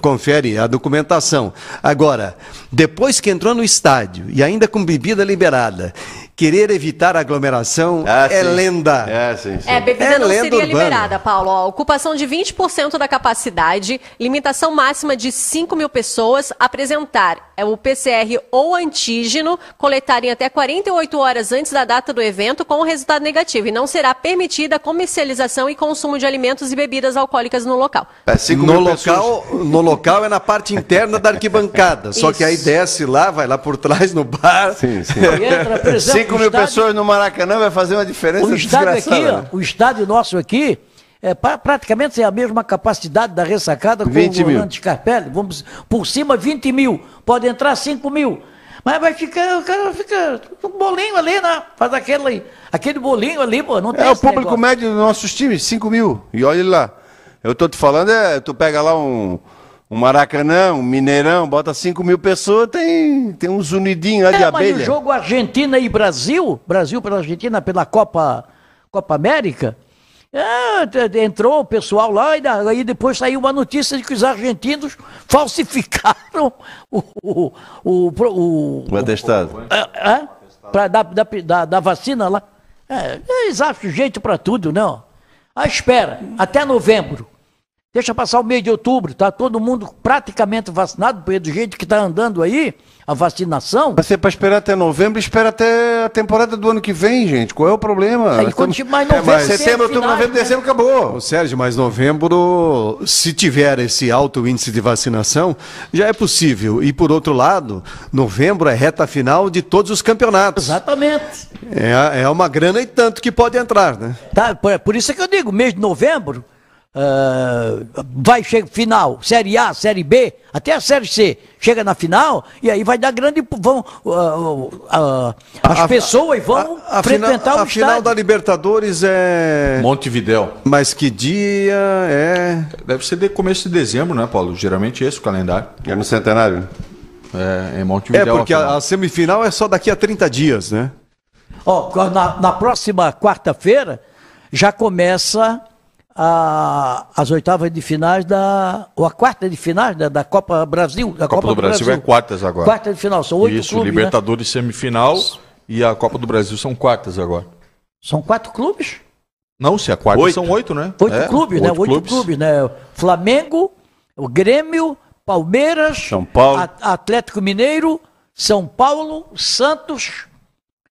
confere a documentação. Agora, depois que entrou no estádio e ainda com bebida liberada querer evitar aglomeração ah, é sim. lenda.
É, sim, sim. é bebida é não seria urbana. liberada, Paulo. Ó, ocupação de 20% da capacidade, limitação máxima de 5 mil pessoas, apresentar o PCR ou antígeno, coletarem até 48 horas antes da data do evento com o resultado negativo. E não será permitida a comercialização e consumo de alimentos e bebidas alcoólicas no local.
É, no, local no local é na parte interna da arquibancada. Só Isso. que aí desce lá, vai lá por trás no bar.
Sim, sim. *laughs* Entra, 5 mil estádio, pessoas no Maracanã vai fazer uma diferença
o estádio aqui, né? O estádio nosso aqui é, praticamente é a mesma capacidade da ressacada com o Volante Scarpelli. Vamos por cima 20 mil, pode entrar 5 mil. Mas vai ficar, o cara fica um bolinho ali, né? Faz aquele, aquele bolinho ali, pô, não tem
É o público negócio. médio dos nossos times, 5 mil. E olha lá. Eu tô te falando, é, tu pega lá um, um Maracanã, um Mineirão, bota 5 mil pessoas, tem, tem uns unidinhos lá é, de abelha. Mas
o jogo Argentina e Brasil, Brasil pela Argentina pela Copa, Copa América, é, entrou o pessoal lá e aí depois saiu uma notícia de que os argentinos *laughs* falsificaram o, o, o,
o, o atestado.
É, é, pra, da, da, da, vacina lá. É, eles acham jeito para tudo, não. Ah, espera, até novembro. Deixa passar o mês de outubro, tá todo mundo praticamente vacinado, porque do jeito que está andando aí, a vacinação.
Mas é para esperar até novembro, espera até a temporada do ano que vem, gente. Qual é o problema?
Aí, estamos... mais novembro, é, mas
setembro, outubro, novembro, dezembro, acabou.
Ô, Sérgio, mas novembro, se tiver esse alto índice de vacinação, já é possível. E por outro lado, novembro é reta final de todos os campeonatos.
Exatamente.
É, é uma grana e tanto que pode entrar, né?
Tá, por, por isso é que eu digo, mês de novembro Uh, vai chegar final, Série A, Série B, até a Série C, chega na final e aí vai dar grande. Vão, uh, uh, as a, pessoas vão a, a frequentar
final,
o
A final da Libertadores é.
Montevidéu.
Mas que dia é.
Deve ser de começo de dezembro, né, Paulo? Geralmente esse o calendário.
É no centenário.
É, em Montevidéu. É, porque a, a, semifinal é só daqui a 30 dias, né?
Ó, na, na próxima quarta-feira já começa a, as oitavas de finais da. ou a quarta de finais da, da Copa Brasil. Da
Copa, Copa do, do Brasil, Brasil, é quartas agora.
Quarta de final, são oito
Isso, clubes. Isso, Libertadores né? semifinal e a Copa do Brasil são quartas agora.
São quatro clubes?
Não, se a quarta oito. são oito, né?
Oito é, clubes, né? oito né? Oito clubes. né? Flamengo, o Grêmio, Palmeiras,
São Paulo.
Atlético Mineiro, São Paulo, Santos.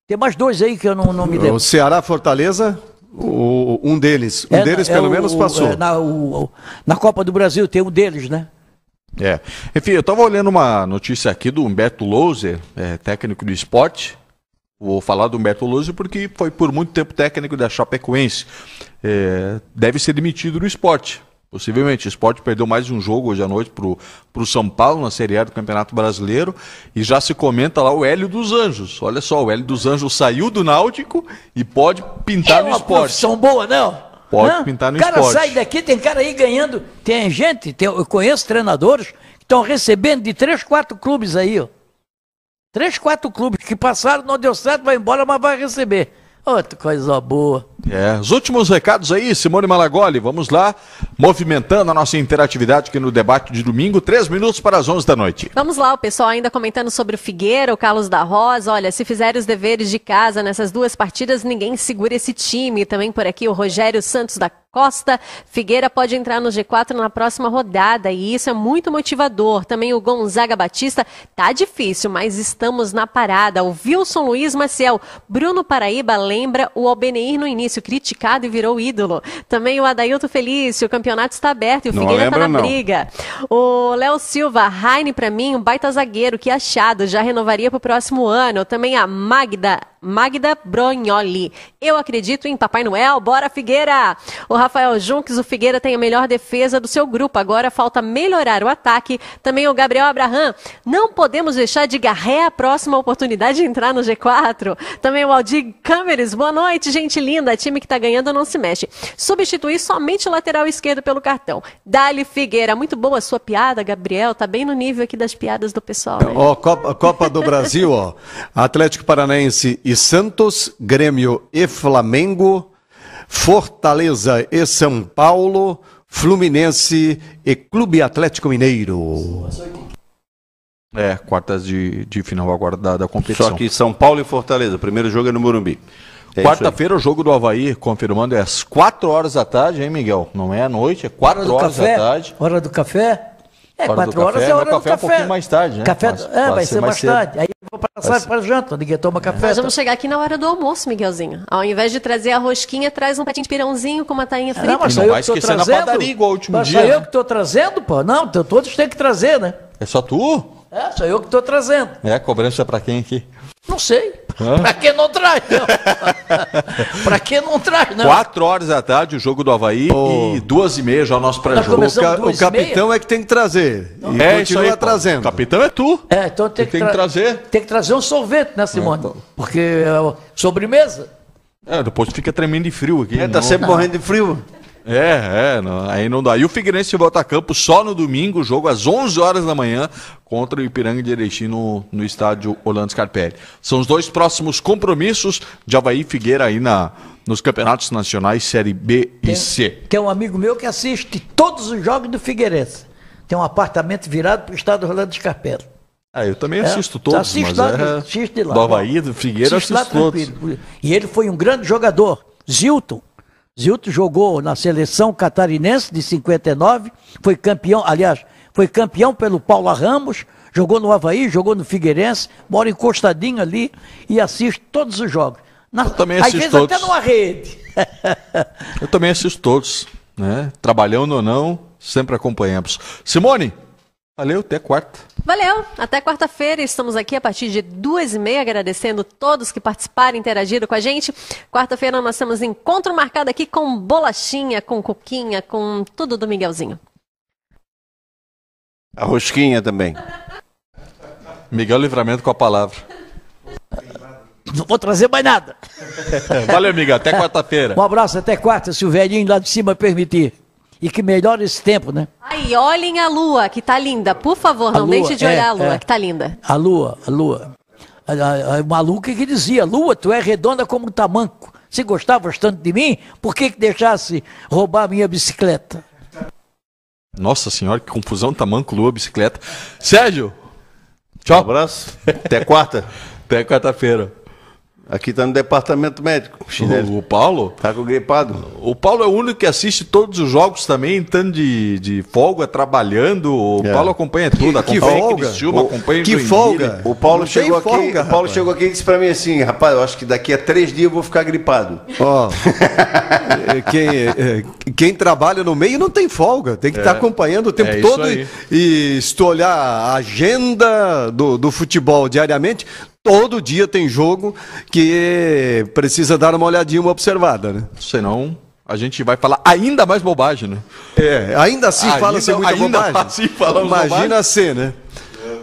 Tem mais dois aí que eu não, não me lembro. O
Ceará, Fortaleza. O, um deles, um é, deles é pelo o, menos passou. É,
na, o, na Copa do Brasil tem um deles, né?
É. Enfim, eu estava olhando uma notícia aqui do Humberto Louser, é, técnico do esporte. Vou falar do Humberto Lúcio porque foi por muito tempo técnico da Chapecoense. É, deve ser demitido do esporte. Possivelmente. O esporte perdeu mais um jogo hoje à noite para o São Paulo na Série A do Campeonato Brasileiro. E já se comenta lá o Hélio dos Anjos. Olha só, o Hélio dos Anjos saiu do Náutico e pode pintar
é
no
uma
esporte.
profissão boa, não?
Pode pintar no
O cara
esporte.
sai daqui, tem cara aí ganhando. Tem gente, tem- eu conheço treinadores que estão recebendo de três, quatro clubes aí, ó. Três, quatro clubes que passaram, não deu certo, vai embora, mas vai receber. Outra coisa boa.
É, os últimos recados aí, Simone Malagoli, vamos lá, movimentando a nossa interatividade aqui no debate de domingo, três minutos para as 11 da noite.
Vamos lá, o pessoal ainda comentando sobre o Figueira, o Carlos da Rosa. Olha, se fizerem os deveres de casa nessas duas partidas, ninguém segura esse time. Também por aqui o Rogério Santos da Costa. Figueira pode entrar no G4 na próxima rodada e isso é muito motivador. Também o Gonzaga Batista. Tá difícil, mas estamos na parada. O Wilson Luiz Maciel. Bruno Paraíba lembra o Albeneir no início, criticado e virou ídolo. Também o Adailto Felício. O campeonato está aberto e o
Não
Figueira tá
lembra,
na
não.
briga. O Léo Silva, Heine pra mim, um baita zagueiro, que achado, já renovaria pro próximo ano. Também a Magda, Magda Brognoli. Eu acredito em Papai Noel, bora Figueira! O Rafael Junques, o Figueira tem a melhor defesa do seu grupo, agora falta melhorar o ataque. Também o Gabriel Abraham, não podemos deixar de garré a próxima oportunidade de entrar no G4. Também o Aldir Câmeres, boa noite, gente linda, time que tá ganhando não se mexe. Substituir somente o lateral esquerdo pelo cartão. Dali Figueira, muito boa a sua piada, Gabriel, tá bem no nível aqui das piadas do pessoal.
Ó, Copa, Copa do Brasil, ó. Atlético Paranaense e Santos, Grêmio e Flamengo, Fortaleza e São Paulo, Fluminense e Clube Atlético Mineiro.
É, quartas de, de final agora da, da competição.
Só que São Paulo e Fortaleza. Primeiro jogo é no Morumbi. É.
Quarta-feira o jogo do Havaí, confirmando, é às 4 horas da tarde, hein, Miguel? Não é à noite, é 4 horas da tarde.
Hora do café? É,
Hora do
quatro horas
café,
é hora do
café é um
café.
pouquinho mais tarde, né?
Café,
Mas
é, vai
ser
ser
mais
mais tarde. Aí passar para janta, ninguém toma café.
Nós vamos chegar aqui na hora do almoço, Miguelzinho. Ao invés de trazer a rosquinha, traz um patinho de pirãozinho com uma tainha frita.
Não, mas
E
sou
não
eu
vai esquecer na padaria igual o último
Mas
dia,
Sou eu
né?
que estou trazendo, pô. Não, todos têm que trazer, né?
É só tu?
É, sou eu que estou trazendo.
É, cobrança pra quem aqui?
Não sei. Pra que não traz, não? *laughs* pra que não traz, não?
4 horas da tarde o jogo do Havaí
Oh.
e duas e meia já o nosso
Tá
pré-jogo.
O, ca-
duas
o
e meia?
capitão é que tem que trazer. E
É isso
continua
aí, pô.
trazendo.
O capitão é tu.
É, então tem que,
Tem que
tra-
trazer.
Tem que trazer um sorvete, né, Simone?
então.
Porque é sobremesa.
É, depois fica tremendo de frio aqui.
É, tá
não-
sempre morrendo de frio.
É, é, não, aí não dá. E o Figueirense volta a campo só no domingo, jogo às 11 horas da manhã contra o Ipiranga de Erechim no, no estádio Orlando Scarpelli. São os dois próximos compromissos de Havaí e Figueira aí na, nos campeonatos nacionais Série B e C.
Tem um amigo meu que assiste todos os jogos do Figueirense. Tem um apartamento virado para o estado do Rolando Scarpelli.
Ah, eu também
É,
assisto todos,
assiste
mas
lá,
é,
assiste de lá.
do Havaí, do Figueira,
Assiste lá
assisto todos.
tranquilo. E ele foi um grande jogador. Zilton. Zilton jogou na seleção catarinense de 59, foi campeão, aliás, foi campeão pelo Paula Ramos, jogou no Havaí, jogou no Figueirense, mora encostadinho ali e assiste todos os jogos. Na,
Eu também
às
assisto
vezes
todos.
até numa rede.
Eu também assisto todos, né? Trabalhando ou não, sempre acompanhamos. Simone, valeu, até quarta.
Valeu! Até quarta-feira, estamos aqui a partir de duas e meia, agradecendo todos que participaram e interagiram com a gente. Quarta-feira nós temos encontro marcado aqui com bolachinha, com coquinha, com tudo do Miguelzinho.
A rosquinha também.
Miguel Livramento com a palavra.
Não vou trazer mais nada. *laughs*
Valeu, Miguel, até quarta-feira.
Um abraço até quarta, se o velhinho lá de cima permitir. E que melhore esse tempo, né?
Aí, olhem a lua, que tá linda. Por favor,
A
não
lua,
deixe de
é,
olhar a lua,
é.
que tá linda.
A lua, a lua. A, a, a maluca que dizia, lua, tu é redonda como um tamanco. Se gostabas tanto de mim, por que que deixasse roubar minha bicicleta?
Nossa senhora, que confusão, tamanco, lua, bicicleta. Sérgio,
Um
tchau.
abraço. Até quarta. *laughs*
Até quarta-feira.
Aqui tá no departamento médico. Chinelo.
O, o Paulo?
Tá com gripado.
O Paulo é o único que assiste todos os jogos também, estando de, de folga, trabalhando. O
É.
Paulo acompanha tudo,
Que
acompanha
folga?
Criciúma,
O-
acompanha
que folga?
O Paulo
Não
chegou aqui.
folga,
o Paulo
rapaz.
chegou aqui e disse pra mim assim, rapaz, eu acho que daqui a três dias eu vou ficar gripado.
Ó, *laughs* é, quem, é, quem trabalha no meio não tem folga, tem que estar acompanhando o tempo
É
todo. E, e se tu olhar a agenda do, do futebol diariamente, todo dia tem jogo que precisa dar uma olhadinha, uma observada, né?
Senão a gente vai falar ainda mais bobagem, né?
É, ainda assim fala-se muita
ainda
bobagem.
assim
Imagina
bobagem.
ser, né?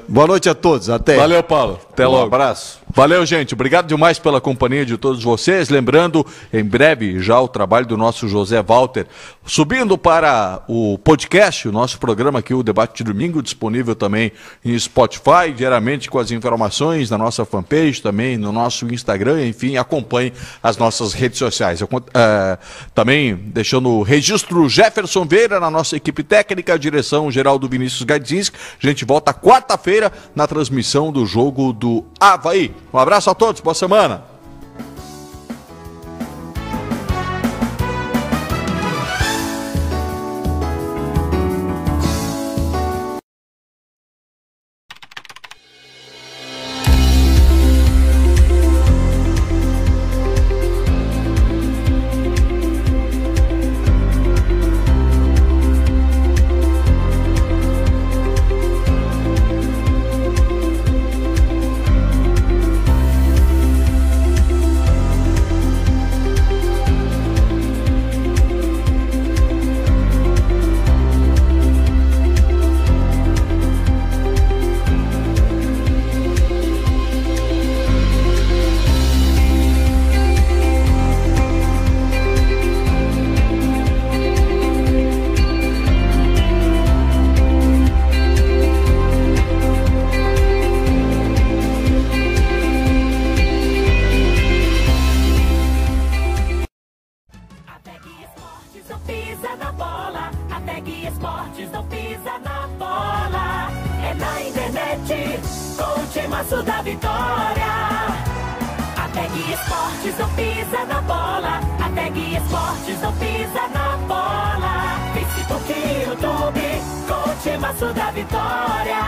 Boa noite a todos, até.
Valeu, Paulo. Até
Um
logo.
abraço.
Valeu, gente. Obrigado demais pela companhia de todos vocês. Lembrando, em breve, já o trabalho do nosso José Walter subindo para o podcast, o nosso programa aqui, o Debate de Domingo, disponível também em Spotify, diariamente com as informações na nossa fanpage, também no nosso Instagram, enfim, acompanhe as nossas redes sociais. Eu, eh, também deixando o registro Jefferson Vieira na nossa equipe técnica, direção geral do Vinícius Gadzinski. A gente volta quarta-feira na transmissão do jogo do Havaí. Um abraço a todos, boa semana.